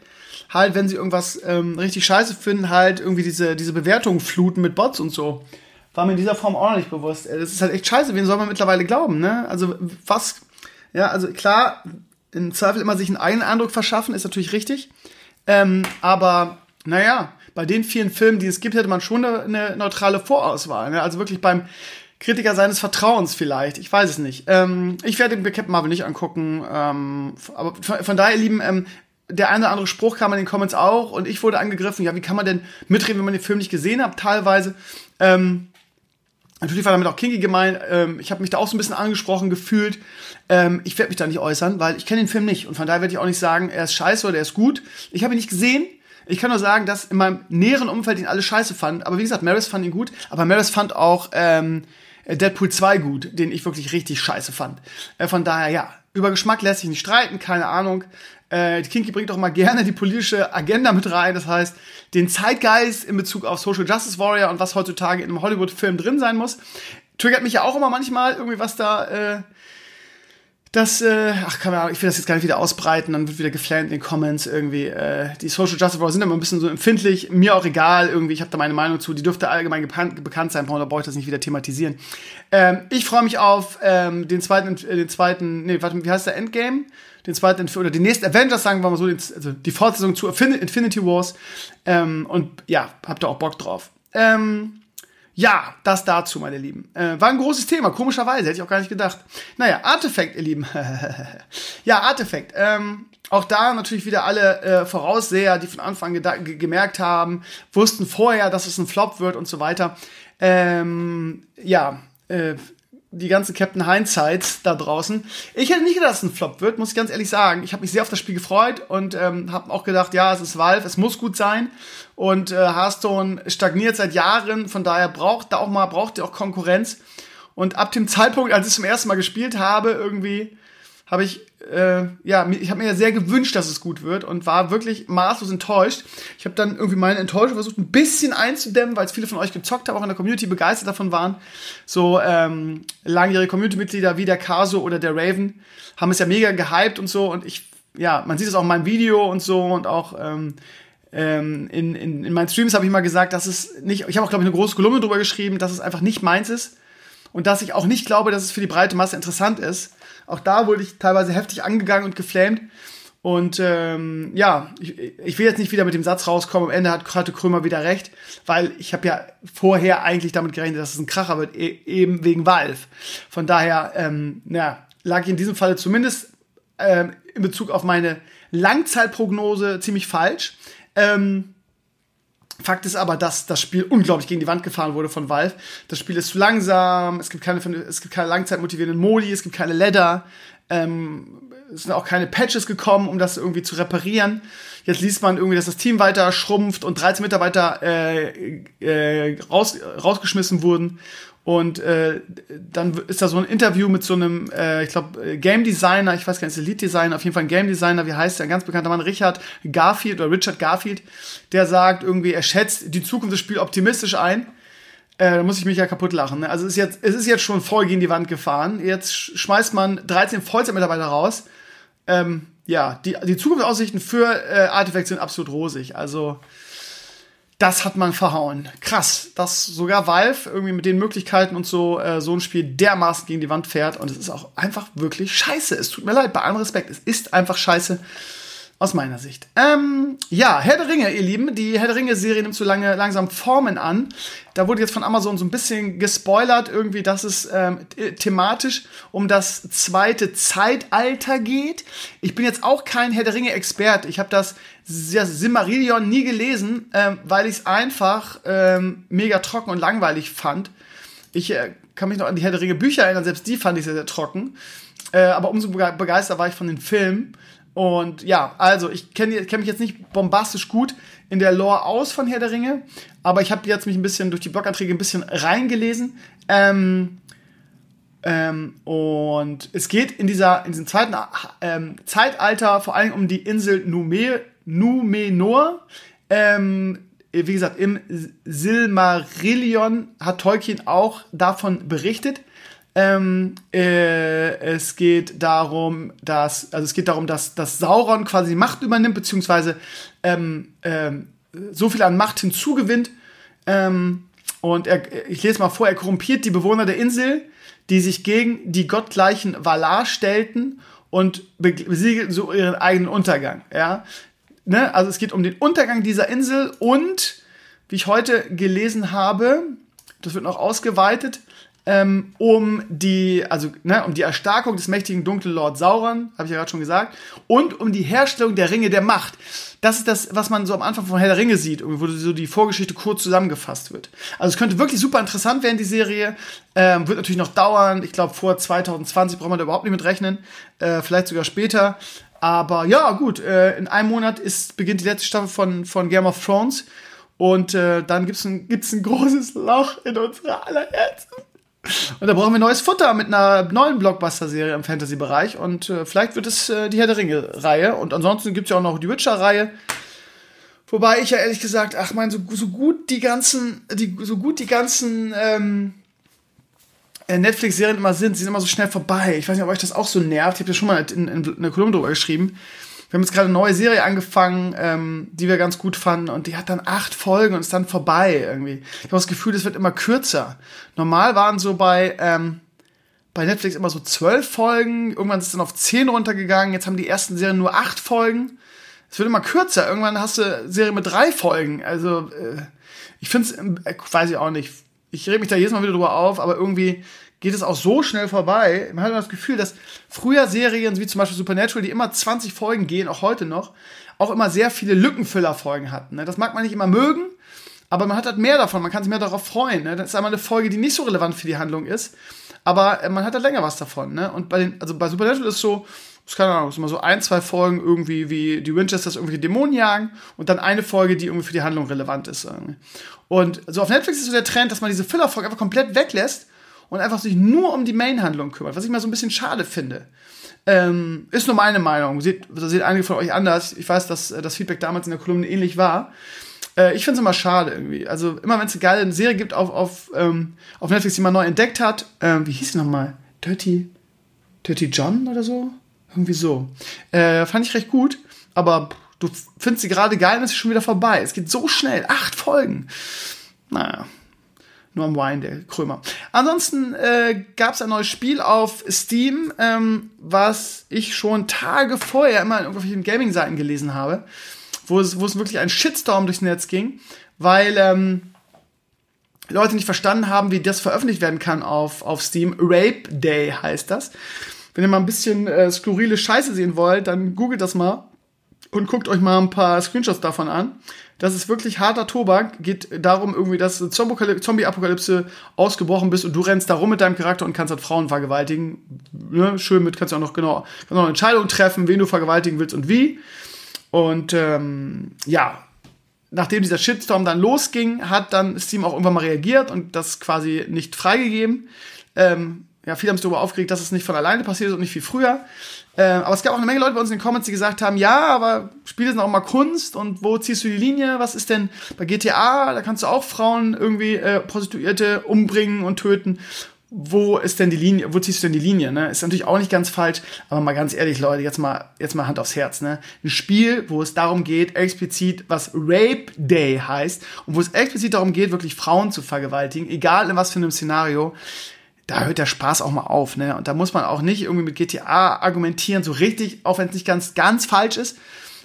halt, wenn sie irgendwas ähm, richtig scheiße finden, halt irgendwie diese, diese Bewertungen fluten mit Bots und so. War mir in dieser Form auch noch nicht bewusst. Das ist halt echt scheiße, wen soll man mittlerweile glauben, ne? Also was, ja, also klar, im Zweifel immer sich einen eigenen Eindruck verschaffen, ist natürlich richtig. Ähm, aber, naja, bei den vielen Filmen, die es gibt, hätte man schon eine, neutrale Vorauswahl. Ne? Also wirklich beim Kritiker seines Vertrauens vielleicht. Ich weiß es nicht. Ähm, ich werde den Captain Marvel nicht angucken. Ähm, aber von, von, daher, ihr Lieben, ähm, der eine oder andere Spruch kam in den Comments auch und ich wurde angegriffen. Ja, wie kann man denn mitreden, wenn man den Film nicht gesehen hat? Teilweise. Ähm, natürlich war damit auch Kinky gemeint. Ähm, ich habe mich da auch so ein bisschen angesprochen gefühlt. Ähm, ich werde mich da nicht äußern, weil ich kenne den Film nicht und von daher werde ich auch nicht sagen, er ist scheiße oder er ist gut. Ich habe ihn nicht gesehen. Ich kann nur sagen, dass in meinem näheren Umfeld ihn alle scheiße fand. Aber wie gesagt, Maris fand ihn gut. Aber Maris fand auch ähm, Deadpool 2 gut, den ich wirklich richtig scheiße fand. Äh, von daher, ja, über Geschmack lässt sich nicht streiten, keine Ahnung. Äh, Kinky bringt doch mal gerne die politische Agenda mit rein. Das heißt, den Zeitgeist in Bezug auf Social Justice Warrior und was heutzutage in einem Hollywood-Film drin sein muss. Triggert mich ja auch immer manchmal irgendwie, was da äh, das, äh, ach, keine Ahnung, ich will das jetzt gar nicht wieder ausbreiten, dann wird wieder geflammt in den Comments irgendwie. Äh, die Social Justice Warriors sind immer ein bisschen so empfindlich, mir auch egal, irgendwie, ich habe da meine Meinung zu, die dürfte allgemein bekannt sein, da brauche ich das nicht wieder thematisieren. Ähm, ich freue mich auf ähm, den zweiten, äh, den zweiten, nee, warte, wie heißt der Endgame? Den zweiten, oder den nächsten Avengers, sagen wir mal so, also die Fortsetzung zu Infinity Wars. Ähm, und ja, habt ihr auch Bock drauf. Ähm, ja, das dazu, meine Lieben. Äh, war ein großes Thema, komischerweise, hätte ich auch gar nicht gedacht. Naja, Artefakt, ihr Lieben. ja, Artefakt. Ähm, auch da natürlich wieder alle äh, Vorausseher, die von Anfang gemerkt haben, wussten vorher, dass es ein Flop wird und so weiter. Ähm, ja, äh, die ganze Captain Hindsight da draußen. Ich hätte nicht gedacht, dass es ein Flop wird, muss ich ganz ehrlich sagen. Ich habe mich sehr auf das Spiel gefreut und ähm, habe auch gedacht, ja, es ist Valve, es muss gut sein. Und äh, Hearthstone stagniert seit Jahren, von daher braucht da auch mal braucht ihr auch Konkurrenz. Und ab dem Zeitpunkt, als ich zum ersten Mal gespielt habe, irgendwie habe ich äh, ja, ich habe mir ja sehr gewünscht, dass es gut wird und war wirklich maßlos enttäuscht. Ich habe dann irgendwie meine Enttäuschung versucht, ein bisschen einzudämmen, weil es viele von euch gezockt haben, auch in der Community begeistert davon waren. So ähm, langjährige Community-Mitglieder wie der Caso oder der Raven haben es ja mega gehypt und so und ich, ja, man sieht es auch in meinem Video und so und auch ähm, ähm, in, in, in meinen Streams habe ich mal gesagt, dass es nicht, ich habe auch glaube ich eine große Kolumne drüber geschrieben, dass es einfach nicht meins ist und dass ich auch nicht glaube, dass es für die breite Masse interessant ist auch da wurde ich teilweise heftig angegangen und geflamed. Und ähm, ja, ich, ich will jetzt nicht wieder mit dem Satz rauskommen, am Ende hat, hatte Krömer wieder recht, weil ich habe ja vorher eigentlich damit gerechnet, dass es ein Kracher wird, e eben wegen Valve. Von daher, ähm, ja, lag ich in diesem Falle zumindest ähm, in Bezug auf meine Langzeitprognose ziemlich falsch. Ähm, Fakt ist aber, dass das Spiel unglaublich gegen die Wand gefahren wurde von Valve. Das Spiel ist zu langsam, es gibt keine, es gibt keine langzeitmotivierenden Modi, es gibt keine Ladder, ähm, es sind auch keine Patches gekommen, um das irgendwie zu reparieren. Jetzt liest man irgendwie, dass das Team weiter schrumpft und 13 Mitarbeiter äh, äh, raus, rausgeschmissen wurden. Und äh, dann ist da so ein Interview mit so einem, äh, ich glaube, äh, Game Designer, ich weiß gar nicht, Lead Designer, auf jeden Fall ein Game Designer, wie heißt der, ein ganz bekannter Mann, Richard Garfield oder Richard Garfield, der sagt irgendwie, er schätzt die Zukunft des Spiels optimistisch ein. Äh, da muss ich mich ja kaputt lachen. Ne? Also es ist, jetzt, es ist jetzt schon voll gegen die Wand gefahren. Jetzt schmeißt man 13 Vollzeitmitarbeiter raus. Ähm, ja, die, die Zukunftsaussichten für äh, Artifact sind absolut rosig. Also, das hat man verhauen. Krass, dass sogar Valve irgendwie mit den Möglichkeiten und so äh, so ein Spiel dermaßen gegen die Wand fährt und es ist auch einfach wirklich scheiße. Es tut mir leid, bei allem Respekt, es ist einfach scheiße. Aus meiner Sicht. Ähm, ja, Herr der Ringe, ihr Lieben. Die Herr der Ringe-Serie nimmt so lange langsam Formen an. Da wurde jetzt von Amazon so ein bisschen gespoilert, irgendwie, dass es ähm, thematisch um das zweite Zeitalter geht. Ich bin jetzt auch kein Herr der Ringe-Experte. Ich habe das Simmerillion nie gelesen, ähm, weil ich es einfach ähm, mega trocken und langweilig fand. Ich äh, kann mich noch an die Herr der Ringe Bücher erinnern, selbst die fand ich sehr, sehr trocken. Äh, aber umso begeistert war ich von den Filmen. Und ja, also ich kenne kenn mich jetzt nicht bombastisch gut in der Lore aus von Herr der Ringe, aber ich habe jetzt mich ein bisschen durch die Bloganträge ein bisschen reingelesen. Ähm, ähm, und es geht in dieser in diesem zweiten ähm, Zeitalter vor allem um die Insel Nume, Numenor. Ähm, wie gesagt, im Silmarillion hat Tolkien auch davon berichtet. Ähm, äh, es geht darum, dass, also es geht darum, dass, dass Sauron quasi Macht übernimmt, beziehungsweise ähm, ähm, so viel an Macht hinzugewinnt. Ähm, und er, ich lese mal vor, er korrumpiert die Bewohner der Insel, die sich gegen die gottgleichen Valar stellten und besiegelten so ihren eigenen Untergang. Ja? Ne? Also es geht um den Untergang dieser Insel und, wie ich heute gelesen habe, das wird noch ausgeweitet, ähm, um die, also ne, um die Erstarkung des mächtigen dunklen Lord Sauron, habe ich ja gerade schon gesagt, und um die Herstellung der Ringe der Macht. Das ist das, was man so am Anfang von Herr der Ringe sieht, wo so die Vorgeschichte kurz zusammengefasst wird. Also es könnte wirklich super interessant werden, die Serie. Ähm, wird natürlich noch dauern. Ich glaube, vor 2020 braucht man da überhaupt nicht mit rechnen. Äh, vielleicht sogar später. Aber ja, gut, äh, in einem Monat ist, beginnt die letzte Staffel von, von Game of Thrones. Und äh, dann gibt's ein, gibt's ein großes Loch in unserer aller Herzen. Und da brauchen wir neues Futter mit einer neuen Blockbuster-Serie im Fantasy-Bereich. Und äh, vielleicht wird es äh, die Herr der Ringe-Reihe. Und ansonsten gibt es ja auch noch die Witcher-Reihe. Wobei ich ja ehrlich gesagt, ach mein, so, so gut die ganzen, die, so gut die ganzen ähm, äh, Netflix-Serien immer sind, sie sind immer so schnell vorbei. Ich weiß nicht, ob euch das auch so nervt. Ich habe ja schon mal in, in, in einer Kolumne drüber geschrieben wir haben jetzt gerade eine neue Serie angefangen, ähm, die wir ganz gut fanden und die hat dann acht Folgen und ist dann vorbei irgendwie. Ich habe das Gefühl, das wird immer kürzer. Normal waren so bei ähm, bei Netflix immer so zwölf Folgen, irgendwann ist es dann auf zehn runtergegangen, jetzt haben die ersten Serien nur acht Folgen. Es wird immer kürzer. Irgendwann hast du Serie mit drei Folgen. Also äh, ich finde es, äh, weiß ich auch nicht. Ich rede mich da jedes Mal wieder drüber auf, aber irgendwie geht es auch so schnell vorbei. Man hat das Gefühl, dass früher Serien wie zum Beispiel Supernatural, die immer 20 Folgen gehen, auch heute noch, auch immer sehr viele Lückenfüller-Folgen hatten. Ne? Das mag man nicht immer mögen, aber man hat halt mehr davon, man kann sich mehr darauf freuen. Ne? Das ist einmal eine Folge, die nicht so relevant für die Handlung ist, aber äh, man hat halt länger was davon. Ne? Und bei den, also bei Supernatural ist so, das keine Ahnung, ist immer so ein, zwei Folgen irgendwie, wie die Winchesters irgendwelche Dämonen jagen und dann eine Folge, die irgendwie für die Handlung relevant ist. Und so auf Netflix ist so der Trend, dass man diese Filler-Folge einfach komplett weglässt und einfach sich nur um die Main-Handlung kümmert, was ich mal so ein bisschen schade finde. Ähm, ist nur meine Meinung. Seht, seht einige von euch anders. Ich weiß, dass äh, das Feedback damals in der Kolumne ähnlich war. Äh, ich finde es immer schade irgendwie. Also immer wenn es eine geile Serie gibt auf, auf, ähm, auf Netflix, die man neu entdeckt hat, ähm, wie hieß die nochmal? Dirty, Dirty John oder so? Irgendwie so. Äh, fand ich recht gut, aber du findest sie gerade geil und es ist schon wieder vorbei. Es geht so schnell. Acht Folgen. Naja, nur am Wine, der Krömer. Ansonsten äh, gab es ein neues Spiel auf Steam, ähm, was ich schon Tage vorher immer in irgendwelchen Gaming-Seiten gelesen habe, wo es, wo es wirklich ein Shitstorm durchs Netz ging, weil ähm, Leute nicht verstanden haben, wie das veröffentlicht werden kann auf, auf Steam. Rape Day heißt das. Wenn ihr mal ein bisschen äh, skurrile Scheiße sehen wollt, dann googelt das mal und guckt euch mal ein paar Screenshots davon an. Das ist wirklich harter Tobak. Geht darum irgendwie, dass Zombie-Apokalypse ausgebrochen bist und du rennst da rum mit deinem Charakter und kannst halt Frauen vergewaltigen. Ne? Schön mit, kannst du auch noch genau kannst auch eine Entscheidung treffen, wen du vergewaltigen willst und wie. Und ähm, ja, nachdem dieser Shitstorm dann losging, hat dann Steam auch irgendwann mal reagiert und das quasi nicht freigegeben. Ähm, ja, viele haben sich darüber aufgeregt, dass es nicht von alleine passiert ist und nicht wie früher. Äh, aber es gab auch eine Menge Leute bei uns in den Comments, die gesagt haben, ja, aber Spiele sind auch mal Kunst und wo ziehst du die Linie? Was ist denn bei GTA? Da kannst du auch Frauen irgendwie äh, Prostituierte umbringen und töten. wo ist denn die Linie, wo ziehst du denn die Linie, ne? Ist natürlich auch nicht ganz falsch, aber mal ganz ehrlich, Leute, jetzt mal, jetzt mal Hand aufs Herz, ne? Ein Spiel, wo es darum geht, explizit, was Rape Day heißt, und wo es explizit darum geht, wirklich Frauen zu vergewaltigen, egal in was für einem Szenario, da hört der Spaß auch mal auf, ne? Und da muss man auch nicht irgendwie mit GTA argumentieren, so richtig, auch wenn es nicht ganz, ganz falsch ist.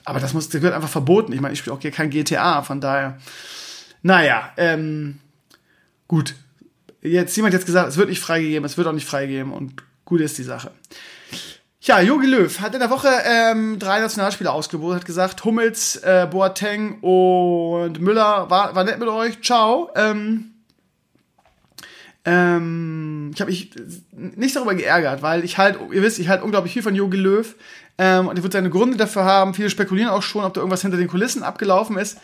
Aber das muss, das wird einfach verboten. Ich meine, ich spiele auch hier kein GTA, von daher. Naja, ähm, gut. Jetzt, jemand jetzt gesagt, es wird nicht freigegeben, es wird auch nicht freigegeben und gut ist die Sache. Ja, Jogi Löw hat in der Woche ähm, drei Nationalspieler ausgelobt, hat gesagt, Hummels, äh, Boateng und Müller war, war nett mit euch, ciao. Ähm, ähm, ich habe mich nicht darüber geärgert, weil ich halt, ihr wisst, ich halt unglaublich viel von Jogi Löw ähm, und er wird seine Gründe dafür haben. Viele spekulieren auch schon, ob da irgendwas hinter den Kulissen abgelaufen ist.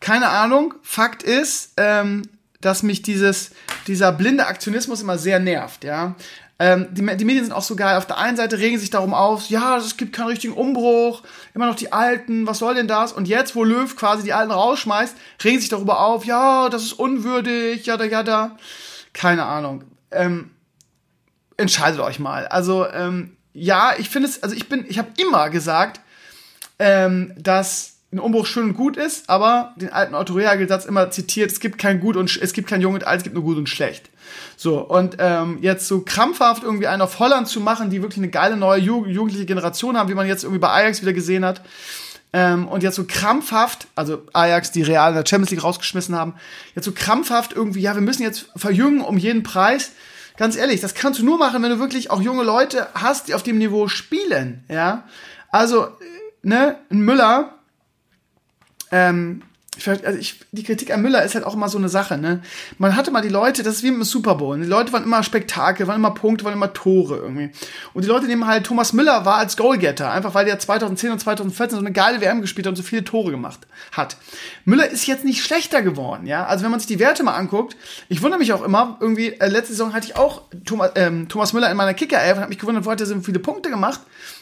Keine Ahnung. Fakt ist, ähm, dass mich dieses, dieser blinde Aktionismus immer sehr nervt, ja. Ähm, die, die, Medien sind auch so geil. Auf der einen Seite regen sich darum auf, ja, es gibt keinen richtigen Umbruch, immer noch die Alten, was soll denn das? Und jetzt, wo Löw quasi die Alten rausschmeißt, regen sich darüber auf, ja, das ist unwürdig, jada, jada keine Ahnung. Ähm, entscheidet euch mal. Also ähm, ja, ich finde es, also ich bin, ich habe immer gesagt, ähm, dass ein Umbruch schön und gut ist, aber den alten Otto-Rehagel-Satz immer zitiert, es gibt kein gut und es gibt kein jung und alt, es gibt nur gut und schlecht. So, und ähm, jetzt so krampfhaft irgendwie einen auf Holland zu machen, die wirklich eine geile neue jugendliche Generation haben, wie man jetzt irgendwie bei Ajax wieder gesehen hat, ähm, und jetzt so krampfhaft, also Ajax, die Real in der Champions League rausgeschmissen haben, jetzt so krampfhaft irgendwie, ja, wir müssen jetzt verjüngen um jeden Preis. Ganz ehrlich, das kannst du nur machen, wenn du wirklich auch junge Leute hast, die auf dem Niveau spielen, ja. Also, ne, ein Müller, ähm, also ich, die Kritik an Müller ist halt auch immer so eine Sache, ne? Man hatte mal die Leute, das ist wie dem Super Bowl. Die Leute waren immer Spektakel, waren immer Punkte, waren immer Tore irgendwie. Und die Leute nehmen halt, Thomas Müller war als Goalgetter, einfach weil der 2010 und 2014 so eine geile WM gespielt hat und so viele Tore gemacht hat. Müller ist jetzt nicht schlechter geworden, ja? Also wenn man sich die Werte mal anguckt, ich wundere mich auch immer, irgendwie, äh, letzte Saison hatte ich auch Thomas, ähm, Thomas Müller in meiner Kicker-Elf und habe mich gewundert, wo hat er so viele Punkte gemacht?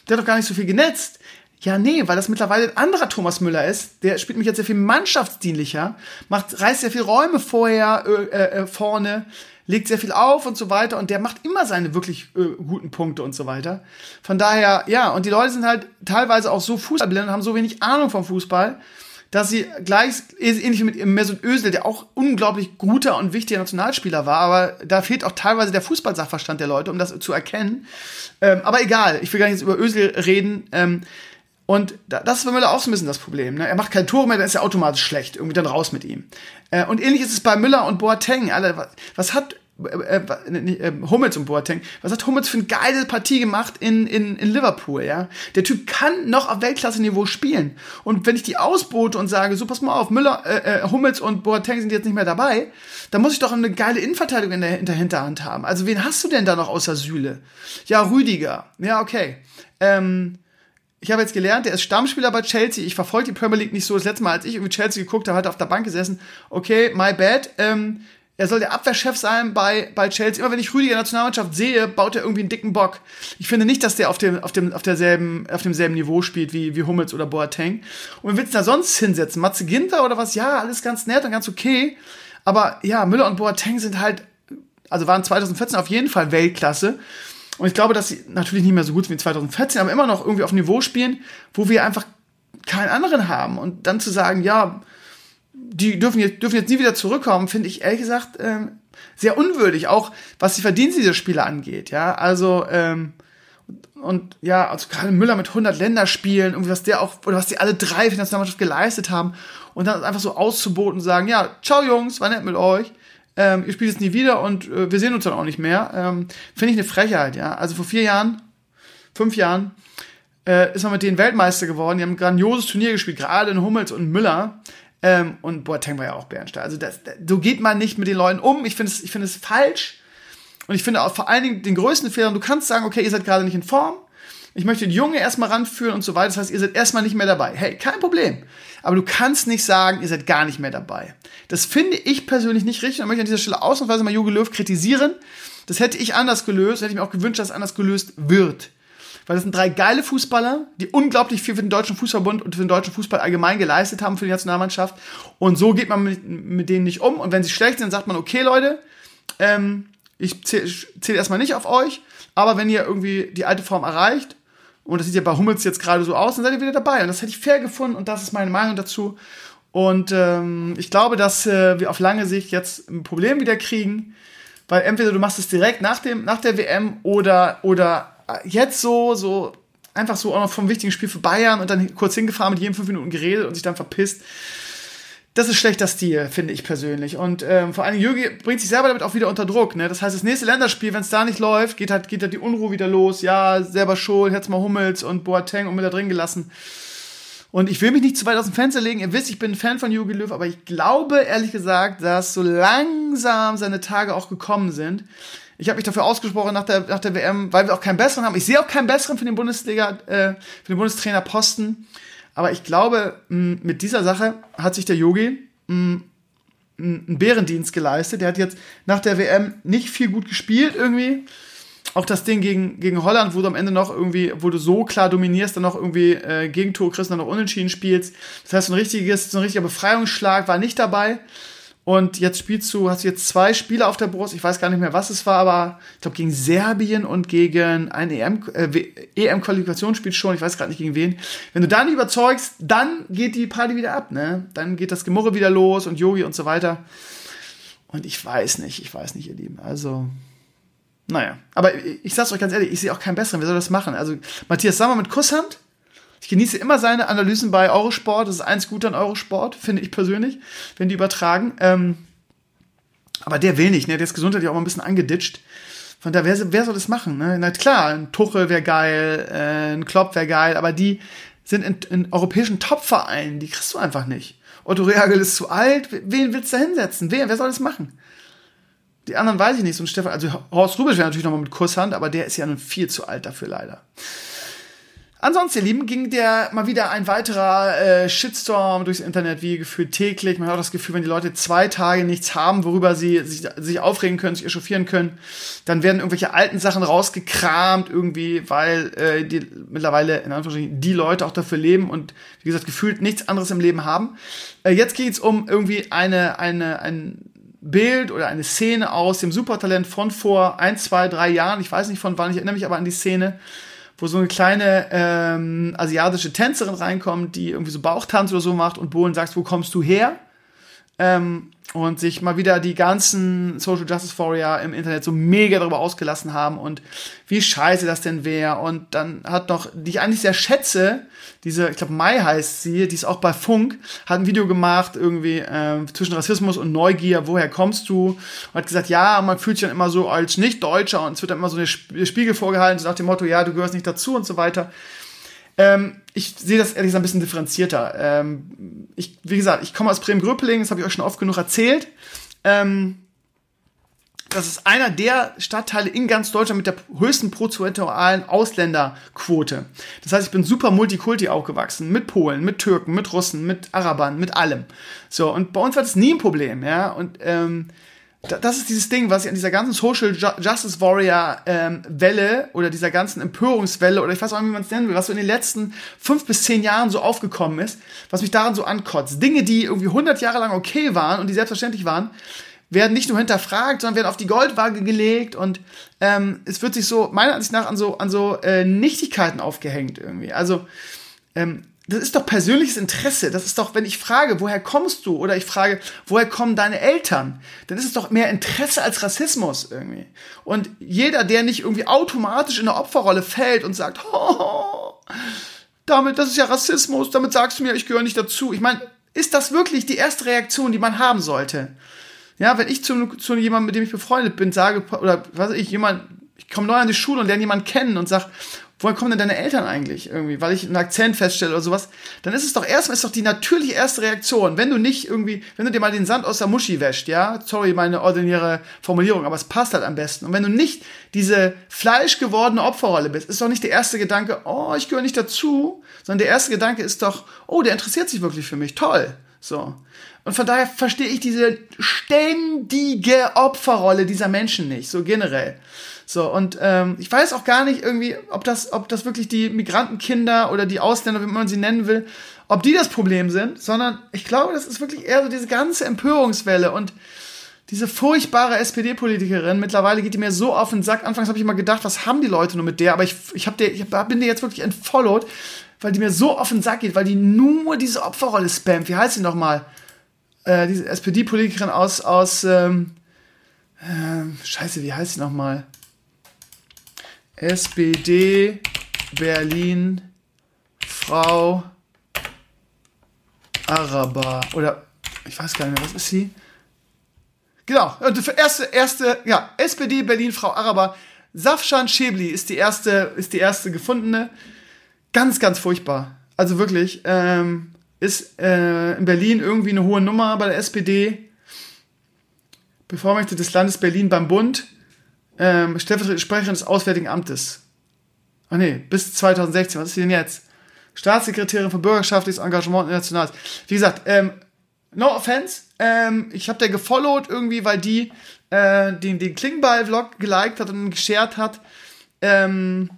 Der hat doch gar nicht so viel genetzt. Ja, nee, weil das mittlerweile ein anderer Thomas Müller ist. Der spielt mich jetzt sehr viel mannschaftsdienlicher, macht, reißt sehr viel Räume vorher, äh, äh, vorne, legt sehr viel auf und so weiter und der macht immer seine wirklich äh, guten Punkte und so weiter. Von daher, ja, und die Leute sind halt teilweise auch so fußballblind und haben so wenig Ahnung vom Fußball, dass sie gleich, ähnlich mit Mesut Özil, der auch unglaublich guter und wichtiger Nationalspieler war, aber da fehlt auch teilweise der Fußballsachverstand der Leute, um das zu erkennen. Ähm, aber egal, ich will gar nicht jetzt über Özil reden. Ähm, und das ist bei Müller auch so ein bisschen das Problem. Ne? Er macht kein Tor mehr, dann ist er automatisch schlecht. Irgendwie dann raus mit ihm. Äh, und ähnlich ist es bei Müller und Boateng. Alle, was, hat äh, äh, äh, Hummels und Boateng, was hat Hummels für eine geile Partie gemacht in, in, in Liverpool, ja? Der Typ kann noch auf Weltklasse-Niveau spielen. Und wenn ich die ausbote und sage, so pass mal auf, Müller, äh, äh, Hummels und Boateng sind jetzt nicht mehr dabei, dann muss ich doch eine geile Innenverteidigung in der, in der Hinterhand haben. Also wen hast du denn da noch außer Süle? Ja, Rüdiger. Ja, okay. Ähm, ich habe jetzt gelernt, der ist Stammspieler bei Chelsea. Ich verfolge die Premier League nicht so. Das letzte Mal, als ich irgendwie Chelsea geguckt habe, hat er auf der Bank gesessen. Okay, my bad. Ähm, er soll der Abwehrchef sein bei, bei Chelsea. Immer wenn ich Rüdiger Nationalmannschaft sehe, baut er irgendwie einen dicken Bock. Ich finde nicht, dass der auf dem, auf dem, auf derselben, auf demselben Niveau spielt wie, wie Hummels oder Boateng. Und wen willst du da sonst hinsetzen? Matze Ginter oder was? Ja, alles ganz nett und ganz okay. Aber ja, Müller und Boateng sind halt, also waren 2014 auf jeden Fall Weltklasse. Und ich glaube, dass sie natürlich nicht mehr so gut sind wie 2014, aber immer noch irgendwie auf Niveau spielen, wo wir einfach keinen anderen haben. Und dann zu sagen, ja, die dürfen jetzt, dürfen jetzt nie wieder zurückkommen, finde ich ehrlich gesagt äh, sehr unwürdig, auch was die Verdienste dieser Spieler angeht. Ja, also ähm, und ja, also gerade Müller mit 100 Länderspielen, irgendwie was der auch oder was die alle drei für die Nationalmannschaft geleistet haben und dann einfach so auszuboten und sagen, ja, ciao Jungs, war nett mit euch ähm, ihr spielt es nie wieder und äh, wir sehen uns dann auch nicht mehr. Ähm, Finde ich eine Frechheit, ja. Also vor vier Jahren, fünf Jahren, äh, ist man mit denen Weltmeister geworden. Die haben ein grandioses Turnier gespielt, gerade in Hummels und Müller. Ähm, und Boateng war ja auch Bernstein. Also das, das, so geht man nicht mit den Leuten um. Ich finde es, es falsch. Und ich finde auch vor allen Dingen den größten Fehler, du kannst sagen, okay, ihr seid gerade nicht in Form. Ich möchte die Junge erstmal ranführen und so weiter. Das heißt, ihr seid erstmal nicht mehr dabei. Hey, kein Problem aber du kannst nicht sagen, ihr seid gar nicht mehr dabei. Das finde ich persönlich nicht richtig und möchte an dieser Stelle ausnahmsweise mal Jogi Löw kritisieren. Das hätte ich anders gelöst, hätte ich mir auch gewünscht, dass es anders gelöst wird. Weil das sind drei geile Fußballer, die unglaublich viel für den Deutschen Fußballbund und für den deutschen Fußball allgemein geleistet haben für die Nationalmannschaft. Und so geht man mit, mit denen nicht um. Und wenn sie schlecht sind, sagt man, okay, Leute, ähm, ich zähle zähl erstmal nicht auf euch, aber wenn ihr irgendwie die alte Form erreicht, und das sieht ja bei Hummels jetzt gerade so aus, dann seid ihr wieder dabei. Und das hätte ich fair gefunden und das ist meine Meinung dazu. Und ähm, ich glaube, dass äh, wir auf lange Sicht jetzt ein Problem wieder kriegen, weil entweder du machst es direkt nach, dem, nach der WM oder, oder jetzt so, so einfach so auch noch vom wichtigen Spiel für Bayern und dann kurz hingefahren, mit jedem fünf Minuten geredet und sich dann verpisst. Das ist schlechter Stil, finde ich persönlich. Und ähm, vor allem Jürgi bringt sich selber damit auch wieder unter Druck. Ne? Das heißt, das nächste Länderspiel, wenn es da nicht läuft, geht halt, geht halt die Unruhe wieder los. Ja, selber schuld, hätte mal Hummels und Boateng und Müller drin gelassen. Und ich will mich nicht zu weit aus dem Fenster legen. Ihr wisst, ich bin ein Fan von Jogi Löw, aber ich glaube ehrlich gesagt, dass so langsam seine Tage auch gekommen sind. Ich habe mich dafür ausgesprochen nach der, nach der WM, weil wir auch keinen besseren haben. Ich sehe auch keinen besseren für den Bundesliga, äh, für den Bundestrainer Posten. Aber ich glaube, mit dieser Sache hat sich der Yogi einen Bärendienst geleistet. Der hat jetzt nach der WM nicht viel gut gespielt irgendwie. Auch das Ding gegen, gegen Holland, wo du am Ende noch irgendwie, wo du so klar dominierst, dann noch irgendwie äh, Gegentor kriegst, dann noch unentschieden spielst. Das heißt, so ein richtiges, so ein richtiger Befreiungsschlag war nicht dabei. Und jetzt spielst du, hast du jetzt zwei Spiele auf der Brust. Ich weiß gar nicht mehr, was es war, aber ich glaube gegen Serbien und gegen ein EM, äh, EM-Qualifikationsspiel schon. Ich weiß gerade nicht gegen wen. Wenn du dann überzeugst, dann geht die Party wieder ab, ne? Dann geht das Gemurre wieder los und Yogi und so weiter. Und ich weiß nicht, ich weiß nicht, ihr Lieben. Also, naja. Aber ich sag's euch ganz ehrlich, ich sehe auch keinen besseren. Wer soll das machen? Also, Matthias Sammer mit Kusshand ich genieße immer seine Analysen bei Eurosport. Das ist eins gut an Eurosport, finde ich persönlich, wenn die übertragen. Ähm, aber der will nicht, ne? Der ist gesundheitlich auch mal ein bisschen angeditscht. Von daher, wer, wer soll das machen? Ne? Na klar, ein Tuchel wäre geil, äh, ein Klopp wäre geil, aber die sind in, in europäischen Top-Vereinen, die kriegst du einfach nicht. Otto Reagel ist zu alt, wen willst du da hinsetzen? Wer, wer soll das machen? Die anderen weiß ich nicht. Ein Stefan, also Horst Rubisch wäre natürlich nochmal mit Kusshand, aber der ist ja nun viel zu alt dafür leider. Ansonsten, ihr Lieben, ging der mal wieder ein weiterer äh, Shitstorm durchs Internet, wie gefühlt täglich. Man hat auch das Gefühl, wenn die Leute zwei Tage nichts haben, worüber sie sich, sich aufregen können, sich echauffieren können, dann werden irgendwelche alten Sachen rausgekramt irgendwie, weil äh, die mittlerweile in Anführungsstrichen die Leute auch dafür leben und wie gesagt gefühlt nichts anderes im Leben haben. Äh, jetzt geht's um irgendwie eine eine ein Bild oder eine Szene aus dem Supertalent von vor ein, zwei, drei Jahren. Ich weiß nicht von wann, ich erinnere mich aber an die Szene wo so eine kleine ähm, asiatische Tänzerin reinkommt, die irgendwie so Bauchtanz oder so macht und Bohlen sagt, wo kommst du her? Ähm, und sich mal wieder die ganzen Social Justice Warrior im Internet so mega darüber ausgelassen haben und wie scheiße das denn wäre. Und dann hat noch, die ich eigentlich sehr schätze, diese, ich glaube Mai heißt sie, die ist auch bei Funk, hat ein Video gemacht irgendwie äh, zwischen Rassismus und Neugier, woher kommst du? Und hat gesagt, ja, man fühlt sich dann immer so als Nicht-Deutscher und es wird dann immer so eine Spiegel vorgehalten, so nach dem Motto, ja, du gehörst nicht dazu und so weiter. Ähm, ich sehe das ehrlich gesagt ein bisschen differenzierter. Ähm, ich, wie gesagt, ich komme aus Bremen-Gröpeling, das habe ich euch schon oft genug erzählt. Ähm, das ist einer der Stadtteile in ganz Deutschland mit der höchsten prozentualen Ausländerquote. Das heißt, ich bin super Multikulti aufgewachsen. Mit Polen, mit Türken, mit Russen, mit Arabern, mit allem. So, und bei uns war das nie ein Problem, ja. Und ähm, das ist dieses Ding, was ich an dieser ganzen Social Justice Warrior ähm, Welle oder dieser ganzen Empörungswelle oder ich weiß auch nicht, wie man es nennen will, was so in den letzten fünf bis zehn Jahren so aufgekommen ist, was mich daran so ankotzt. Dinge, die irgendwie 100 Jahre lang okay waren und die selbstverständlich waren, werden nicht nur hinterfragt, sondern werden auf die Goldwaage gelegt und ähm, es wird sich so meiner Ansicht nach an so an so äh, Nichtigkeiten aufgehängt irgendwie. Also ähm, das ist doch persönliches Interesse. Das ist doch, wenn ich frage, woher kommst du? Oder ich frage, woher kommen deine Eltern? Dann ist es doch mehr Interesse als Rassismus irgendwie. Und jeder, der nicht irgendwie automatisch in eine Opferrolle fällt und sagt, oh, damit, das ist ja Rassismus, damit sagst du mir, ich gehöre nicht dazu. Ich meine, ist das wirklich die erste Reaktion, die man haben sollte? Ja, wenn ich zu, zu jemandem, mit dem ich befreundet bin, sage, oder was weiß ich, jemand, ich komme neu an die Schule und lerne jemanden kennen und sage, woher kommen denn deine Eltern eigentlich irgendwie, weil ich einen Akzent feststelle oder sowas, dann ist es doch erstmal ist doch die natürliche erste Reaktion, wenn du nicht irgendwie, wenn du dir mal den Sand aus der Muschi wäscht, ja, sorry, meine ordinäre Formulierung, aber es passt halt am besten. Und wenn du nicht diese fleischgewordene Opferrolle bist, ist doch nicht der erste Gedanke, oh, ich gehöre nicht dazu, sondern der erste Gedanke ist doch, oh, der interessiert sich wirklich für mich, toll. So. Und von daher verstehe ich diese ständige Opferrolle dieser Menschen nicht, so generell. So, und ähm, ich weiß auch gar nicht irgendwie, ob das, ob das wirklich die Migrantenkinder oder die Ausländer, wie man sie nennen will, ob die das Problem sind, sondern ich glaube, das ist wirklich eher so diese ganze Empörungswelle und diese furchtbare SPD-Politikerin, mittlerweile geht die mir so auf den Sack. Anfangs habe ich immer gedacht, was haben die Leute nur mit der? Aber ich, ich, hab der, ich bin dir jetzt wirklich entfollowed, weil die mir so auf den Sack geht, weil die nur diese Opferrolle spammt. Wie heißt sie nochmal? Äh, diese SPD-Politikerin aus, aus, ähm, äh, scheiße, wie heißt sie nochmal? SPD Berlin Frau Araber. Oder ich weiß gar nicht mehr, was ist sie? Genau, erste, erste, ja, SPD Berlin Frau Araber. Safshan Schäbli ist die erste, ist die erste gefundene. Ganz, ganz furchtbar. Also wirklich, ähm, ist äh, in Berlin irgendwie eine hohe Nummer bei der SPD. Bevormächtigte des Landes Berlin beim Bund. Ähm, stellvertretende Sprecherin des Auswärtigen Amtes. Ach nee, bis 2016. Was ist sie denn jetzt? Staatssekretärin für bürgerschaftliches Engagement internationales. Wie gesagt, ähm, no offense, ähm, ich habe der gefollowt irgendwie, weil die äh, den, den Klingbeil-Vlog geliked hat und geshared hat. Ähm,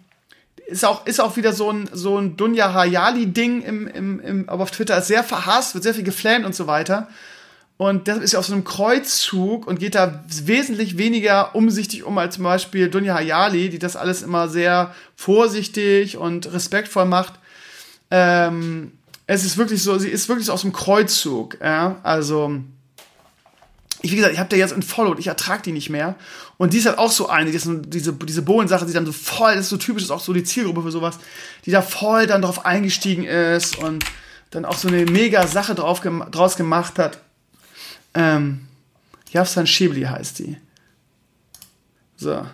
ist auch, ist auch wieder so ein, so ein Dunja Hayali-Ding im, im, im, aber auf Twitter ist sehr verhasst, wird sehr viel geflammt und so weiter. Und das ist ja auf so einem Kreuzzug und geht da wesentlich weniger umsichtig um als zum Beispiel Dunja Hayali, die das alles immer sehr vorsichtig und respektvoll macht. Ähm, es ist wirklich so, sie ist wirklich so aus dem Kreuzzug. Ja? Also, ich, wie gesagt, ich habe der jetzt entfollowed, ich ertrage die nicht mehr. Und die ist halt auch so eine, die ist diese, diese Bohlen-Sache, die dann so voll, das ist so typisch, ist auch so die Zielgruppe für sowas, die da voll dann drauf eingestiegen ist und dann auch so eine mega Sache drauf, draus gemacht hat. Ähm, Yafsan Shibli heißt die. So.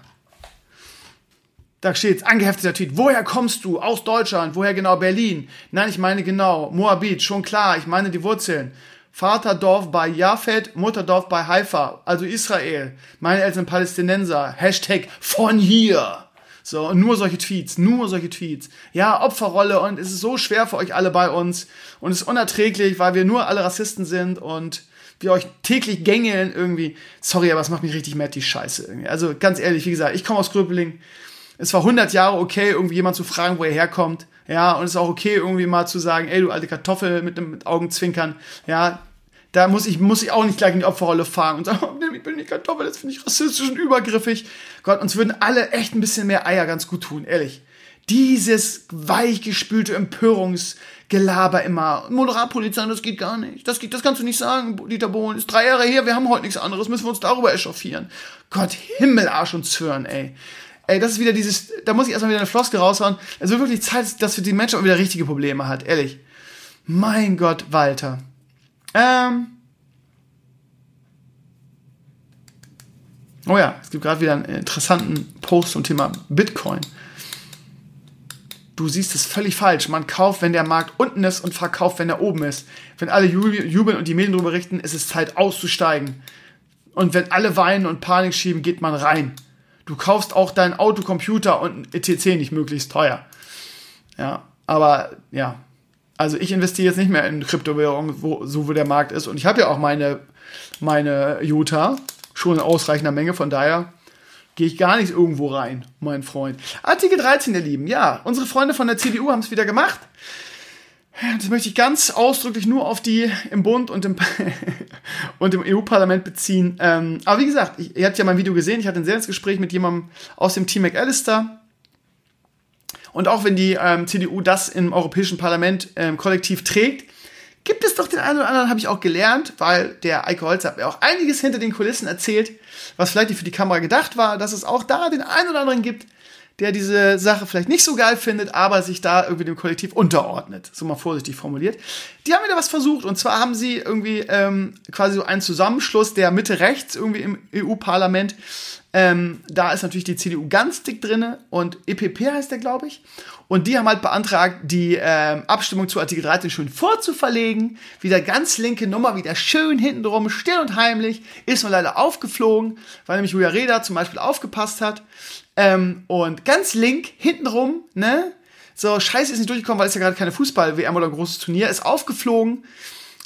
Da steht angehefteter Tweet. Woher kommst du? Aus Deutschland. Woher genau? Berlin. Nein, ich meine genau. Moabit. Schon klar. Ich meine die Wurzeln. Vaterdorf bei Jafet, Mutterdorf bei Haifa. Also Israel. Meine Eltern Palästinenser. Hashtag von hier. So, und nur solche Tweets, nur solche Tweets. Ja, Opferrolle und es ist so schwer für euch alle bei uns und es ist unerträglich, weil wir nur alle Rassisten sind und wir euch täglich gängeln irgendwie. Sorry, aber es macht mich richtig mad, die Scheiße irgendwie. Also ganz ehrlich, wie gesagt, ich komme aus Gröpeling es war 100 Jahre okay, irgendwie jemand zu fragen, wo er herkommt. Ja, und es ist auch okay, irgendwie mal zu sagen, ey, du alte Kartoffel mit einem Augenzwinkern. Ja, da muss ich, muss ich auch nicht gleich in die Opferrolle fahren und sagen, oh, ich bin nicht Kartoffel, das finde ich rassistisch und übergriffig. Gott, uns würden alle echt ein bisschen mehr Eier ganz gut tun, ehrlich. Dieses weichgespülte Empörungsgelaber immer. Moderatpolizei, das geht gar nicht. Das geht, das kannst du nicht sagen, Dieter Bohlen. Ist drei Jahre her, wir haben heute nichts anderes, müssen wir uns darüber echauffieren. Gott, Himmel, Arsch und Zwirn, ey. Ey, das ist wieder dieses, da muss ich erstmal wieder eine Floske raushauen. Es wird wirklich Zeit, dass für die Menschen auch wieder richtige Probleme hat, ehrlich. Mein Gott, Walter. Ähm. Oh ja, es gibt gerade wieder einen interessanten Post zum Thema Bitcoin. Du siehst es völlig falsch. Man kauft, wenn der Markt unten ist und verkauft, wenn er oben ist. Wenn alle jubeln und die Medien darüber richten, ist es Zeit auszusteigen. Und wenn alle weinen und Panik schieben, geht man rein du kaufst auch deinen Autocomputer und ein ETC nicht möglichst teuer. Ja, aber ja, also ich investiere jetzt nicht mehr in Kryptowährungen, wo, so wo der Markt ist. Und ich habe ja auch meine, meine Utah schon in ausreichender Menge, von daher gehe ich gar nicht irgendwo rein, mein Freund. Artikel 13, ihr Lieben. Ja, unsere Freunde von der CDU haben es wieder gemacht. Das möchte ich ganz ausdrücklich nur auf die im Bund und im, und im EU-Parlament beziehen. Ähm, aber wie gesagt, ich, ihr habt ja mein Video gesehen, ich hatte ein sehr Gespräch mit jemandem aus dem Team McAllister. Und auch wenn die ähm, CDU das im Europäischen Parlament ähm, kollektiv trägt, gibt es doch den einen oder anderen, habe ich auch gelernt, weil der Eike Holz hat mir auch einiges hinter den Kulissen erzählt, was vielleicht nicht für die Kamera gedacht war, dass es auch da den einen oder anderen gibt, der diese Sache vielleicht nicht so geil findet, aber sich da irgendwie dem Kollektiv unterordnet. So mal vorsichtig formuliert. Die haben wieder was versucht und zwar haben sie irgendwie ähm, quasi so einen Zusammenschluss der Mitte rechts irgendwie im EU-Parlament. Ähm, da ist natürlich die CDU ganz dick drinne und EPP heißt der, glaube ich. Und die haben halt beantragt, die ähm, Abstimmung zu Artikel 13 schön vorzuverlegen. Wieder ganz linke Nummer, wieder schön hintenrum, still und heimlich. Ist nur leider aufgeflogen, weil nämlich Julia Reda zum Beispiel aufgepasst hat. Ähm, und ganz link, hintenrum, ne? So, scheiße ist nicht durchgekommen, weil es ja gerade keine Fußball-WM oder ein großes Turnier ist, aufgeflogen.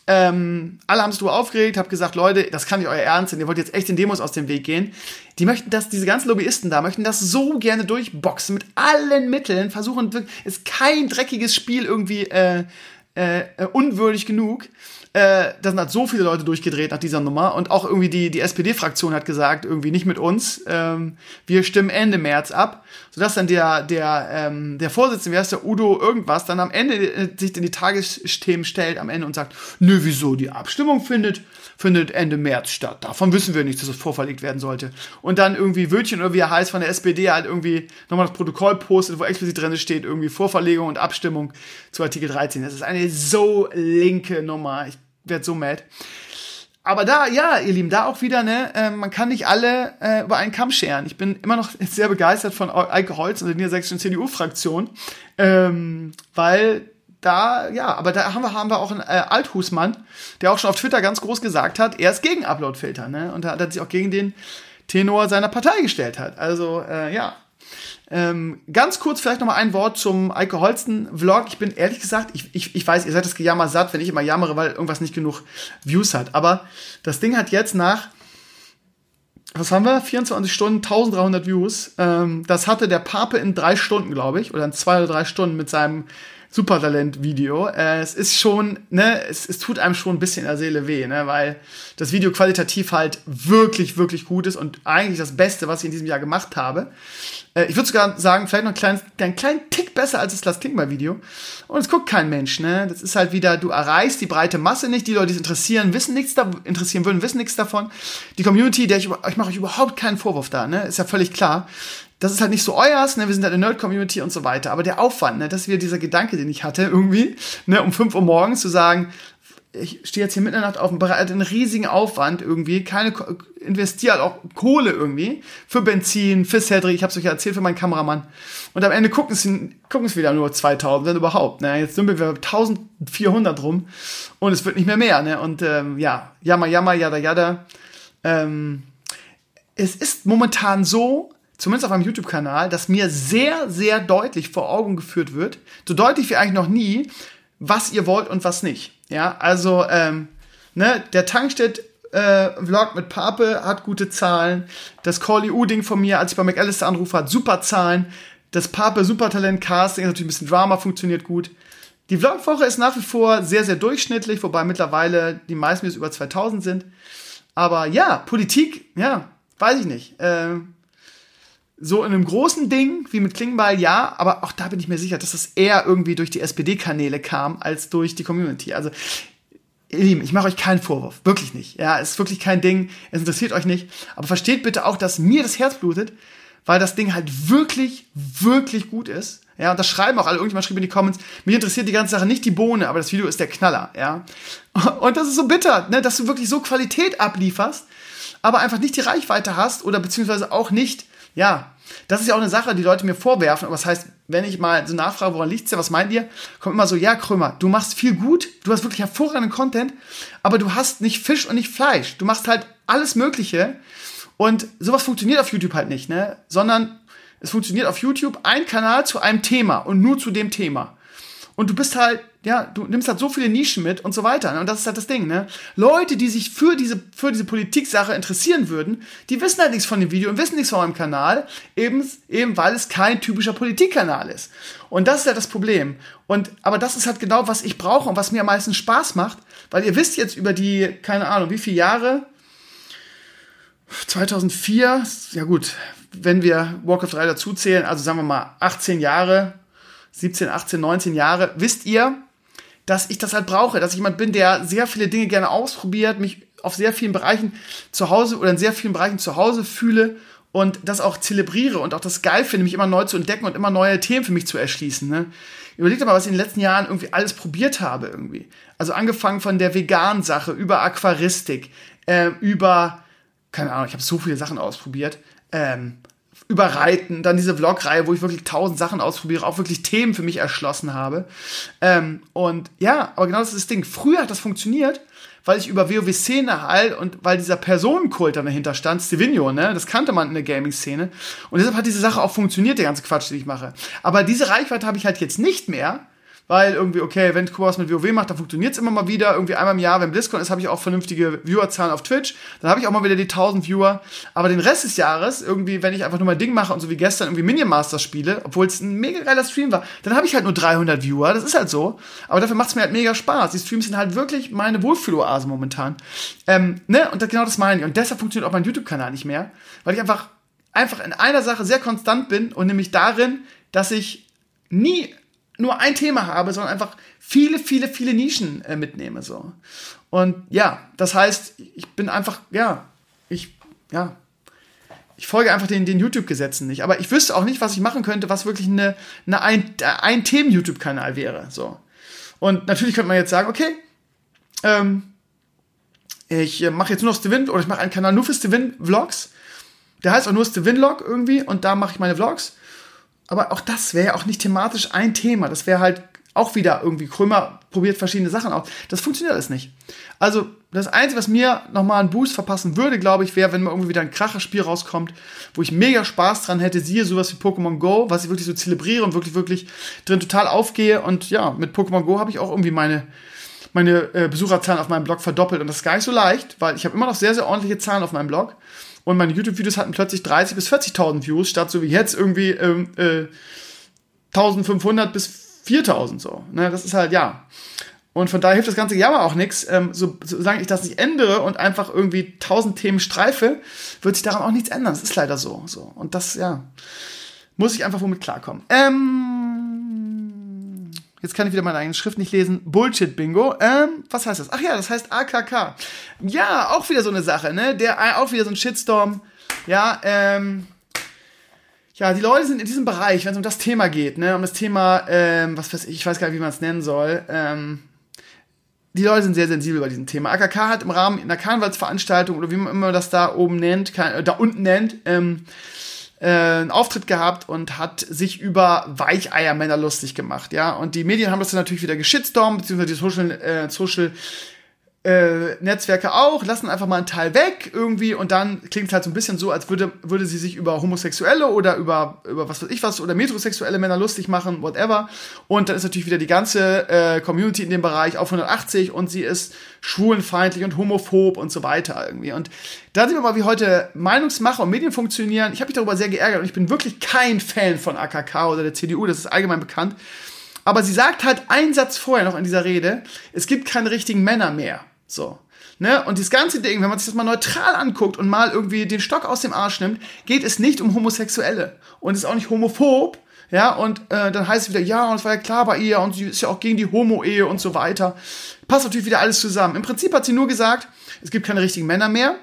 Ähm, alle haben sich drüber aufgeregt, hab gesagt, Leute, das kann nicht euer Ernst sein, ihr wollt jetzt echt den Demos aus dem Weg gehen. Die möchten das, diese ganzen Lobbyisten da, möchten das so gerne durchboxen, mit allen Mitteln, versuchen, ist kein dreckiges Spiel irgendwie, äh, äh, äh, unwürdig genug. Äh, da sind halt so viele Leute durchgedreht nach dieser Nummer und auch irgendwie die, die SPD-Fraktion hat gesagt, irgendwie nicht mit uns, ähm, wir stimmen Ende März ab, sodass dann der, der, ähm, der Vorsitzende, wie heißt der Udo irgendwas, dann am Ende äh, sich in die Tagesthemen stellt am Ende und sagt, nö, wieso, die Abstimmung findet, findet Ende März statt. Davon wissen wir nicht, dass es vorverlegt werden sollte. Und dann irgendwie Wötchen oder wie er heißt von der SPD halt irgendwie nochmal das Protokoll postet, wo explizit drin steht, irgendwie Vorverlegung und Abstimmung zu Artikel 13. Das ist eine so linke Nummer. Ich werde so mad. Aber da, ja, ihr Lieben, da auch wieder, ne, äh, man kann nicht alle äh, über einen Kamm scheren. Ich bin immer noch sehr begeistert von Eike Holz und der niedersächsischen CDU-Fraktion, ähm, weil da, ja, aber da haben wir, haben wir auch einen äh, Althusmann, der auch schon auf Twitter ganz groß gesagt hat, er ist gegen Uploadfilter, ne, und da hat sich auch gegen den Tenor seiner Partei gestellt hat. Also, äh, ja, ähm, ganz kurz vielleicht noch mal ein Wort zum Eike Holsten-Vlog. Ich bin ehrlich gesagt, ich, ich, ich weiß, ihr seid das Gejammer satt, wenn ich immer jammere, weil irgendwas nicht genug Views hat. Aber das Ding hat jetzt nach, was haben wir? 24 Stunden, 1300 Views. Ähm, das hatte der Pape in drei Stunden, glaube ich, oder in zwei oder drei Stunden mit seinem Supertalent-Video. Äh, es ist schon, ne, es, es tut einem schon ein bisschen in der Seele weh, ne, weil das Video qualitativ halt wirklich, wirklich gut ist und eigentlich das Beste, was ich in diesem Jahr gemacht habe. Äh, ich würde sogar sagen, vielleicht noch einen kleinen, einen kleinen Tick besser als das Lass Klingbeil Video. Und es guckt kein Mensch, ne? Das ist halt wieder, du erreichst die breite Masse nicht. Die Leute, die es interessieren, wissen nichts da, interessieren würden, wissen nichts davon. Die Community, der ich, ich mache euch überhaupt keinen Vorwurf da, ne? Ist ja völlig klar. Das ist halt nicht so euers, ne? Wir sind halt eine Nerd-Community und so weiter. Aber der Aufwand, ne? Das wieder dieser Gedanke, den ich hatte, irgendwie, ne? Um 5 Uhr morgens zu sagen, ich stehe jetzt hier mitten in der Nacht auf dem Bereich, einen riesigen Aufwand irgendwie, keine investiert auch Kohle irgendwie für Benzin, für Cedric, ich habe es euch ja erzählt, für meinen Kameramann. Und am Ende gucken es wieder nur 2000, wenn überhaupt. Ne? Jetzt sind wir 1400 rum und es wird nicht mehr mehr. Ne? Und ähm, ja, jammer, jammer, jada, jada. Ähm, es ist momentan so, zumindest auf meinem YouTube-Kanal, dass mir sehr, sehr deutlich vor Augen geführt wird, so deutlich wie eigentlich noch nie, was ihr wollt und was nicht. Ja, also, ähm, ne, der Tankstedt äh, Vlog mit Pape hat gute Zahlen. Das Call U-Ding von mir, als ich bei McAllister anrufe, hat super Zahlen. Das Pape Supertalent Casting ist natürlich ein bisschen Drama, funktioniert gut. Die Vlogwoche ist nach wie vor sehr, sehr durchschnittlich, wobei mittlerweile die meisten Videos über 2000 sind. Aber ja, Politik, ja, weiß ich nicht. Äh, so in einem großen Ding wie mit Klingenball, ja, aber auch da bin ich mir sicher, dass das eher irgendwie durch die SPD-Kanäle kam als durch die Community. Also, ihr Lieben, ich mache euch keinen Vorwurf, wirklich nicht. Ja, es ist wirklich kein Ding, es interessiert euch nicht. Aber versteht bitte auch, dass mir das Herz blutet, weil das Ding halt wirklich, wirklich gut ist. Ja, und das schreiben auch alle. Irgendjemand schrieb in die Comments, mich interessiert die ganze Sache nicht die Bohne, aber das Video ist der Knaller, ja. Und das ist so bitter, ne, dass du wirklich so Qualität ablieferst, aber einfach nicht die Reichweite hast oder beziehungsweise auch nicht ja, das ist ja auch eine Sache, die Leute mir vorwerfen. Aber das heißt, wenn ich mal so nachfrage, woran liegt's denn, was meint ihr? Kommt immer so, ja, Krömer, du machst viel gut, du hast wirklich hervorragenden Content, aber du hast nicht Fisch und nicht Fleisch. Du machst halt alles Mögliche. Und sowas funktioniert auf YouTube halt nicht, ne? Sondern es funktioniert auf YouTube ein Kanal zu einem Thema und nur zu dem Thema. Und du bist halt, ja, du nimmst halt so viele Nischen mit und so weiter. Ne? Und das ist halt das Ding, ne? Leute, die sich für diese, für diese Politiksache interessieren würden, die wissen halt nichts von dem Video und wissen nichts von meinem Kanal, eben, eben weil es kein typischer Politikkanal ist. Und das ist halt das Problem. Und, aber das ist halt genau, was ich brauche und was mir am meisten Spaß macht, weil ihr wisst jetzt über die, keine Ahnung, wie viele Jahre, 2004, ja gut, wenn wir Warcraft 3 dazuzählen, also sagen wir mal 18 Jahre, 17, 18, 19 Jahre, wisst ihr, dass ich das halt brauche, dass ich jemand bin, der sehr viele Dinge gerne ausprobiert, mich auf sehr vielen Bereichen zu Hause oder in sehr vielen Bereichen zu Hause fühle und das auch zelebriere und auch das geil finde, mich immer neu zu entdecken und immer neue Themen für mich zu erschließen. Ne? Überlegt mal, was ich in den letzten Jahren irgendwie alles probiert habe irgendwie. Also angefangen von der veganen Sache über Aquaristik, äh, über, keine Ahnung, ich habe so viele Sachen ausprobiert. Ähm, über Reiten, dann diese Vlog-Reihe, wo ich wirklich tausend Sachen ausprobiere, auch wirklich Themen für mich erschlossen habe. Ähm, und ja, aber genau das ist das Ding. Früher hat das funktioniert, weil ich über WoW-Szene halt und weil dieser Personenkult dann dahinter stand, Stevenio, ne, das kannte man in der Gaming-Szene. Und deshalb hat diese Sache auch funktioniert, der ganze Quatsch, den ich mache. Aber diese Reichweite habe ich halt jetzt nicht mehr, weil irgendwie, okay, wenn Kuba mit WoW macht, dann funktioniert es immer mal wieder. Irgendwie einmal im Jahr, wenn BlizzCon ist, habe ich auch vernünftige Viewerzahlen auf Twitch. Dann habe ich auch mal wieder die 1000 Viewer. Aber den Rest des Jahres, irgendwie, wenn ich einfach nur mein Ding mache und so wie gestern irgendwie Minion Masters spiele, obwohl es ein mega geiler Stream war, dann habe ich halt nur 300 Viewer. Das ist halt so. Aber dafür macht es mir halt mega Spaß. Die Streams sind halt wirklich meine Wohlfühloase momentan. Ähm, ne? Und das, genau das meine ich. Und deshalb funktioniert auch mein YouTube-Kanal nicht mehr, weil ich einfach, einfach in einer Sache sehr konstant bin und nämlich darin, dass ich nie nur ein Thema habe, sondern einfach viele, viele, viele Nischen äh, mitnehme. So. Und ja, das heißt, ich bin einfach, ja, ich, ja, ich folge einfach den, den YouTube-Gesetzen nicht. Aber ich wüsste auch nicht, was ich machen könnte, was wirklich eine, eine ein, ein Themen-YouTube-Kanal wäre. So. Und natürlich könnte man jetzt sagen, okay, ähm, ich äh, mache jetzt nur noch Stevin oder ich mache einen Kanal nur für Stevin-Vlogs. Der heißt auch nur Stevin-Log irgendwie und da mache ich meine Vlogs. Aber auch das wäre ja auch nicht thematisch ein Thema. Das wäre halt auch wieder irgendwie, Krömer probiert verschiedene Sachen aus. Das funktioniert alles nicht. Also, das Einzige, was mir nochmal einen Boost verpassen würde, glaube ich, wäre, wenn mal irgendwie wieder ein Kracherspiel rauskommt, wo ich mega Spaß dran hätte, siehe sowas wie Pokémon Go, was ich wirklich so zelebriere und wirklich, wirklich drin total aufgehe. Und ja, mit Pokémon Go habe ich auch irgendwie meine, meine äh, Besucherzahlen auf meinem Blog verdoppelt. Und das ist gar nicht so leicht, weil ich habe immer noch sehr, sehr ordentliche Zahlen auf meinem Blog. Und meine YouTube-Videos hatten plötzlich 30.000 bis 40.000 Views, statt so wie jetzt irgendwie ähm, äh, 1.500 bis 4.000 so. Ne, das ist halt, ja. Und von daher hilft das ganze Jammer auch nichts. Ähm, so, solange ich das nicht ändere und einfach irgendwie 1000 Themen streife, wird sich daran auch nichts ändern. Das ist leider so. so. Und das, ja, muss ich einfach womit klarkommen. Ähm, jetzt kann ich wieder meine eigene Schrift nicht lesen. Bullshit-Bingo. Ähm, was heißt das? Ach ja, das heißt AKK. Ja, auch wieder so eine Sache, ne? Der, auch wieder so ein Shitstorm. Ja, ähm, ja, die Leute sind in diesem Bereich, wenn es um das Thema geht, ne, um das Thema, ähm, was weiß ich, ich weiß gar nicht, wie man es nennen soll, ähm, die Leute sind sehr sensibel bei diesem Thema. AKK hat im Rahmen einer Karnevalsveranstaltung oder wie man immer das da oben nennt, äh, da unten nennt, ähm, äh, einen Auftritt gehabt und hat sich über Weicheiermänner lustig gemacht, ja. Und die Medien haben das dann natürlich wieder geschitstormt, beziehungsweise die Social, äh, Social äh, Netzwerke auch, lassen einfach mal einen Teil weg irgendwie und dann klingt es halt so ein bisschen so, als würde, würde sie sich über Homosexuelle oder über, über was weiß ich was oder metrosexuelle Männer lustig machen, whatever. Und dann ist natürlich wieder die ganze äh, Community in dem Bereich auf 180 und sie ist schwulenfeindlich und homophob und so weiter irgendwie. Und da sehen wir mal, wie heute Meinungsmacher und Medien funktionieren. Ich habe mich darüber sehr geärgert und ich bin wirklich kein Fan von AKK oder der CDU, das ist allgemein bekannt. Aber sie sagt halt einen Satz vorher noch in dieser Rede, es gibt keine richtigen Männer mehr. So. Ne? Und das ganze Ding, wenn man sich das mal neutral anguckt und mal irgendwie den Stock aus dem Arsch nimmt, geht es nicht um Homosexuelle. Und ist auch nicht homophob. Ja, und äh, dann heißt es wieder, ja, und es war ja klar bei ihr und sie ist ja auch gegen die Homo-Ehe und so weiter. Passt natürlich wieder alles zusammen. Im Prinzip hat sie nur gesagt, es gibt keine richtigen Männer mehr.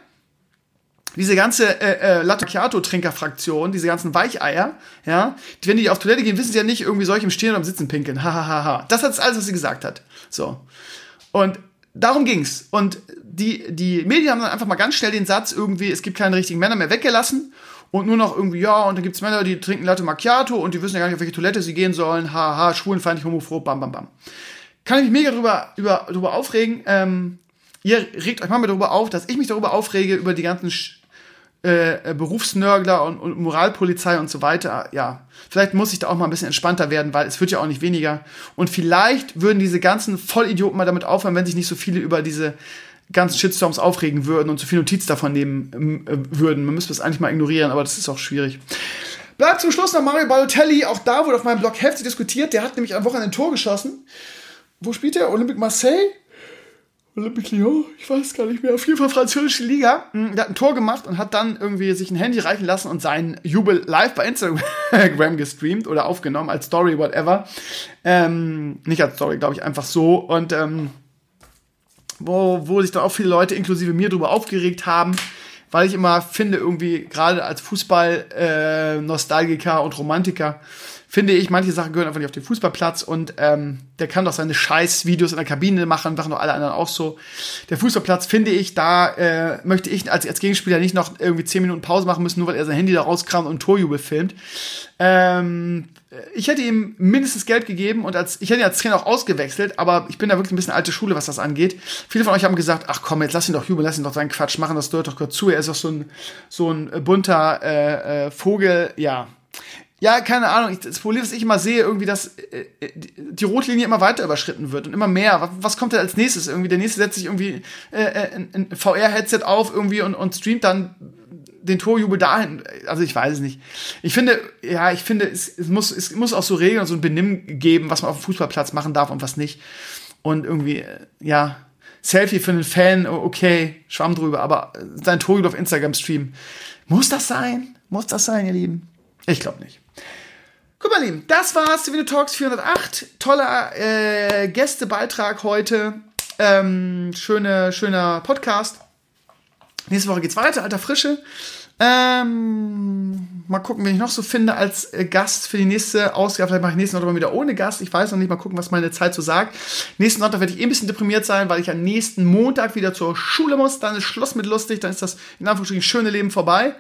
Diese ganze äh, äh, Latte Macchiato-Trinker-Fraktion, diese ganzen Weicheier, ja, wenn die auf Toilette gehen, wissen sie ja nicht irgendwie solch im Stehen oder im Sitzen pinkeln. Hahaha. Ha, ha, ha. Das hat alles, was sie gesagt hat. So. Und darum ging's. Und die, die Medien haben dann einfach mal ganz schnell den Satz irgendwie, es gibt keine richtigen Männer mehr weggelassen. Und nur noch irgendwie, ja, und dann gibt's Männer, die trinken Latte Macchiato und die wissen ja gar nicht, auf welche Toilette sie gehen sollen. Haha, schwulenfeindlich, homophob, bam, bam, bam. Kann ich mich mega drüber, über, drüber aufregen. Ähm, ihr regt euch mal darüber auf, dass ich mich darüber aufrege, über die ganzen äh, Berufsnörgler und, und Moralpolizei und so weiter. Ja, vielleicht muss ich da auch mal ein bisschen entspannter werden, weil es wird ja auch nicht weniger. Und vielleicht würden diese ganzen Vollidioten mal damit aufhören, wenn sich nicht so viele über diese ganzen Shitstorms aufregen würden und so viel Notiz davon nehmen äh, würden. Man müsste das eigentlich mal ignorieren, aber das ist auch schwierig. Bleibt zum Schluss noch Mario Balotelli. Auch da wurde auf meinem Blog heftig diskutiert. Der hat nämlich am Wochenende ein Tor geschossen. Wo spielt er? Olympique Marseille? Olympique Lyon, ich weiß gar nicht mehr, auf jeden Fall französische Liga. Hm, der hat ein Tor gemacht und hat dann irgendwie sich ein Handy reichen lassen und seinen Jubel live bei Instagram gestreamt oder aufgenommen als Story, whatever. Ähm, nicht als Story, glaube ich, einfach so. Und ähm, wo, wo sich dann auch viele Leute, inklusive mir, darüber aufgeregt haben, weil ich immer finde, irgendwie gerade als Fußball-Nostalgiker äh, und Romantiker, finde ich, manche Sachen gehören einfach nicht auf den Fußballplatz und ähm, der kann doch seine Scheiß-Videos in der Kabine machen, machen doch alle anderen auch so. Der Fußballplatz, finde ich, da äh, möchte ich als, als Gegenspieler nicht noch irgendwie 10 Minuten Pause machen müssen, nur weil er sein Handy da rauskramt und Torjubel filmt. Ähm, ich hätte ihm mindestens Geld gegeben und als ich hätte ihn als Trainer auch ausgewechselt, aber ich bin da wirklich ein bisschen alte Schule, was das angeht. Viele von euch haben gesagt, ach komm, jetzt lass ihn doch jubeln, lass ihn doch seinen Quatsch machen, das gehört doch kurz zu. Er ist doch so ein so ein bunter äh, äh, Vogel, ja ja, keine Ahnung, das Problem, was ich immer sehe, irgendwie, dass äh, äh die Rotlinie immer weiter überschritten wird und immer mehr. Was, was kommt denn als nächstes? Irgendwie, der nächste setzt sich irgendwie äh, äh ein, ein VR-Headset auf irgendwie und, und streamt dann den Torjubel dahin. Also ich weiß es nicht. Ich finde, ja, ich finde, es, es, muss, es muss auch so Regeln und so ein Benimm geben, was man auf dem Fußballplatz machen darf und was nicht. Und irgendwie, äh, ja, Selfie für einen Fan, okay, Schwamm drüber, aber sein Torjubel auf Instagram streamen. Muss das sein? Muss das sein, ihr Lieben? Ich glaube nicht. Guck mal, Lieben, das war's. Video Talks 408. Toller äh, Gästebeitrag heute. Ähm, schöne, schöner Podcast. Nächste Woche geht's weiter, alter Frische. Ähm, mal gucken, wen ich noch so finde als äh, Gast für die nächste Ausgabe. Vielleicht mache ich nächsten Sonntag mal wieder ohne Gast. Ich weiß noch nicht. Mal gucken, was meine Zeit so sagt. Nächsten Sonntag werde ich eh ein bisschen deprimiert sein, weil ich am nächsten Montag wieder zur Schule muss. Dann ist Schluss mit lustig. Dann ist das in Anführungsstrichen schöne Leben vorbei.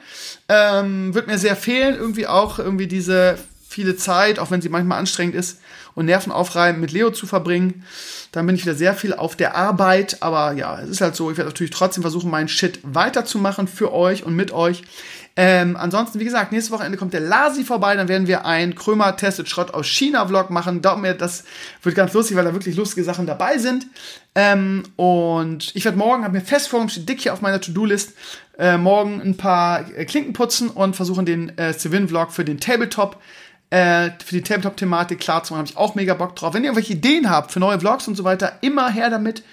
Ähm, wird mir sehr fehlen. Irgendwie auch irgendwie diese viele Zeit, auch wenn sie manchmal anstrengend ist und Nerven aufreiben, mit Leo zu verbringen. Dann bin ich wieder sehr viel auf der Arbeit. Aber ja, es ist halt so. Ich werde natürlich trotzdem versuchen, meinen Shit weiterzumachen für euch und mit euch. Ähm, ansonsten, wie gesagt, nächste Wochenende kommt der Lasi vorbei. Dann werden wir ein Krömer testet Schrott aus China Vlog machen. Glaubt mir, das wird ganz lustig, weil da wirklich lustige Sachen dabei sind. Ähm, und ich werde morgen, habe mir fest vorgenommen, steht dick hier auf meiner To-Do-List, äh, morgen ein paar äh, Klinken putzen und versuchen den äh, Civin Vlog für den Tabletop äh, für die Tabletop-Thematik klar zu machen, habe ich auch mega Bock drauf. Wenn ihr irgendwelche Ideen habt für neue Vlogs und so weiter, immer her damit.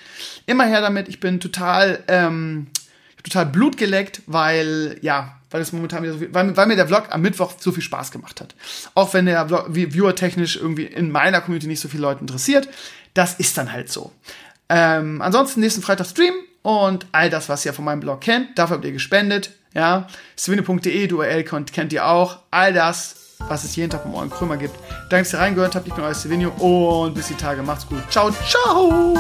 Immer her damit. Ich bin total, ähm, total Blut geleckt, weil, ja, weil es momentan wieder so viel, weil, weil, mir der Vlog am Mittwoch so viel Spaß gemacht hat. Auch wenn der Vlog, viewer-technisch irgendwie in meiner Community nicht so viele Leute interessiert. Das ist dann halt so. Ähm, ansonsten nächsten Freitag Stream und all das, was ihr von meinem Blog kennt, dafür habt ihr gespendet. Ja, swinne.de, du URL kennt ihr auch. All das was es jeden Tag vom Ohren Krümmer gibt. Danke, dass ihr reingehört habt. Ich bin euer Silvino und bis die Tage. Macht's gut. Ciao, ciao!